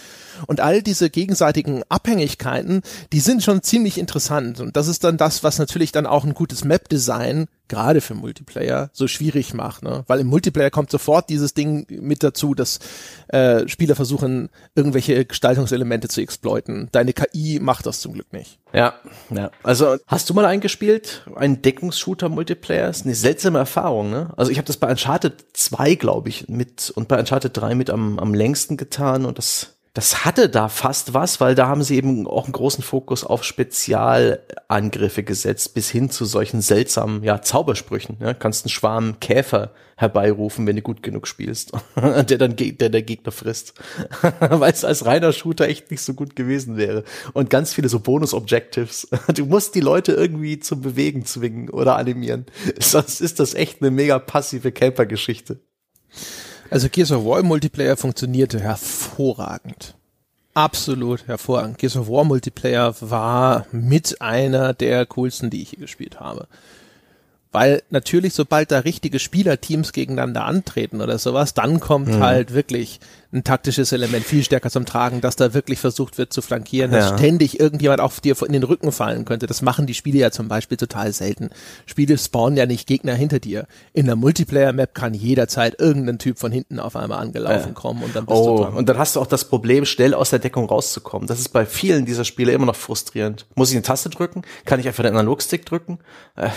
Und all diese gegenseitigen Abhängigkeiten, die sind schon ziemlich interessant und das ist dann das, was natürlich dann auch ein gutes Map-Design gerade für Multiplayer so schwierig macht, ne? Weil im Multiplayer kommt sofort dieses Ding mit dazu, dass äh, Spieler versuchen, irgendwelche Gestaltungselemente zu exploiten. Deine KI macht das zum Glück nicht. Ja, ja. Also hast du mal eingespielt, einen Deckungsshooter-Multiplayer? Ist eine seltsame Erfahrung, ne? Also ich habe das bei Uncharted 2, glaube ich, mit und bei Uncharted 3 mit am, am längsten getan und das das hatte da fast was, weil da haben sie eben auch einen großen Fokus auf Spezialangriffe gesetzt, bis hin zu solchen seltsamen, ja, Zaubersprüchen. Ja, kannst einen Schwarm Käfer herbeirufen, wenn du gut genug spielst, der dann der der Gegner frisst, weil es als reiner Shooter echt nicht so gut gewesen wäre. Und ganz viele so Bonus-Objectives. Du musst die Leute irgendwie zum Bewegen zwingen oder animieren. Sonst ist das echt eine mega passive Camper-Geschichte. Also Gears of War Multiplayer funktionierte hervorragend. Absolut hervorragend. Gears of War Multiplayer war mit einer der coolsten, die ich hier gespielt habe. Weil natürlich, sobald da richtige Spielerteams gegeneinander antreten oder sowas, dann kommt mhm. halt wirklich ein taktisches Element viel stärker zum Tragen, dass da wirklich versucht wird zu flankieren, dass ja. ständig irgendjemand auf dir in den Rücken fallen könnte. Das machen die Spiele ja zum Beispiel total selten. Spiele spawnen ja nicht Gegner hinter dir. In der Multiplayer-Map kann jederzeit irgendein Typ von hinten auf einmal angelaufen ja. kommen und dann bist oh, du dran. Und dann hast du auch das Problem, schnell aus der Deckung rauszukommen. Das ist bei vielen dieser Spiele immer noch frustrierend. Muss ich eine Taste drücken? Kann ich einfach den Analogstick drücken? Äh,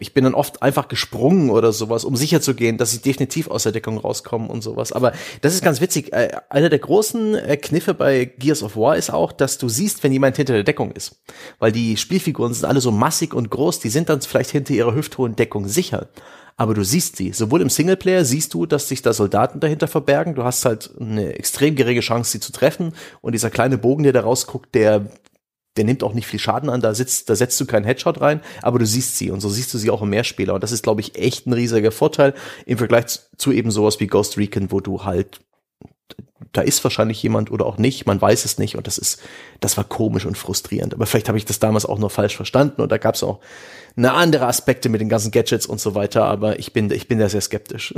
ich bin dann oft einfach gesprungen oder sowas, um sicher zu gehen, dass ich definitiv aus der Deckung rauskomme und sowas. Aber das ist ganz witzig äh, einer der großen äh, Kniffe bei Gears of War ist auch, dass du siehst, wenn jemand hinter der Deckung ist. Weil die Spielfiguren sind alle so massig und groß, die sind dann vielleicht hinter ihrer hüfthohen Deckung sicher. Aber du siehst sie. Sowohl im Singleplayer siehst du, dass sich da Soldaten dahinter verbergen. Du hast halt eine extrem geringe Chance, sie zu treffen. Und dieser kleine Bogen, der da rausguckt, der der nimmt auch nicht viel Schaden an, da sitzt, da setzt du keinen Headshot rein, aber du siehst sie und so siehst du sie auch im Mehrspieler und das ist, glaube ich, echt ein riesiger Vorteil im Vergleich zu eben sowas wie Ghost Recon, wo du halt da ist wahrscheinlich jemand oder auch nicht, man weiß es nicht und das ist, das war komisch und frustrierend. Aber vielleicht habe ich das damals auch nur falsch verstanden und da gab es auch eine andere Aspekte mit den ganzen Gadgets und so weiter, aber ich bin, ich bin da sehr skeptisch.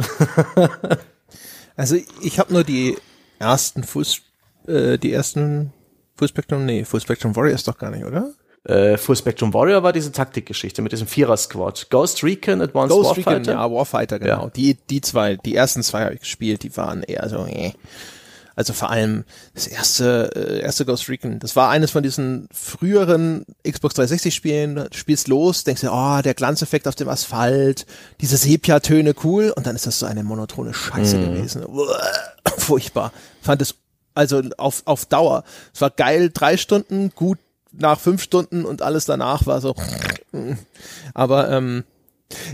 also ich habe nur die ersten Fuß, äh, die ersten Full Spectrum, nee, Full Spectrum Warriors doch gar nicht, oder? Äh, Full Spectrum Warrior war diese Taktikgeschichte mit diesem Vierer-Squad. Ghost Recon, Advanced Ghost Warfighter. Recon, ja, Warfighter, genau. Ja. Die, die zwei, die ersten zwei habe ich gespielt, die waren eher so, äh. Also vor allem das erste, äh, erste Ghost Recon. Das war eines von diesen früheren Xbox 360 Spielen. Du spielst los, denkst dir, oh, der Glanzeffekt auf dem Asphalt, diese Sepia-Töne cool. Und dann ist das so eine monotone Scheiße mhm. gewesen. Uah, furchtbar. Fand es also auf, auf Dauer. Es war geil, drei Stunden, gut nach fünf Stunden und alles danach war so. Aber ähm,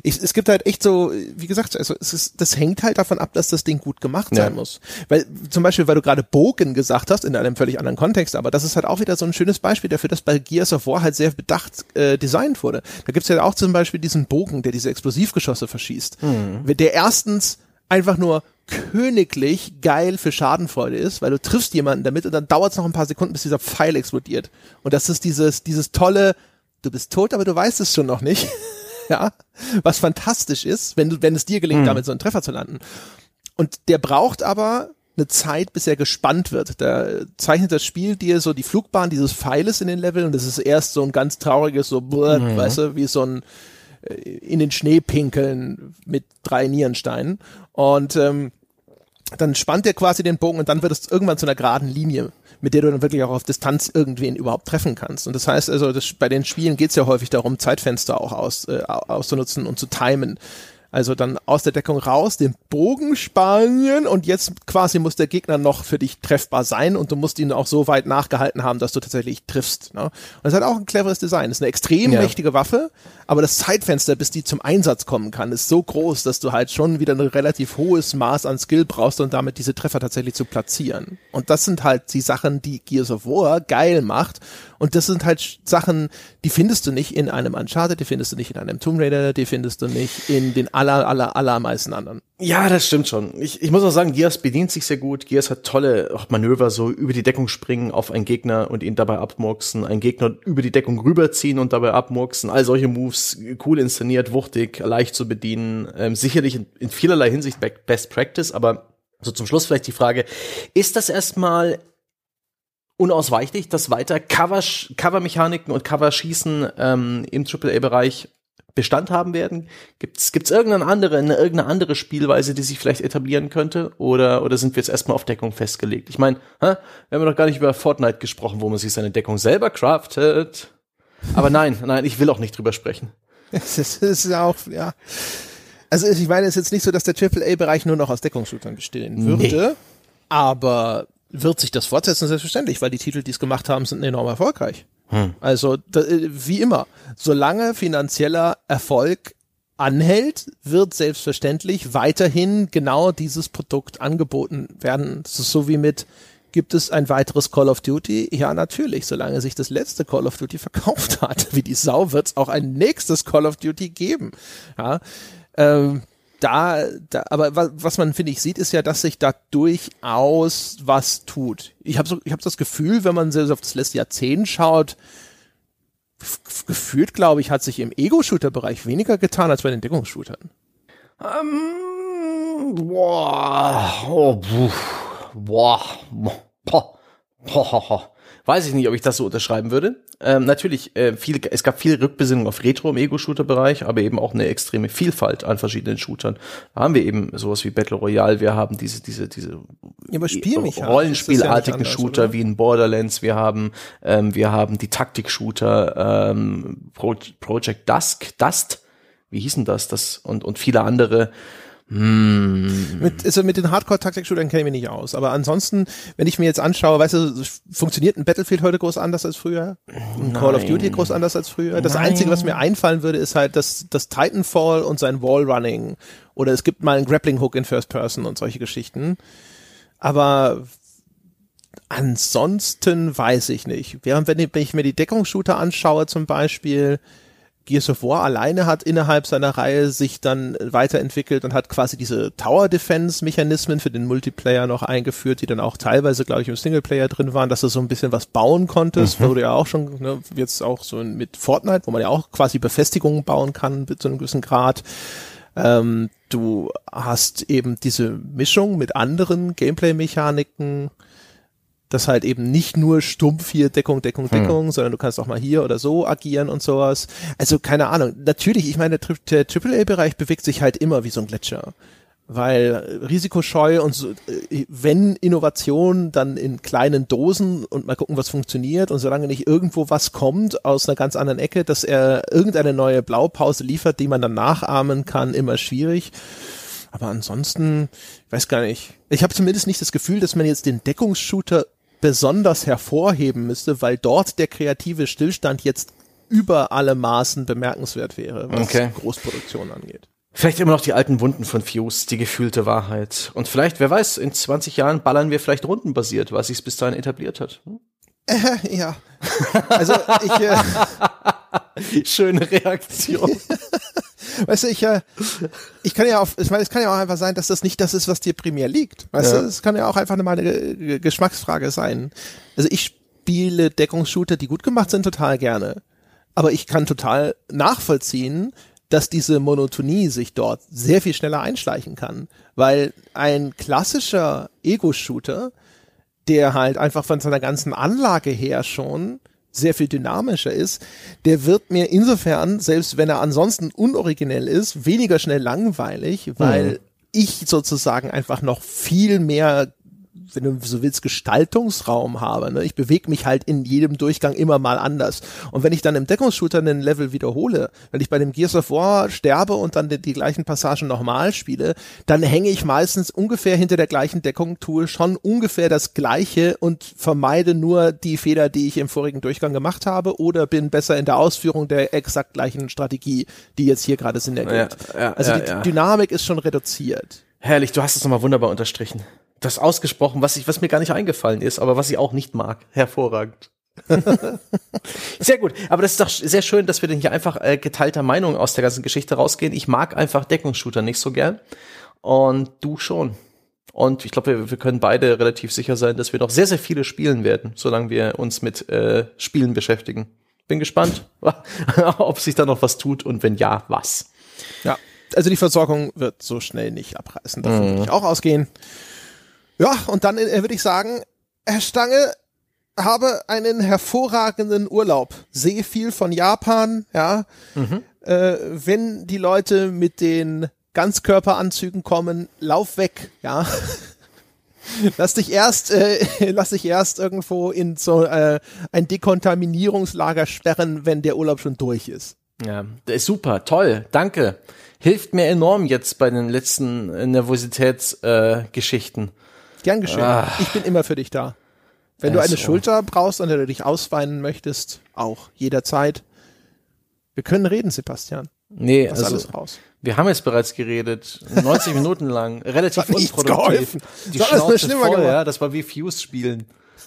ich, es gibt halt echt so, wie gesagt, also es ist, das hängt halt davon ab, dass das Ding gut gemacht sein ja. muss. Weil zum Beispiel, weil du gerade Bogen gesagt hast, in einem völlig anderen Kontext, aber das ist halt auch wieder so ein schönes Beispiel dafür, dass bei Gears of War halt sehr bedacht äh, designt wurde. Da gibt's ja auch zum Beispiel diesen Bogen, der diese Explosivgeschosse verschießt. Mhm. Der erstens einfach nur königlich geil für Schadenfreude ist, weil du triffst jemanden damit und dann dauert es noch ein paar Sekunden, bis dieser Pfeil explodiert. Und das ist dieses, dieses tolle, du bist tot, aber du weißt es schon noch nicht. ja, was fantastisch ist, wenn du, wenn es dir gelingt, mhm. damit so einen Treffer zu landen. Und der braucht aber eine Zeit, bis er gespannt wird. Da zeichnet das Spiel dir so die Flugbahn dieses Pfeiles in den Leveln und das ist erst so ein ganz trauriges, so, blöd, mhm. weißt du, wie so ein äh, in den Schnee pinkeln mit drei Nierensteinen. Und ähm, dann spannt er quasi den Bogen und dann wird es irgendwann zu einer geraden Linie mit der du dann wirklich auch auf Distanz irgendwen überhaupt treffen kannst. Und das heißt also, das, bei den Spielen geht es ja häufig darum, Zeitfenster auch aus, äh, auszunutzen und zu timen. Also dann aus der Deckung raus, den Bogen spannen und jetzt quasi muss der Gegner noch für dich treffbar sein und du musst ihn auch so weit nachgehalten haben, dass du tatsächlich triffst. Ne? Und das hat auch ein cleveres Design. Das ist eine extrem ja. mächtige Waffe, aber das Zeitfenster, bis die zum Einsatz kommen kann, ist so groß, dass du halt schon wieder ein relativ hohes Maß an Skill brauchst, um damit diese Treffer tatsächlich zu platzieren. Und das sind halt die Sachen, die Gears of War geil macht und das sind halt Sachen, die findest du nicht in einem Uncharted, die findest du nicht in einem Tomb Raider, die findest du nicht in den aller, aller, allermeisten anderen. Ja, das stimmt schon. Ich, ich muss auch sagen, Gears bedient sich sehr gut. Gears hat tolle Manöver, so über die Deckung springen auf einen Gegner und ihn dabei abmurksen, einen Gegner über die Deckung rüberziehen und dabei abmurksen. All solche Moves, cool inszeniert, wuchtig, leicht zu bedienen. Ähm, sicherlich in, in vielerlei Hinsicht Best Practice, aber so zum Schluss vielleicht die Frage, ist das erstmal unausweichlich, dass weiter Cover, Cover-Mechaniken und Cover-Schießen ähm, im AAA-Bereich Bestand haben werden? Gibt es irgendeine andere, eine, irgendeine andere Spielweise, die sich vielleicht etablieren könnte? Oder, oder sind wir jetzt erstmal auf Deckung festgelegt? Ich meine, wir haben doch gar nicht über Fortnite gesprochen, wo man sich seine Deckung selber craftet. Aber nein, nein, ich will auch nicht drüber sprechen. Es ist, es ist auch, ja. Also ich meine, es ist jetzt nicht so, dass der AAA-Bereich nur noch aus Deckungsshootern bestehen würde, nee. aber wird sich das fortsetzen, selbstverständlich, weil die Titel, die es gemacht haben, sind enorm erfolgreich. Hm. Also da, äh, wie immer, solange finanzieller Erfolg anhält, wird selbstverständlich weiterhin genau dieses Produkt angeboten werden. Das ist so wie mit Gibt es ein weiteres Call of Duty? Ja, natürlich. Solange sich das letzte Call of Duty verkauft hat, wie die Sau, wird es auch ein nächstes Call of Duty geben. Ja, ähm, da, da, aber was, was man finde ich sieht, ist ja, dass sich da durchaus was tut. Ich habe so, ich habe das Gefühl, wenn man so auf das letzte Jahrzehnt schaut, gefühlt, glaube ich, hat sich im Ego-Shooter-Bereich weniger getan als bei den Deckungsshootern. Um, boah, oh, boah, boah, boah, weiß ich nicht, ob ich das so unterschreiben würde. Ähm, natürlich, äh, viel, es gab viel Rückbesinnung auf Retro im Ego-Shooter-Bereich, aber eben auch eine extreme Vielfalt an verschiedenen Shootern. Da haben wir eben sowas wie Battle Royale, wir haben diese, diese, diese ja, Rollenspielartigen ja Shooter oder? wie in Borderlands, wir haben, ähm, wir haben die Taktik-Shooter, ähm, Pro Project Dusk, Dust, wie hießen das, das und, und viele andere. Hm. Mit, also mit den Hardcore-Taktik-Shootern kenne ich mich nicht aus. Aber ansonsten, wenn ich mir jetzt anschaue, weißt du, funktioniert ein Battlefield heute groß anders als früher? Ein. Call of Duty groß anders als früher? Das Nein. Einzige, was mir einfallen würde, ist halt das, das Titanfall und sein Wallrunning. Oder es gibt mal einen Grappling-Hook in First Person und solche Geschichten. Aber ansonsten weiß ich nicht. Während wenn ich mir die Deckungsshooter anschaue zum Beispiel, Gears of War alleine hat innerhalb seiner Reihe sich dann weiterentwickelt und hat quasi diese Tower Defense Mechanismen für den Multiplayer noch eingeführt, die dann auch teilweise, glaube ich, im Singleplayer drin waren, dass du so ein bisschen was bauen konntest, mhm. du ja auch schon, ne, jetzt auch so mit Fortnite, wo man ja auch quasi Befestigungen bauen kann bis zu einem gewissen Grad. Ähm, du hast eben diese Mischung mit anderen Gameplay-Mechaniken, das halt eben nicht nur stumpf hier Deckung, Deckung, hm. Deckung, hm. sondern du kannst auch mal hier oder so agieren und sowas. Also keine Ahnung. Natürlich, ich meine, der, der AAA-Bereich bewegt sich halt immer wie so ein Gletscher. weil risikoscheu und so, äh, wenn Innovation, dann in kleinen Dosen und mal gucken, was funktioniert und solange nicht irgendwo was kommt aus einer ganz anderen Ecke, dass er irgendeine neue Blaupause liefert, die man dann nachahmen kann, immer schwierig. Aber ansonsten, ich weiß gar nicht. Ich habe zumindest nicht das Gefühl, dass man jetzt den Deckungsshooter besonders hervorheben müsste, weil dort der kreative Stillstand jetzt über alle Maßen bemerkenswert wäre, was Okay. Großproduktion angeht. Vielleicht immer noch die alten Wunden von Fuse, die gefühlte Wahrheit. Und vielleicht, wer weiß, in 20 Jahren ballern wir vielleicht rundenbasiert, was sich bis dahin etabliert hat. Hm? ja. Also ich, äh, Schöne Reaktion. weißt du, ich, äh, ich kann ja auch, ich meine, es kann ja auch einfach sein, dass das nicht das ist, was dir primär liegt. Weißt Ja. du, es kann ja auch einfach mal eine Ge- Geschmacksfrage sein. Also ich spiele Deckungsshooter, die gut gemacht sind, total gerne. Aber ich kann total nachvollziehen, dass diese Monotonie sich dort sehr viel schneller einschleichen kann. Weil ein klassischer Ego-Shooter, der halt einfach von seiner ganzen Anlage her schon sehr viel dynamischer ist, der wird mir insofern, selbst wenn er ansonsten unoriginell ist, weniger schnell langweilig, weil ich sozusagen einfach noch viel mehr wenn du so willst, Gestaltungsraum habe. Ne? Ich bewege mich halt in jedem Durchgang immer mal anders. Und wenn ich dann im Deckungsshooter einen Level wiederhole, wenn ich bei dem Gears of War sterbe und dann die, die gleichen Passagen nochmal spiele, dann hänge ich meistens ungefähr hinter der gleichen Deckung, tue schon ungefähr das Gleiche und vermeide nur die Fehler, die ich im vorigen Durchgang gemacht habe oder bin besser in der Ausführung der exakt gleichen Strategie, die jetzt hier gerade Sinn ergibt. Ja, ja, also ja, die. Dynamik ist schon reduziert. Herrlich, du hast es nochmal wunderbar unterstrichen. Du hast ausgesprochen, was, ich, was mir gar nicht eingefallen ist, aber was ich auch nicht mag. Hervorragend. sehr gut, aber das ist doch sehr schön, dass wir denn hier einfach äh, geteilter Meinung aus der ganzen Geschichte rausgehen. Ich mag einfach Deckungsshooter nicht so gern und du schon. Und ich glaube, wir, wir können beide relativ sicher sein, dass wir noch sehr, sehr viele spielen werden, solange wir uns mit äh, Spielen beschäftigen. Bin gespannt, ob sich da noch was tut und wenn ja, was. Ja, also die Versorgung wird so schnell nicht abreißen. Davon würde ich auch ausgehen. Ja, und dann äh, würde ich sagen, Herr Stange, habe einen hervorragenden Urlaub. Sehe viel von Japan, ja. Äh, wenn die Leute mit den Ganzkörperanzügen kommen, lauf weg, ja. Lass dich erst, äh, lass dich erst irgendwo in so äh, ein Dekontaminierungslager sperren, wenn der Urlaub schon durch ist. Ja, das ist super, toll, danke. Hilft mir enorm jetzt bei den letzten Nervositätsgeschichten. Äh. Gern geschehen. Ah. Ich bin immer für dich da. Wenn du eine so. Schulter brauchst, an der du dich ausweinen möchtest, auch jederzeit. Wir können reden, Sebastian. nee, Das ist also alles raus. wir haben jetzt bereits geredet, 90 Minuten lang, relativ Hat unproduktiv. geholfen. Die nur Schnauze voll, gemacht. ja, das war wie Fuse spielen.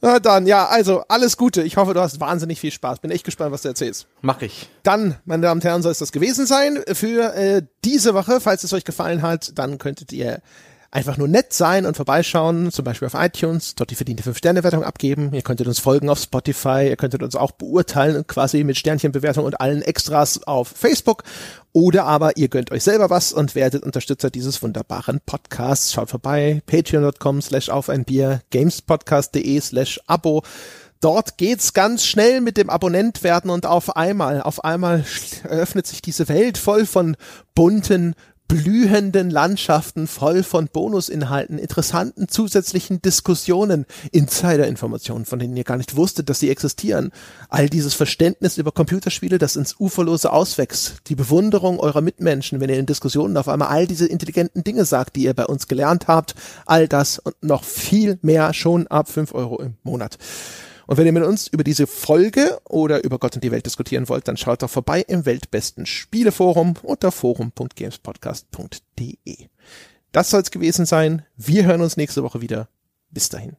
Na dann, ja, also alles Gute. Ich hoffe, du hast wahnsinnig viel Spaß. Bin echt gespannt, was du erzählst. Mach ich. Dann, meine Damen und Herren, soll es das gewesen sein für äh, diese Woche. Falls es euch gefallen hat, dann könntet ihr einfach nur nett sein und vorbeischauen, zum Beispiel auf iTunes, dort die verdiente 5-Sterne-Wertung abgeben. Ihr könntet uns folgen auf Spotify, ihr könntet uns auch beurteilen, quasi mit Sternchenbewertung und allen Extras auf Facebook. Oder aber ihr gönnt euch selber was und werdet Unterstützer dieses wunderbaren Podcasts. Schaut vorbei, patreon.com slash auf ein Bier, gamespodcast.de slash Abo. Dort geht's ganz schnell mit dem Abonnent werden und auf einmal, auf einmal eröffnet sich diese Welt voll von bunten, blühenden Landschaften, voll von Bonusinhalten, interessanten zusätzlichen Diskussionen, Insider-Informationen, von denen ihr gar nicht wusstet, dass sie existieren. All dieses Verständnis über Computerspiele, das ins Uferlose auswächst. Die Bewunderung eurer Mitmenschen, wenn ihr in Diskussionen auf einmal all diese intelligenten Dinge sagt, die ihr bei uns gelernt habt. All das und noch viel mehr schon ab 5 Euro im Monat. Und wenn ihr mit uns über diese Folge oder über Gott und die Welt diskutieren wollt, dann schaut doch vorbei im weltbesten Spieleforum unter forum.gamespodcast.de. Das soll's gewesen sein. Wir hören uns nächste Woche wieder. Bis dahin.